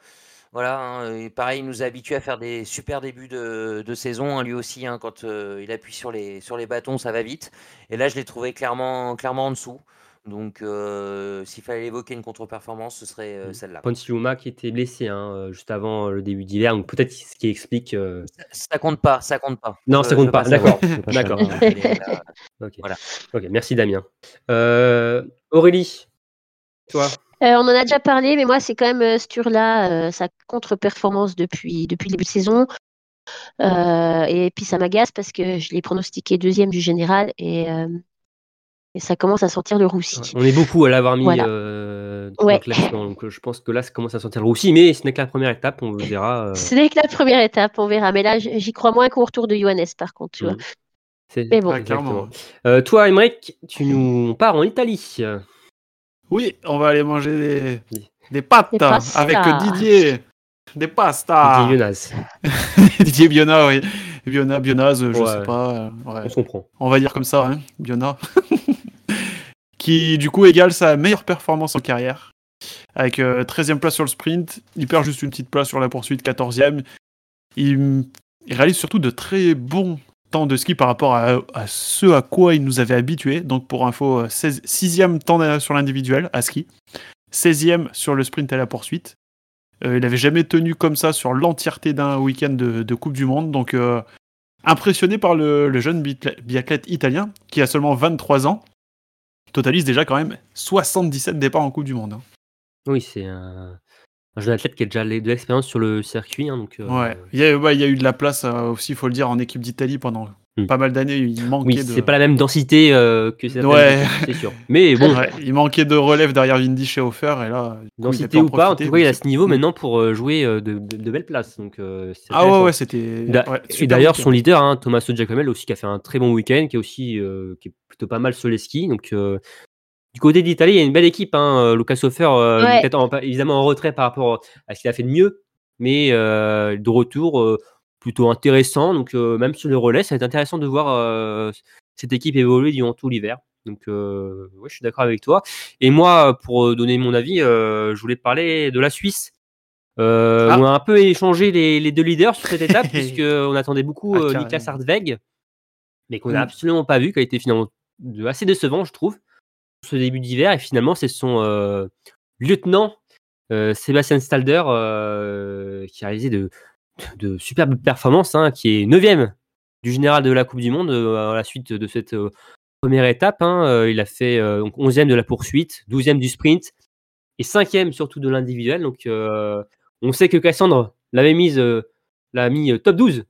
[SPEAKER 1] Voilà, hein, et pareil, il nous a habitués à faire des super débuts de, de saison. hein, lui aussi, hein, quand euh, il appuie sur les sur les bâtons, ça va vite. Et là, je l'ai trouvé clairement clairement en dessous. Donc, euh, s'il fallait évoquer une contre-performance, ce serait euh,
[SPEAKER 2] Mm.
[SPEAKER 1] celle-là.
[SPEAKER 2] Ponsiuma qui était blessé hein, juste avant le début d'hiver, donc peut-être ce qui explique. euh,
[SPEAKER 1] Ça, ça compte pas, ça compte pas.
[SPEAKER 2] Non, ça compte pas, d'accord, d'accord.
[SPEAKER 1] la-
[SPEAKER 2] Ok.
[SPEAKER 1] Voilà.
[SPEAKER 2] Ok, merci Damien. Euh, Aurélie, toi?
[SPEAKER 4] On en a déjà parlé, mais moi, c'est quand même euh, Sturla, euh, sa contre-performance depuis, depuis le début de saison. Euh, et puis, ça m'agace parce que je l'ai pronostiqué deuxième du général et, euh, et ça commence à sortir le roussi.
[SPEAKER 2] On est beaucoup à l'avoir mis
[SPEAKER 4] Voilà.
[SPEAKER 2] euh, dans
[SPEAKER 4] Ouais.
[SPEAKER 2] le classement, donc euh, je pense que là, ça commence à sentir le roussi, mais ce n'est que la première étape, on verra. euh,
[SPEAKER 4] Ce n'est que la première étape, on verra. Mais là, j'y crois moins qu'au retour de Johannes, par contre, tu vois.
[SPEAKER 2] Mm. c'est-
[SPEAKER 4] Mais bon.
[SPEAKER 2] Euh, toi, Emmerich, tu nous on part en Italie.
[SPEAKER 3] Oui, on va aller manger des,
[SPEAKER 2] Oui.
[SPEAKER 3] des pâtes
[SPEAKER 4] Des pastas.
[SPEAKER 3] avec Didier. Des pastas.
[SPEAKER 2] Didier Jonas,
[SPEAKER 3] Didier Biona, oui. Biona, Bionaz, je
[SPEAKER 2] Ouais.
[SPEAKER 3] sais pas. euh, ouais.
[SPEAKER 2] on comprend.
[SPEAKER 3] On va dire comme ça, hein, Biona. qui, du coup, égale sa meilleure performance en carrière. Avec euh, 13e place sur le sprint. Il perd juste une petite place sur la poursuite, 14e. Il, il réalise surtout de très bons de ski par rapport à, ce à quoi il nous avait habitués. Donc, pour info, euh, 16 6e temps sur l'individuel à ski. 16e sur le sprint à la poursuite. Euh, il n'avait jamais tenu comme ça sur l'entièreté d'un week-end de, Coupe du Monde. Donc, euh, impressionné par le, jeune biathlète biathlète italien qui a seulement 23 ans, totalise déjà quand même 77 départs en Coupe du Monde. hein.
[SPEAKER 2] Oui, c'est un, un jeune athlète qui a déjà de l'expérience sur le circuit, hein, donc. euh,
[SPEAKER 3] Ouais. Il, y a, ouais, il y a eu de la place euh, aussi, il faut le dire, en équipe d'Italie pendant
[SPEAKER 2] Hmm.
[SPEAKER 3] pas mal d'années. Il manquait
[SPEAKER 2] Oui,
[SPEAKER 3] de.
[SPEAKER 2] c'est pas la même densité euh, que certaines
[SPEAKER 3] Ouais.
[SPEAKER 2] c'est sûr. Mais bon,
[SPEAKER 3] Ouais, il manquait de relève derrière Vindy chez Hofer et là.
[SPEAKER 2] densité ou pas, en tout cas, il a ce niveau
[SPEAKER 3] c'est-
[SPEAKER 2] maintenant pour euh, jouer de, de- de belles places. Donc, c'est
[SPEAKER 3] Ah ouais, ouais, c'était.
[SPEAKER 2] Et d'ailleurs, son leader, hein, Tommaso Giacomel, aussi, qui a fait un très bon week-end, qui est aussi qui est plutôt pas mal sur les skis. Donc, du côté d'Italie, il y a une belle équipe. Hein, euh, Lucas Hofer, euh,
[SPEAKER 4] Ouais.
[SPEAKER 2] peut-être en- évidemment en retrait par rapport à ce qu'il a fait de mieux, mais euh, de retour euh, plutôt intéressant. Donc, euh, même sur le relais, ça va être intéressant de voir euh, cette équipe évoluer durant tout l'hiver. Donc, euh, ouais, je suis d'accord avec toi. Et moi, pour donner mon avis, euh, je voulais parler de la Suisse. Euh,
[SPEAKER 3] Ah.
[SPEAKER 2] On a un peu échangé les, les deux leaders sur cette étape, puisqu'on attendait beaucoup
[SPEAKER 3] Ah.
[SPEAKER 2] Niklas Hartweg, mais qu'on n'a
[SPEAKER 3] Mm.
[SPEAKER 2] absolument pas vu, qui a été finalement assez décevant, je trouve, ce début d'hiver. Et finalement, c'est son euh, lieutenant, euh, Sébastien Stalder, euh, qui a réalisé de, superbes performances, hein, qui est 9 du général de la Coupe du Monde à la suite de cette première étape. hein. Il a fait donc 11e de la poursuite, 12e du sprint et 5e surtout de l'individuel. Donc on sait que Cassandre l'avait mise, l'a mis top 12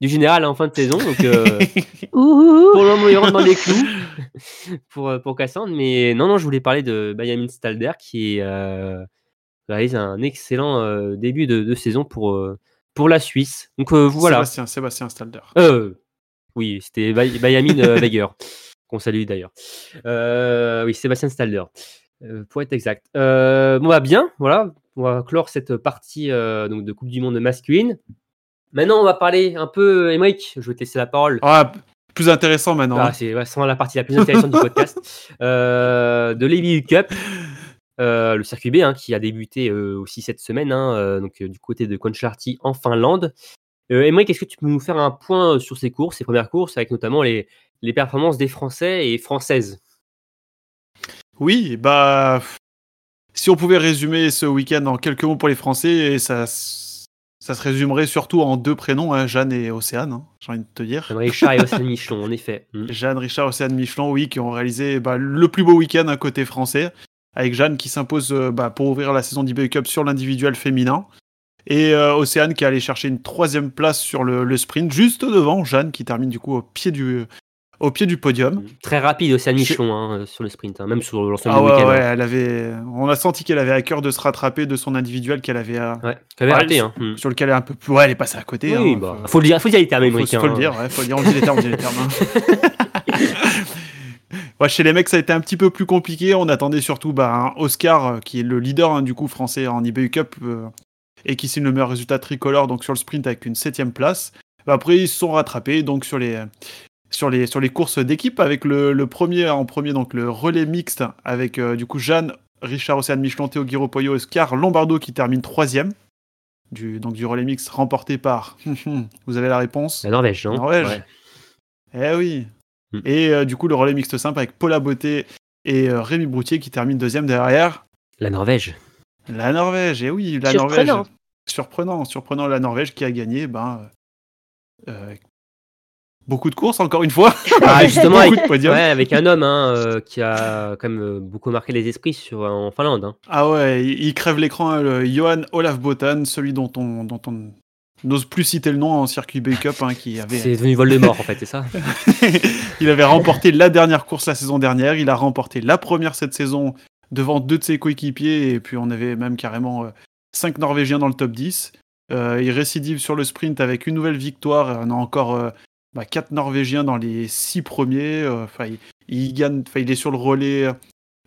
[SPEAKER 2] du général en fin de saison. Donc euh, pour le moment, il rentre dans les clous pour, euh, pour Cassandre. Mais non, non, je voulais parler de Benjamin Stalder qui euh, réalise un excellent euh, début de, de saison pour, pour la Suisse. Donc euh, voilà.
[SPEAKER 3] Sébastien, Sébastien Stalder.
[SPEAKER 2] Euh, oui, c'était Benjamin Weger, qu'on salue d'ailleurs. Euh, oui, Sébastien Stalder, euh, pour être exact. Euh, bon, bah bien, voilà, on va clore cette partie euh, donc de Coupe du Monde masculine. Maintenant, on va parler un peu, Emmerich, je vais te laisser la parole.
[SPEAKER 3] Ah, plus intéressant maintenant.
[SPEAKER 2] Ah,
[SPEAKER 3] hein.
[SPEAKER 2] c'est vraiment la partie la plus intéressante du podcast. Euh, de l'EBU Cup. le circuit B hein, qui a débuté aussi cette semaine, hein, donc du côté de Concharty en Finlande. Euh, est-ce que tu peux nous faire un point sur ces courses, ces premières courses, avec notamment les, les performances des Français et Françaises?
[SPEAKER 3] Oui, bah si on pouvait résumer ce week-end en quelques mots pour les Français, ça, ça se résumerait surtout en deux prénoms, hein, Jeanne et Océane, hein, j'ai envie de te dire.
[SPEAKER 2] Jeanne Richard et Océane Michelon, en effet.
[SPEAKER 3] Hmm. Jeanne Richard, Océane Michelon, oui, qui ont réalisé bah, le plus beau week-end à côté français, avec Jeanne qui s'impose euh, bah, pour ouvrir la saison d'eBay Cup sur l'individuel féminin. Et euh, Océane qui est allé chercher une troisième place sur le, sprint, juste devant Jeanne qui termine du coup au pied du, au pied du podium.
[SPEAKER 2] Très rapide Océane Michelon hein, sur le sprint, hein, même sur l'ensemble
[SPEAKER 3] ah
[SPEAKER 2] du week-end.
[SPEAKER 3] Ouais, hein. elle avait... On a senti qu'elle avait à cœur de se rattraper de son individuel qu'elle avait,
[SPEAKER 2] à... ouais, avait raté. Hein.
[SPEAKER 3] Hmm. Sur, lequel elle est un peu plus. Ouais, elle est passée à côté.
[SPEAKER 2] Oui, bah, faut... le dire, faut dire les termes,
[SPEAKER 3] Faut, faut le dire, ouais, faut le dire, on dit les termes, on dit les termes. Ouais, chez les mecs, ça a été un petit peu plus compliqué. On attendait surtout bah, Oscar, euh, qui est le leader du coup français en IBU Cup, euh, et qui signe le meilleur résultat tricolore donc sur le sprint avec une septième place. Après, ils se sont rattrapés donc sur les, sur les, sur les courses d'équipe avec le, le, premier en premier, donc le relais mixte avec euh, du coup Jeanne, Richard Océane Michelon, Théo Guiro Oscar Lombardo qui termine troisième. Du, donc du relais mixte remporté par. vous avez la réponse
[SPEAKER 2] La Norvège, non?
[SPEAKER 3] Norvège. Eh oui. Hmm. Et euh, du coup, le relais mixte simple avec Paula Beauté et euh, Rémi Broutier qui termine deuxième derrière.
[SPEAKER 2] La Norvège.
[SPEAKER 3] La Norvège, et eh oui, la Norvège surprenant, surprenant la Norvège qui a gagné ben, euh, beaucoup de courses encore une fois.
[SPEAKER 2] Ah, justement, avec, ouais, avec, un homme hein, euh, qui a quand même euh, beaucoup marqué les esprits sur, en Finlande. Hein.
[SPEAKER 3] Ah ouais, il, crève l'écran, hein, Johan Olaf Botan, celui dont on, dont on n'ose plus citer le nom en circuit Bake Up, qui avait.
[SPEAKER 2] C'est devenu vol de mort en fait, c'est ça.
[SPEAKER 3] il avait remporté la dernière course la saison dernière, il a remporté la première cette saison devant deux de ses coéquipiers, et puis on avait même carrément 5 Norvégiens dans le top 10. Euh, il récidive sur le sprint avec une nouvelle victoire. On a encore euh, bah, 4 Norvégiens dans les 6 premiers. Euh, enfin, il, gagne, il est sur le relais,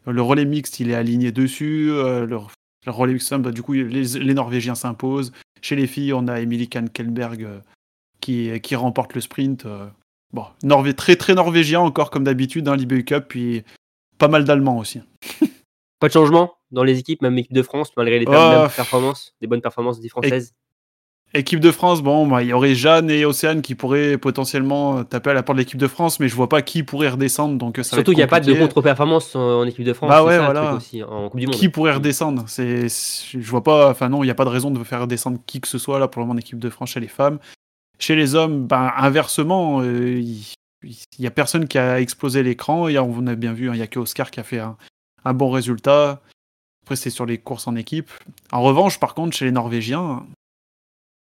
[SPEAKER 3] le relais mixte, il est aligné dessus. Le, relais mixte, bah, du coup, les, Norvégiens s'imposent. Chez les filles, on a Emily Kankelberg qui, qui remporte le sprint. Bon, Norvé très très norvégien encore comme d'habitude, dans hein, l'IBU Cup, puis pas mal d'Allemands aussi.
[SPEAKER 2] Pas de changement dans les équipes, même équipe de France, malgré les oh, performances, des bonnes performances des Françaises
[SPEAKER 3] Équipe de France, bon, bah, il y aurait Jeanne et Océane qui pourraient potentiellement taper à la porte de l'équipe de France, mais je vois pas qui pourrait redescendre. Donc ça
[SPEAKER 2] Surtout qu'il n'y a pas de contre-performance en équipe de France.
[SPEAKER 3] Bah ouais, voilà. Aussi, en coupe du Monde. Qui pourrait redescendre C'est, je vois pas. Enfin non, il n'y a pas de raison de faire redescendre qui que ce soit là pour le moment en équipe de France chez les femmes. Chez les hommes, ben inversement, euh, il n'y a personne qui a explosé l'écran. On a bien vu, hein, il n'y a que Oscar qui a fait un, un bon résultat. Après, c'est sur les courses en équipe. En revanche, par contre, chez les Norvégiens.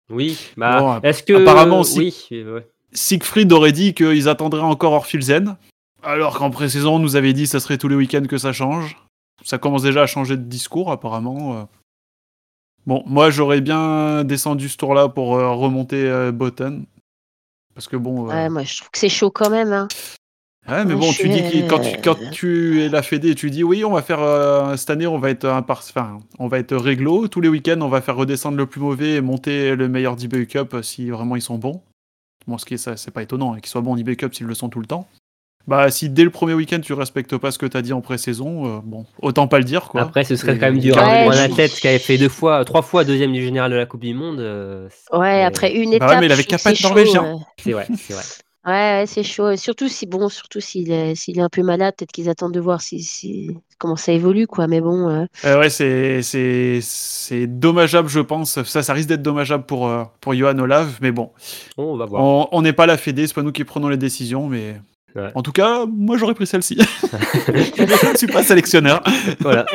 [SPEAKER 2] Oui, bah, est-ce que.
[SPEAKER 3] Apparemment, oui, Siegfried aurait dit qu'ils attendraient encore Orfilzen. Alors qu'en pré-saison, on nous avait dit que ça serait tous les week-ends que ça change. Ça commence déjà à changer de discours, apparemment. Euh. Bon, moi, j'aurais bien descendu ce tour-là pour euh, remonter euh, Botten. Parce que bon.
[SPEAKER 4] Ouais, moi, je trouve que c'est chaud quand même. Hein.
[SPEAKER 3] Ouais, mais bon, tu dis que quand tu, quand tu es la Fédé, tu dis oui, on va faire euh, cette année, on va être un enfin, on va être réglo. Tous les week-ends, on va faire redescendre le plus mauvais et monter le meilleur d'eBay Cup si vraiment ils sont bons. Bon, ce qui est ça, c'est pas étonnant hein, qu'ils soient bons en eBay Cup s'ils le sont tout le temps. Bah, si dès le premier week-end tu respectes pas ce que tu as dit en pré-saison, euh, bon, autant pas le dire quoi.
[SPEAKER 2] Après, ce serait quand même dur. Hein. pour un athlète qui avait fait deux fois, trois fois deuxième du général de la Coupe du Monde. Euh,
[SPEAKER 4] ouais, après une étape.
[SPEAKER 3] Bah ouais, mais il avait qu'à pas être norvégien.
[SPEAKER 2] C'est vrai, c'est vrai.
[SPEAKER 4] Ouais, c'est chaud. surtout si bon, surtout s'il est, s'il est un peu malade, peut-être qu'ils attendent de voir si, si, comment ça évolue, quoi. Mais bon. Euh...
[SPEAKER 3] euh ouais, c'est, c'est, c'est dommageable, je pense. Ça, ça risque d'être dommageable pour, euh, pour Johan Olav, mais bon.
[SPEAKER 2] On va voir.
[SPEAKER 3] On n'est pas la Fédé, c'est pas nous qui prenons les décisions, mais. En tout cas, moi j'aurais pris celle-ci. je ne suis pas sélectionneur.
[SPEAKER 2] voilà.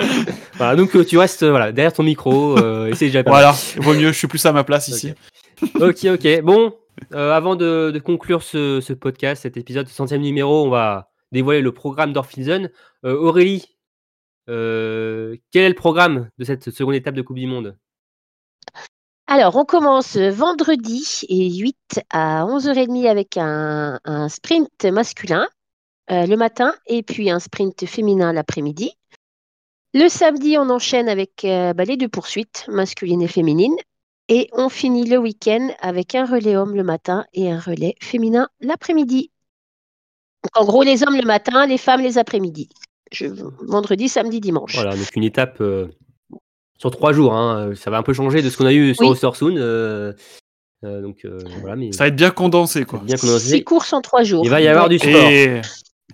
[SPEAKER 2] voilà. Donc euh, tu restes voilà, derrière ton micro. Euh, déjà
[SPEAKER 3] voilà, vaut mieux, je suis plus à ma place ici.
[SPEAKER 2] ok, ok. Bon, euh, avant de, conclure ce, podcast, cet épisode, ce centième numéro, on va dévoiler le programme d'Orphizen. Euh, Aurélie, euh, quel est le programme de cette seconde étape de Coupe du Monde?
[SPEAKER 4] Alors, on commence vendredi et 8 à 11h30 avec un, sprint masculin le matin et puis un sprint féminin l'après-midi. Le samedi, on enchaîne avec bah, les deux poursuites, masculine et féminine. Et on finit le week-end avec un relais homme le matin et un relais féminin l'après-midi. en gros, les hommes le matin, les femmes les après-midi. je, vendredi, samedi, dimanche.
[SPEAKER 2] Voilà, donc une étape euh, sur trois jours. hein. Ça va un peu changer de ce qu'on a eu sur
[SPEAKER 4] Oui.
[SPEAKER 2] Ostersund. euh, euh, donc euh, voilà, mais
[SPEAKER 3] Ça va être bien condensé, quoi.
[SPEAKER 2] bien condensé.
[SPEAKER 4] Six courses en trois jours.
[SPEAKER 2] Il va y avoir du sport.
[SPEAKER 3] Et...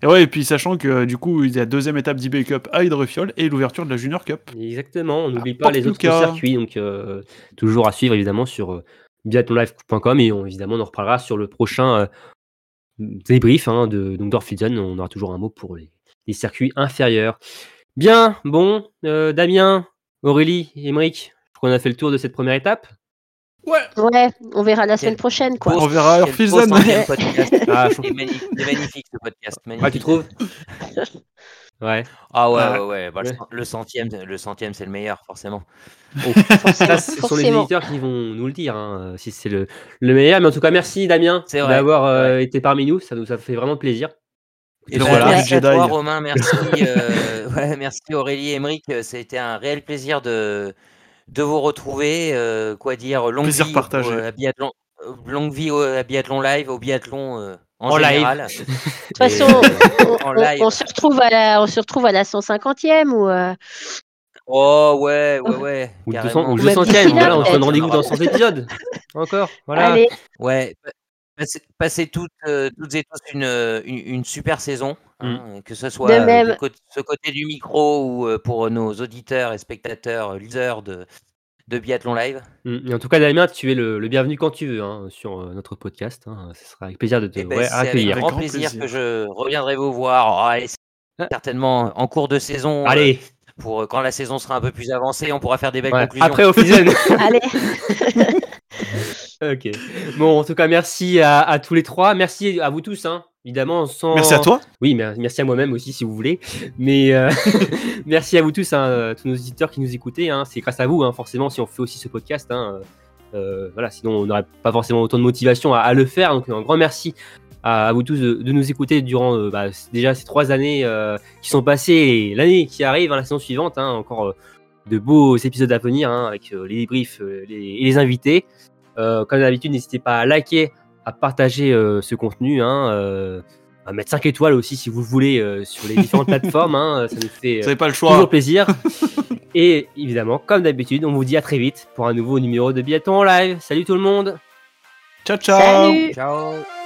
[SPEAKER 3] et ouais, et puis sachant que du coup, il y a la deuxième étape d'eBay Cup à Hydrofiol et l'ouverture de la Junior Cup.
[SPEAKER 2] Exactement, on n'oublie pas les autres circuits, donc euh, toujours à suivre évidemment sur euh, biathlonlive.com et on, évidemment on en reparlera sur le prochain euh, débrief hein, de. On aura toujours un mot pour les, les circuits inférieurs. Bien, bon, euh, Damien, Aurélie, Émeric, je crois qu'on a fait le tour de cette première étape.
[SPEAKER 4] Ouais, on verra la semaine prochaine, quoi.
[SPEAKER 3] On verra
[SPEAKER 1] centième podcast.
[SPEAKER 2] Ah,
[SPEAKER 1] magnifique, ce podcast.
[SPEAKER 2] Ouais,
[SPEAKER 1] magnifique.
[SPEAKER 2] tu trouves Ouais.
[SPEAKER 1] Ah ouais,
[SPEAKER 3] Ah.
[SPEAKER 1] ouais, ouais. bah, le
[SPEAKER 2] Ouais.
[SPEAKER 1] Le centième, le centième, c'est le meilleur, forcément.
[SPEAKER 2] Ça, ce sont les
[SPEAKER 4] Forcément.
[SPEAKER 2] éditeurs qui vont nous le dire, hein, si c'est le, le meilleur. Mais en tout cas, merci Damien d'avoir euh, été parmi nous. Ça nous a fait vraiment plaisir.
[SPEAKER 1] Et merci à toi. Romain. Merci, euh, ouais, merci Aurélie et Emeric. C'était un réel plaisir de, de vous retrouver. euh, quoi dire Longue
[SPEAKER 3] Plaisir
[SPEAKER 1] vie
[SPEAKER 3] partagé.
[SPEAKER 1] au- à biathlon, euh, longue vie au, à biathlon live, au biathlon euh, en,
[SPEAKER 2] En live.
[SPEAKER 1] général.
[SPEAKER 4] De toute façon, on, se retrouve à la, on se retrouve à la 150e ou euh,
[SPEAKER 1] Oh ouais, ouais, ouais.
[SPEAKER 2] Ou le,
[SPEAKER 1] carrément.
[SPEAKER 2] 200, ou le
[SPEAKER 4] Même
[SPEAKER 2] 200
[SPEAKER 4] d'ici là,
[SPEAKER 2] voilà, on se donne rendez-vous dans 100 épisodes. Encore. Voilà.
[SPEAKER 4] allez,
[SPEAKER 1] Ouais, pa- passez, passez toutes, euh, toutes et tous une, euh, une, une super saison, hein, que ce soit
[SPEAKER 4] De
[SPEAKER 1] euh,
[SPEAKER 4] même.
[SPEAKER 1] du côté- ce côté du micro ou euh, pour nos auditeurs et spectateurs, euh, users de, de Biathlon Live.
[SPEAKER 2] Mm. Et en tout cas, Damien, tu es le, le bienvenu quand tu veux hein, sur euh, notre podcast. hein. Ce sera avec plaisir de te
[SPEAKER 1] Eh ben,
[SPEAKER 2] ouais,
[SPEAKER 1] c'est avec
[SPEAKER 2] accueillir.
[SPEAKER 3] Avec
[SPEAKER 1] grand
[SPEAKER 3] grand
[SPEAKER 1] plaisir,
[SPEAKER 3] plaisir.
[SPEAKER 1] que je reviendrai vous voir. Oh, allez,
[SPEAKER 2] Ah.
[SPEAKER 1] certainement en cours de saison. euh,
[SPEAKER 2] Allez,
[SPEAKER 1] pour euh, quand la saison sera un peu plus avancée, on pourra faire des belles
[SPEAKER 2] ouais,
[SPEAKER 1] conclusions.
[SPEAKER 2] après Off-Season.
[SPEAKER 4] allez.
[SPEAKER 2] ok. Bon, en tout cas, merci à, à tous les trois. Merci à vous tous, hein, évidemment. Sans...
[SPEAKER 3] Merci à toi.
[SPEAKER 2] Oui, mer- merci à moi-même aussi, si vous voulez. Mais euh, merci à vous tous, hein, euh, tous nos auditeurs qui nous écoutez. hein. C'est grâce à vous, hein, forcément, si on fait aussi ce podcast. Euh, voilà, sinon, on n'aurait pas forcément autant de motivation à, à le faire. Donc, un grand merci à, à vous tous de, de nous écouter durant euh, bah, déjà ces trois années qui sont passées et l'année qui arrive, la saison suivante. encore de beaux épisodes à venir avec les débriefs les- et les invités. Euh, comme d'habitude, n'hésitez pas à liker, à partager euh, ce contenu, hein, euh, à mettre 5 étoiles aussi si vous le voulez euh, sur les différentes plateformes. hein, ça nous fait euh,
[SPEAKER 3] pas le
[SPEAKER 2] toujours plaisir. Et évidemment, comme d'habitude, on vous dit à très vite pour un nouveau numéro de Biathlon en live. Salut tout le monde
[SPEAKER 3] Ciao, ciao.
[SPEAKER 4] Salut.
[SPEAKER 1] Ciao